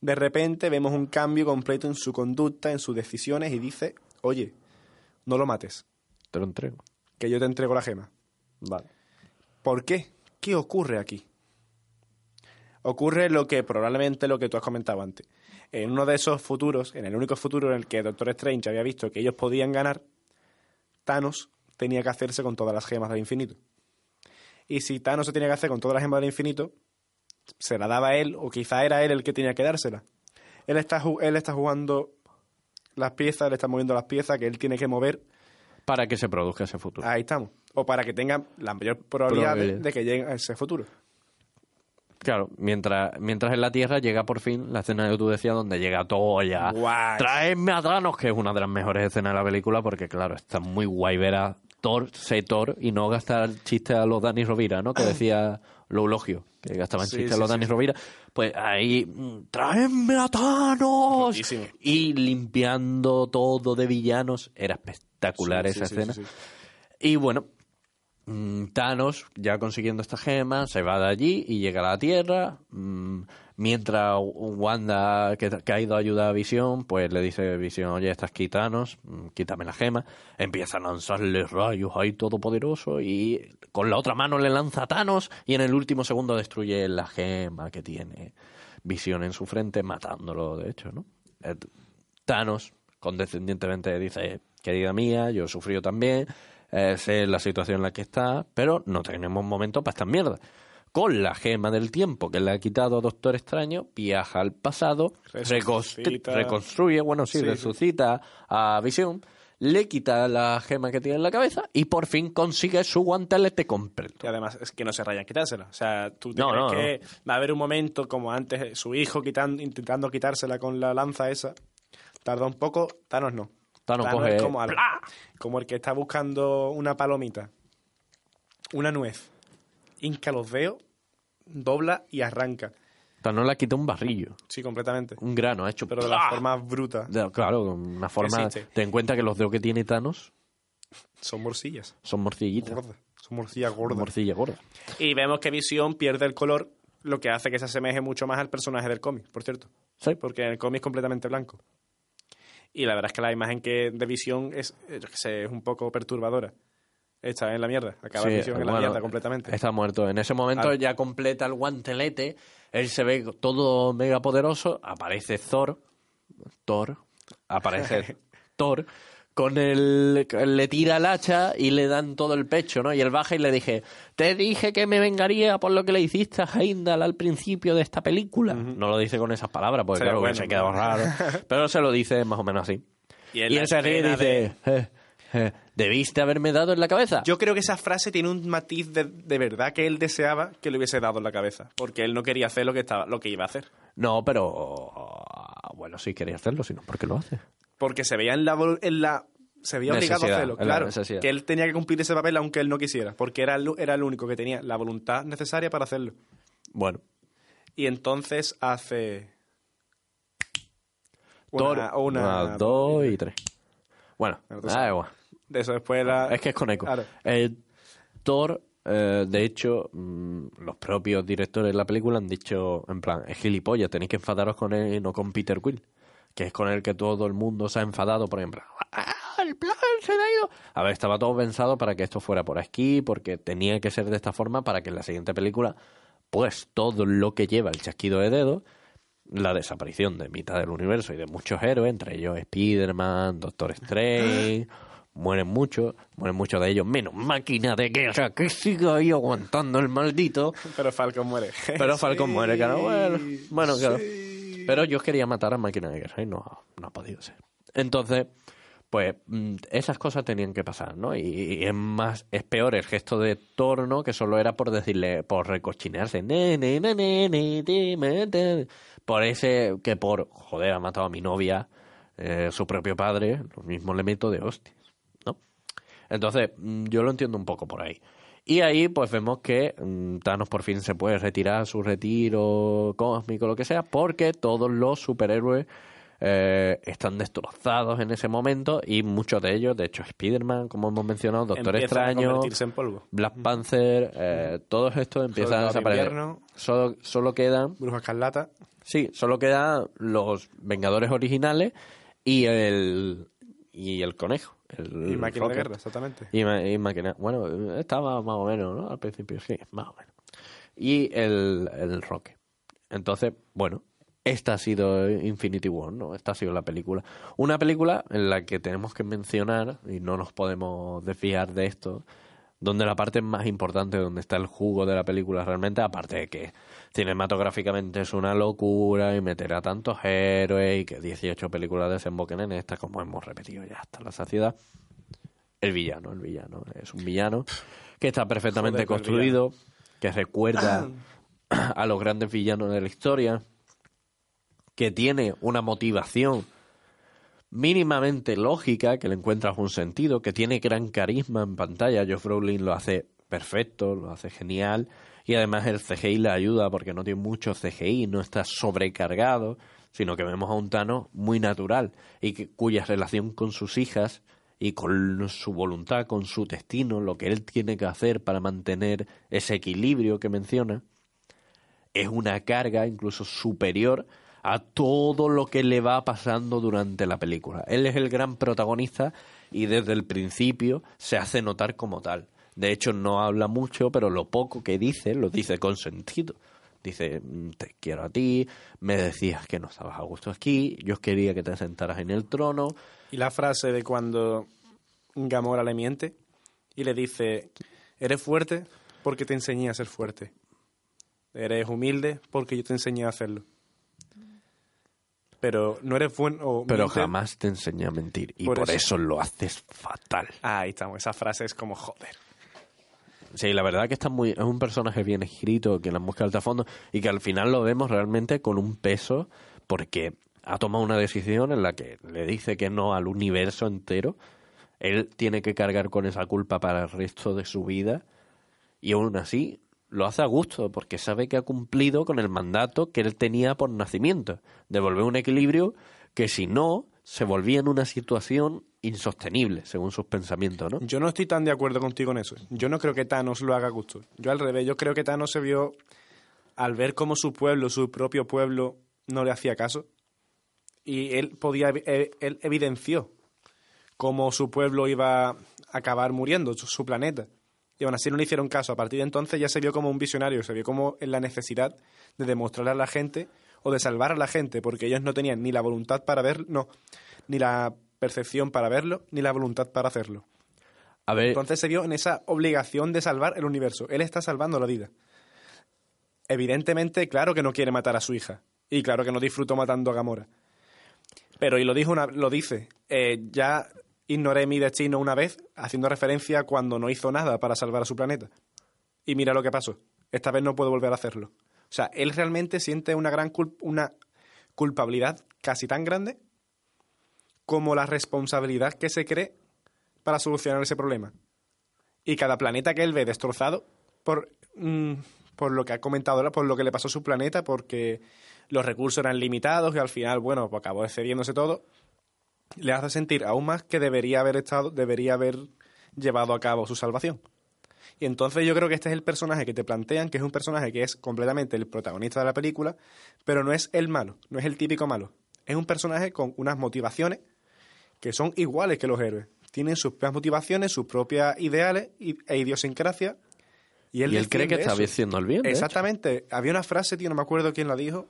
S1: de repente vemos un cambio completo en su conducta, en sus decisiones y dice, oye, no lo mates,
S2: Te lo entrego.
S1: que yo te entrego la gema.
S2: Vale.
S1: ¿Por qué? ¿Qué ocurre aquí? Ocurre lo que probablemente lo que tú has comentado antes. En uno de esos futuros, en el único futuro en el que Doctor Strange había visto que ellos podían ganar, Thanos tenía que hacerse con todas las gemas del infinito. Y si Thanos se tenía que hacer con todas las gemas del infinito, se la daba él, o quizá era él el que tenía que dársela. Él está, él está jugando las piezas, él está moviendo las piezas que él tiene que mover
S2: Para que se produzca ese futuro.
S1: Ahí estamos. O para que tengan la mayor probabilidad de,
S2: Probabilidad.
S1: de que lleguen a ese futuro.
S2: Claro, mientras, mientras en la Tierra llega por fin la escena que tú decías donde llega todo ya.
S1: Guay.
S2: Traedme a Thanos, que es una de las mejores escenas de la película, porque claro, está muy guay ver a Thor, sé Thor, y no gastar chistes a los Dani Rovira, ¿no? Que decía lo eulogio, que gastaban
S1: Sí,
S2: chistes a
S1: sí,
S2: los
S1: sí.
S2: Dani Rovira. Pues ahí, mm, traedme a Thanos.
S1: Rotísimo.
S2: Y limpiando todo de villanos. Era espectacular
S1: Sí,
S2: esa
S1: sí,
S2: escena.
S1: sí.
S2: Y bueno, mm, Thanos, ya consiguiendo esta gema, se va de allí y llega a la Tierra. mm, mientras Wanda, que, que ha ido a ayudar a Visión, pues le dice Visión, oye, estás aquí Thanos, mm, quítame la gema. Empieza a lanzarle rayos ahí todopoderoso y con la otra mano le lanza a Thanos y en el último segundo destruye la gema que tiene Visión en su frente, matándolo, de hecho, ¿no? Eh, Thanos, condescendientemente, dice, querida mía, yo he sufrido también, eh, sé la situación en la que está, pero no tenemos momento para estas mierdas. Con la gema del tiempo que le ha quitado a Doctor Extraño, viaja al pasado, reconstru- reconstruye, bueno, sí,
S1: Sí, sí.
S2: resucita a Visión, le quita la gema que tiene en la cabeza y por fin consigue su guantelete completo.
S1: Y además es que no se rayan quitársela. O sea, tú te
S2: No,
S1: crees
S2: no,
S1: que va a haber un momento como antes su hijo quitando, intentando quitársela con la lanza esa. Tarda un poco, Thanos no.
S2: Thanos coge-
S1: como, al- como el que está buscando una palomita, una nuez, hinca los dedos, dobla y arranca.
S2: Thanos le quita un barrillo,
S1: Sí, completamente.
S2: un grano, ha hecho...
S1: Pero de la forma bruta.
S2: De- claro, una forma... Ten en cuenta que los dedos que tiene Thanos
S1: Son morcillas.
S2: son morcillitas.
S1: Gordas. Son morcillas gordas.
S2: Morcilla gorda.
S1: Y vemos que Visión pierde el color, lo que hace que se asemeje mucho más al personaje del cómic, por cierto.
S2: Sí.
S1: Porque en el cómic es completamente blanco. Y la verdad es que la imagen que de Visión es, eh, yo qué sé, es un poco perturbadora. Está en la mierda. Acaba
S2: Sí,
S1: Visión en la
S2: bueno,
S1: mierda completamente.
S2: Está muerto. En ese momento ya completa el guantelete. Él se ve todo mega poderoso. Aparece Thor. Thor. Aparece Thor. Con el. Le tira el hacha y le dan todo el pecho, ¿no? Y él baja y le dije: Te dije que me vengaría por lo que le hiciste a Heimdall al principio de esta película. No lo dice con esas palabras, porque claro que se quedó raro. Pero se lo dice más o menos así.
S1: Y en
S2: Y él se ríe y dice: "Eh, eh, ¿Debiste haberme dado en la cabeza?
S1: Yo creo que esa frase tiene un matiz de, de verdad que él deseaba que le hubiese dado en la cabeza. Porque él no quería hacer lo que, estaba, lo que iba a hacer.
S2: No, pero bueno, sí quería hacerlo, sino ¿por qué lo hace?
S1: Porque se veía en la, en la se veía obligado a hacerlo, claro. Que él tenía que cumplir ese papel aunque él no quisiera. Porque era el, era el único que tenía la voluntad necesaria para hacerlo.
S2: Bueno,
S1: Y entonces hace. Una, una,
S2: una, dos y tres. Bueno,
S1: sabes.
S2: igual.
S1: De eso después la.
S2: Es que es con eco.
S1: Claro.
S2: Eh, Thor, eh, de hecho, mm, los propios directores de la película han dicho, en plan, es gilipollas, tenéis que enfadaros con él y no con Peter Quill, que es con el que todo el mundo se ha enfadado, por ejemplo. ¡Ah, el plan se ha ido! A ver, estaba todo pensado para que esto fuera por aquí, porque tenía que ser de esta forma para que en la siguiente película, pues todo lo que lleva el chasquido de dedos la desaparición de mitad del universo y de muchos héroes, entre ellos Spider-Man, Doctor Strange, mueren muchos, mueren muchos de ellos, menos máquina de guerra que sigue ahí aguantando el maldito.
S1: Pero Falcon muere.
S2: Pero Falcon
S1: Sí,
S2: muere, claro. Bueno, bueno, claro. Pero yo quería matar a máquina de guerra y no, no ha podido ser. Entonces, pues mm, esas cosas tenían que pasar, ¿no? Y, y es más, es peor el gesto de Thor, ¿no? Que solo era por decirle, por recochinearse. Ne, ne, ne. Por ese, que por, joder, ha matado a mi novia, eh, su propio padre, lo mismo le meto de hostias, ¿no? Entonces, mm, yo lo entiendo un poco por ahí. Y ahí pues vemos que mm, Thanos por fin se puede retirar su retiro cósmico, lo que sea, porque todos los superhéroes eh, están destrozados en ese momento y muchos de ellos, de hecho Spider-Man, como hemos mencionado, Doctor
S1: Empieza a
S2: Extraño,
S1: en polvo.
S2: Black Panther, eh, todos estos empiezan a desaparecer.
S1: invierno.
S2: Solo, solo quedan,
S1: Bruja Escarlata.
S2: sí, solo quedan los Vengadores originales y el y el conejo. El,
S1: Y máquina de guerra, exactamente.
S2: Y, ma- y máquina. Bueno, estaba más o menos, ¿no? Al principio, sí, más o menos. Y el, el Roque. Entonces, bueno, esta ha sido Infinity War, ¿no? Esta ha sido la película. Una película en la que tenemos que mencionar, y no nos podemos desviar de esto, donde la parte más importante, donde está el jugo de la película realmente, aparte de que cinematográficamente es una locura y meter a tantos héroes y que 18 películas desemboquen en esta, como hemos repetido ya hasta la saciedad, el villano, el villano. Es un villano que está perfectamente
S1: Joder,
S2: construido, que recuerda a los grandes villanos de la historia, que tiene una motivación mínimamente lógica, que le encuentras un sentido, que tiene gran carisma en pantalla. Josh Brolin lo hace perfecto, lo hace genial. Y además el CGI le ayuda porque no tiene mucho CGI, no está sobrecargado, sino que vemos a un Thanos muy natural y que, cuya relación con sus hijas y con su voluntad, con su destino, lo que él tiene que hacer para mantener ese equilibrio que menciona, es una carga incluso superior a todo lo que le va pasando durante la película. Él es el gran protagonista y desde el principio se hace notar como tal. De hecho, no habla mucho, pero lo poco que dice, lo dice con sentido. Dice, "Mm, te quiero a ti, me decías que no estabas a gusto aquí, yo quería que te sentaras en el trono.
S1: Y la frase de cuando Gamora le miente y le dice, eres fuerte porque te enseñé a ser fuerte. Eres humilde porque yo te enseñé a hacerlo. Pero no eres bueno o
S2: Pero jamás te enseñé a mentir y por,
S1: Por
S2: eso.
S1: eso.
S2: lo haces fatal.
S1: Ah, ahí estamos. Esa frase es como joder.
S2: Sí, la verdad que está muy, es un personaje bien escrito, que la busca alta fondo y que al final lo vemos realmente con un peso porque ha tomado una decisión en la que le dice que no al universo entero. Él tiene que cargar con esa culpa para el resto de su vida y aún así lo hace a gusto porque sabe que ha cumplido con el mandato que él tenía por nacimiento, devolver un equilibrio que si no se volvía en una situación insostenible, según sus pensamientos, ¿no?
S1: Yo no estoy tan de acuerdo contigo en eso. Yo no creo que Thanos lo haga a gusto. Yo al revés, yo creo que Thanos se vio al ver cómo su pueblo, su propio pueblo, no le hacía caso. Y él podía, eh, él evidenció cómo su pueblo iba a acabar muriendo, su planeta. Y aún así no le hicieron caso. A partir de entonces ya se vio como un visionario, se vio como en la necesidad de demostrarle a la gente o de salvar a la gente, porque ellos no tenían ni la voluntad para ver, no, ni la percepción para verlo, ni la voluntad para hacerlo.
S2: A ver,
S1: Entonces se vio en esa obligación de salvar el universo. Él está salvando la vida. Evidentemente, claro que no quiere matar a su hija. Y claro que no disfrutó matando a Gamora. Pero, y lo, dijo una, lo dice, eh, ya ignoré mi destino una vez, haciendo referencia a cuando no hizo nada para salvar a su planeta. Y mira lo que pasó. Esta vez no puedo volver a hacerlo. O sea, él realmente siente una gran una culpabilidad casi tan grande como la responsabilidad que se cree para solucionar ese problema. Y cada planeta que él ve destrozado por, mm, por lo que ha comentado ahora, por lo que le pasó a su planeta, porque los recursos eran limitados y al final, bueno, pues acabó excediéndose todo, le hace sentir aún más que debería haber estado, debería haber llevado a cabo su salvación. Y entonces yo creo que este es el personaje que te plantean, que es un personaje que es completamente el protagonista de la película, pero no es el malo, no es el típico malo. Es un personaje con unas motivaciones que son iguales que los héroes. Tienen sus propias motivaciones, sus propias ideales e idiosincrasia. Y él,
S2: y él cree que está
S1: eso.
S2: haciendo el bien.
S1: Exactamente. Había una frase, tío, no me acuerdo quién la dijo,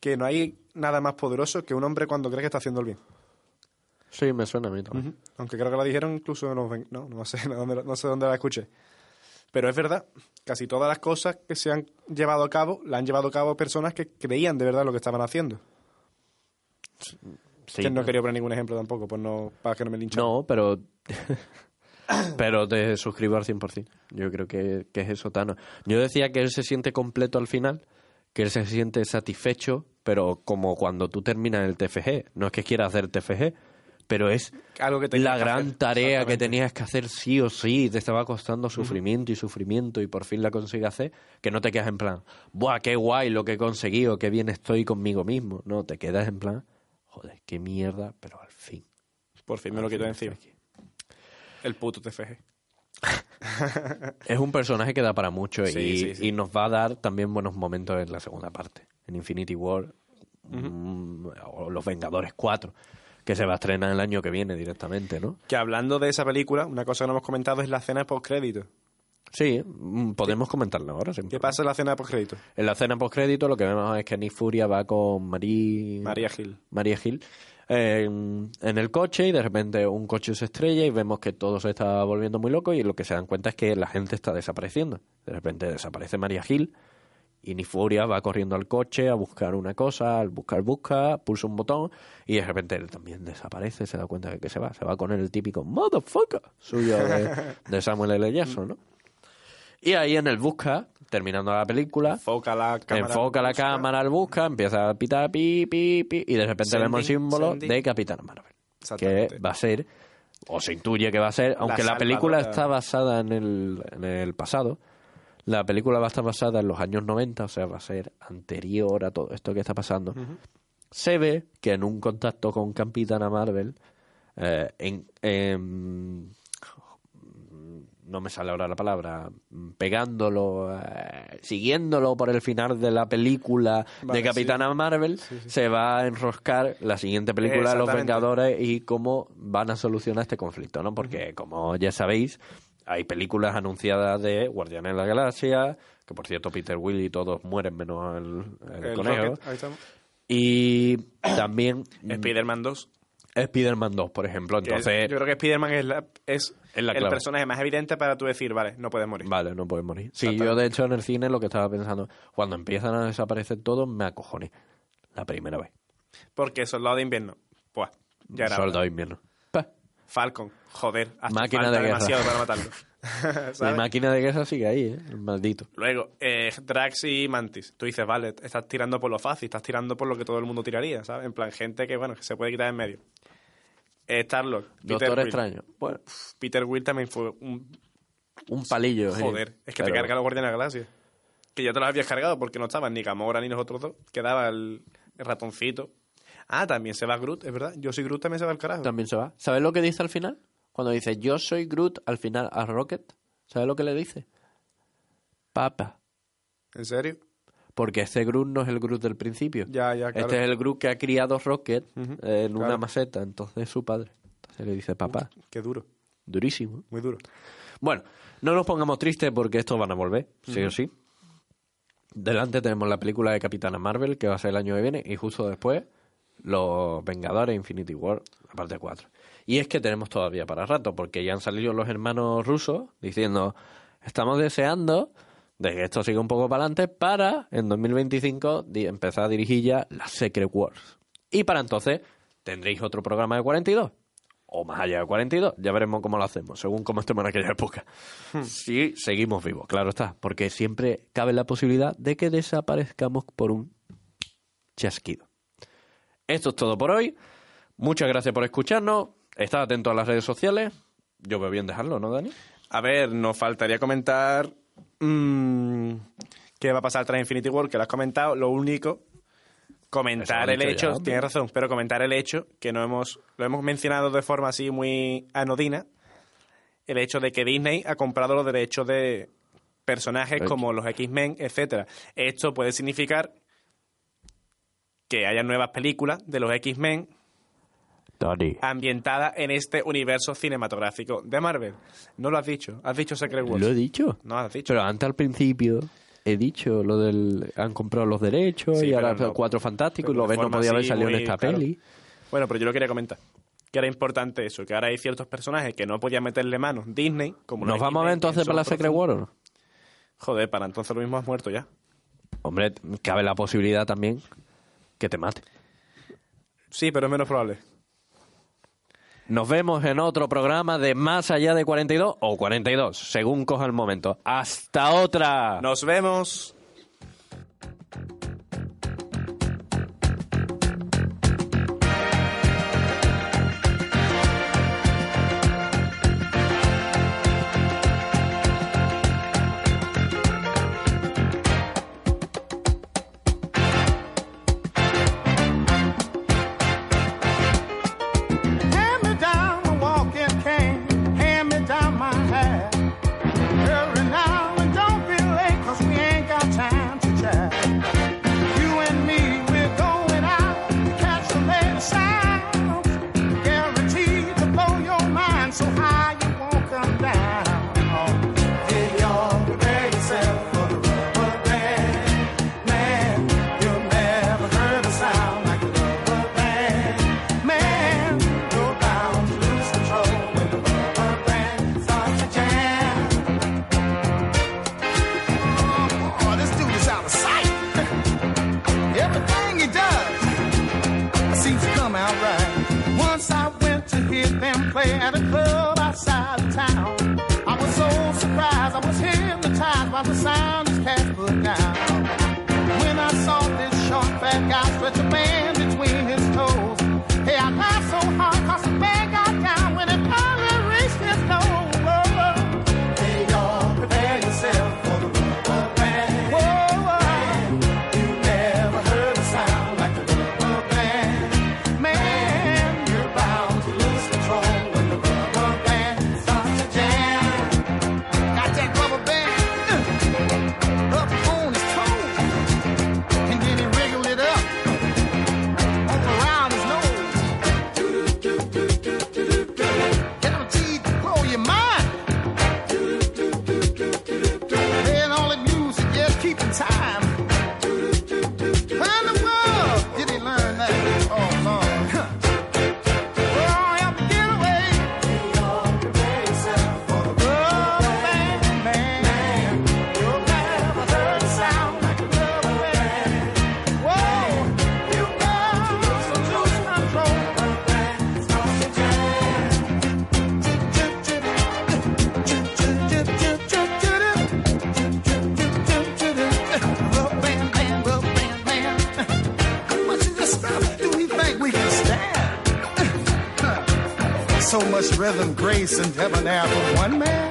S1: que no hay nada más poderoso que un hombre cuando cree que está haciendo el bien.
S2: Sí, me suena a mí también.
S1: Aunque creo que la dijeron incluso en los no, no sé dónde, no sé dónde la escuché. Pero es verdad, casi todas las cosas que se han llevado a cabo, la han llevado a cabo personas que creían de verdad lo que estaban haciendo.
S2: Sí,
S1: que no quería poner ningún ejemplo tampoco, pues no, para que no me linchen.
S2: No, pero. pero te suscribo al 100%. Yo creo que, que es eso, Tano. Yo decía que él se siente completo al final, que él se siente satisfecho, pero como cuando tú terminas el TFG. No es que quiera hacer TFG, pero es
S1: Algo que
S2: la gran
S1: hacer,
S2: tarea que tenías que hacer sí o sí. Te estaba costando sufrimiento y sufrimiento y por fin la consigues hacer. Que no te quedas en plan, ¡buah, qué guay lo que he conseguido! ¡Qué bien estoy conmigo mismo! No, te quedas en plan, joder, qué mierda, pero al fin.
S1: Por fin me lo quito de encima. El puto TFG.
S2: Es un personaje que da para mucho
S1: Sí,
S2: y,
S1: sí, sí.
S2: y nos va a dar también buenos momentos en la segunda parte. En Infinity War mm, o Los Vengadores 4, que se va a estrenar el año que viene directamente, ¿no?
S1: Que hablando de esa película, una cosa que no hemos comentado es la escena post-crédito.
S2: Sí, mm, podemos comentarlo ahora. sin
S1: ¿Qué pasa en la escena post-crédito?
S2: En la escena postcrédito lo que vemos es que Nick Furia va con Marie...
S1: María Gil.
S2: María Gil en, en el coche y de repente un coche se estrella y vemos que todo se está volviendo muy loco y lo que se dan cuenta es que la gente está desapareciendo. De repente desaparece María Gil y Nifuria va corriendo al coche a buscar una cosa, al buscar busca, pulsa un botón y de repente él también desaparece, se da cuenta de que se va. Se va con el típico motherfucker suyo de, de Samuel L. Jackson, ¿no? Y ahí en el busca, terminando la película,
S1: Enfoca la cámara.
S2: enfoca la
S1: busca.
S2: cámara al busca, empieza a pitar pi, pi, pi, y de repente
S1: Sending,
S2: vemos el símbolo
S1: sending.
S2: de Capitán Marvel. Que va a ser, o se intuye que va a ser, aunque la, película está basada en el, en el pasado, la película va a estar basada en los años 90, o sea, va a ser anterior a todo esto que está pasando. Se ve que en un contacto con Capitana Marvel, eh, en, en- no me sale ahora la palabra, pegándolo, eh, siguiéndolo por el final de la película
S1: Vale,
S2: de Capitana Marvel, se va a enroscar la siguiente película de Los. Vengadores y cómo van a solucionar este conflicto, ¿no? Porque, como ya sabéis, hay películas anunciadas de Guardianes de la Galaxia, que por cierto Peter Will y todos mueren menos el, el
S1: El
S2: conejo.
S1: Rocket, ahí estamos.
S2: Y también
S1: Spider-Man 2.
S2: Spider-Man 2, por ejemplo. Entonces,
S1: yo creo que Spider-Man es, la- es,
S2: Es la
S1: el personaje más evidente para tú decir, vale, no puedes morir.
S2: Vale, no puedes morir. Sí, yo de hecho en el cine lo que estaba pensando, cuando empiezan a desaparecer todos, me acojoné. La primera vez.
S1: Porque Soldado de Invierno, pues, ya era.
S2: Soldado de invierno.
S1: Falcon, joder, hace
S2: Máquina
S1: falta
S2: de
S1: demasiado para matarlo.
S2: La máquina de guerra sigue ahí, ¿eh? El maldito.
S1: Luego, eh, Drax y Mantis. Tú dices, vale, estás tirando por lo fácil, estás tirando por lo que todo el mundo tiraría, ¿sabes? En plan, gente que, bueno, que se puede quitar en medio. Eh, Starlord, Peter
S2: Doctor
S1: Quill.
S2: Extraño. Bueno,
S1: Peter Will también fue un...
S2: un palillo.
S1: Joder, es que
S2: Pero-
S1: te carga los Guardianes de la Galaxia. Que ya te los habías cargado porque no estaban ni Gamora ni nosotros dos. Quedaba el ratoncito. Ah, también se va Groot, es verdad. Yo soy Groot, también se va al carajo.
S2: También se va. ¿Sabes lo que dice al final? Cuando dice, yo soy Groot, al final a Rocket. ¿Sabes lo que le dice? Papa.
S1: ¿En serio?
S2: Porque este Groot no es el Groot del principio.
S1: Ya, ya, claro.
S2: Este es el Groot que ha criado Rocket eh, en una maceta. Entonces es su padre. Entonces le dice papá.
S1: Qué duro,
S2: Durísimo.
S1: muy duro.
S2: Bueno, no nos pongamos tristes porque estos van a volver, sí o sí. Delante tenemos la película de Capitana Marvel, que va a ser el año que viene, y justo después Los Vengadores Infinity War, la parte 4. Y es que tenemos todavía para rato, porque ya han salido los hermanos rusos diciendo, estamos deseando de que esto siga un poco para adelante para, en 2025, di- empezar a dirigir ya las Secret Wars. Y para entonces tendréis otro programa de 42 o más allá de 42, ya veremos cómo lo hacemos, según cómo estemos en aquella época. Si seguimos vivos, claro está, porque siempre cabe la posibilidad de que desaparezcamos por un chasquido. Esto es todo por hoy. Muchas gracias por escucharnos. Estad atento a las redes sociales. Yo veo bien dejarlo, ¿no, Dani?
S1: A ver, nos faltaría comentar mm, qué va a pasar tras Infinity War, que lo has comentado. Lo único, comentar el hecho,
S2: ya,
S1: tienes razón, pero comentar el hecho, que no hemos, lo hemos mencionado de forma así muy anodina, el hecho de que Disney ha comprado los derechos de personajes como los X-Men, etcétera. Esto puede significar que haya nuevas películas de los X-Men ambientadas en este universo cinematográfico de Marvel. No lo has dicho, has dicho Secret Wars.
S2: ¿Lo he dicho?
S1: No, has dicho.
S2: Pero antes al principio he dicho lo del... Han comprado los derechos y ahora
S4: no,
S2: Cuatro Fantásticos y lo ves no podía haber salido en esta peli.
S4: Bueno, pero yo lo quería comentar que era importante eso, que ahora hay ciertos personajes que no podían meterle mano. Disney, como
S2: ¿Nos vamos a ver entonces para la Secret War o no?
S4: Joder, para entonces lo mismo has muerto ya.
S2: Hombre, cabe la posibilidad también que te mate.
S4: Sí, pero es menos probable.
S2: Nos vemos en otro programa de Más allá de 42 o 42, según coja el momento. Hasta otra.
S4: Nos vemos.
S5: rhythm, grace, and heaven have one man.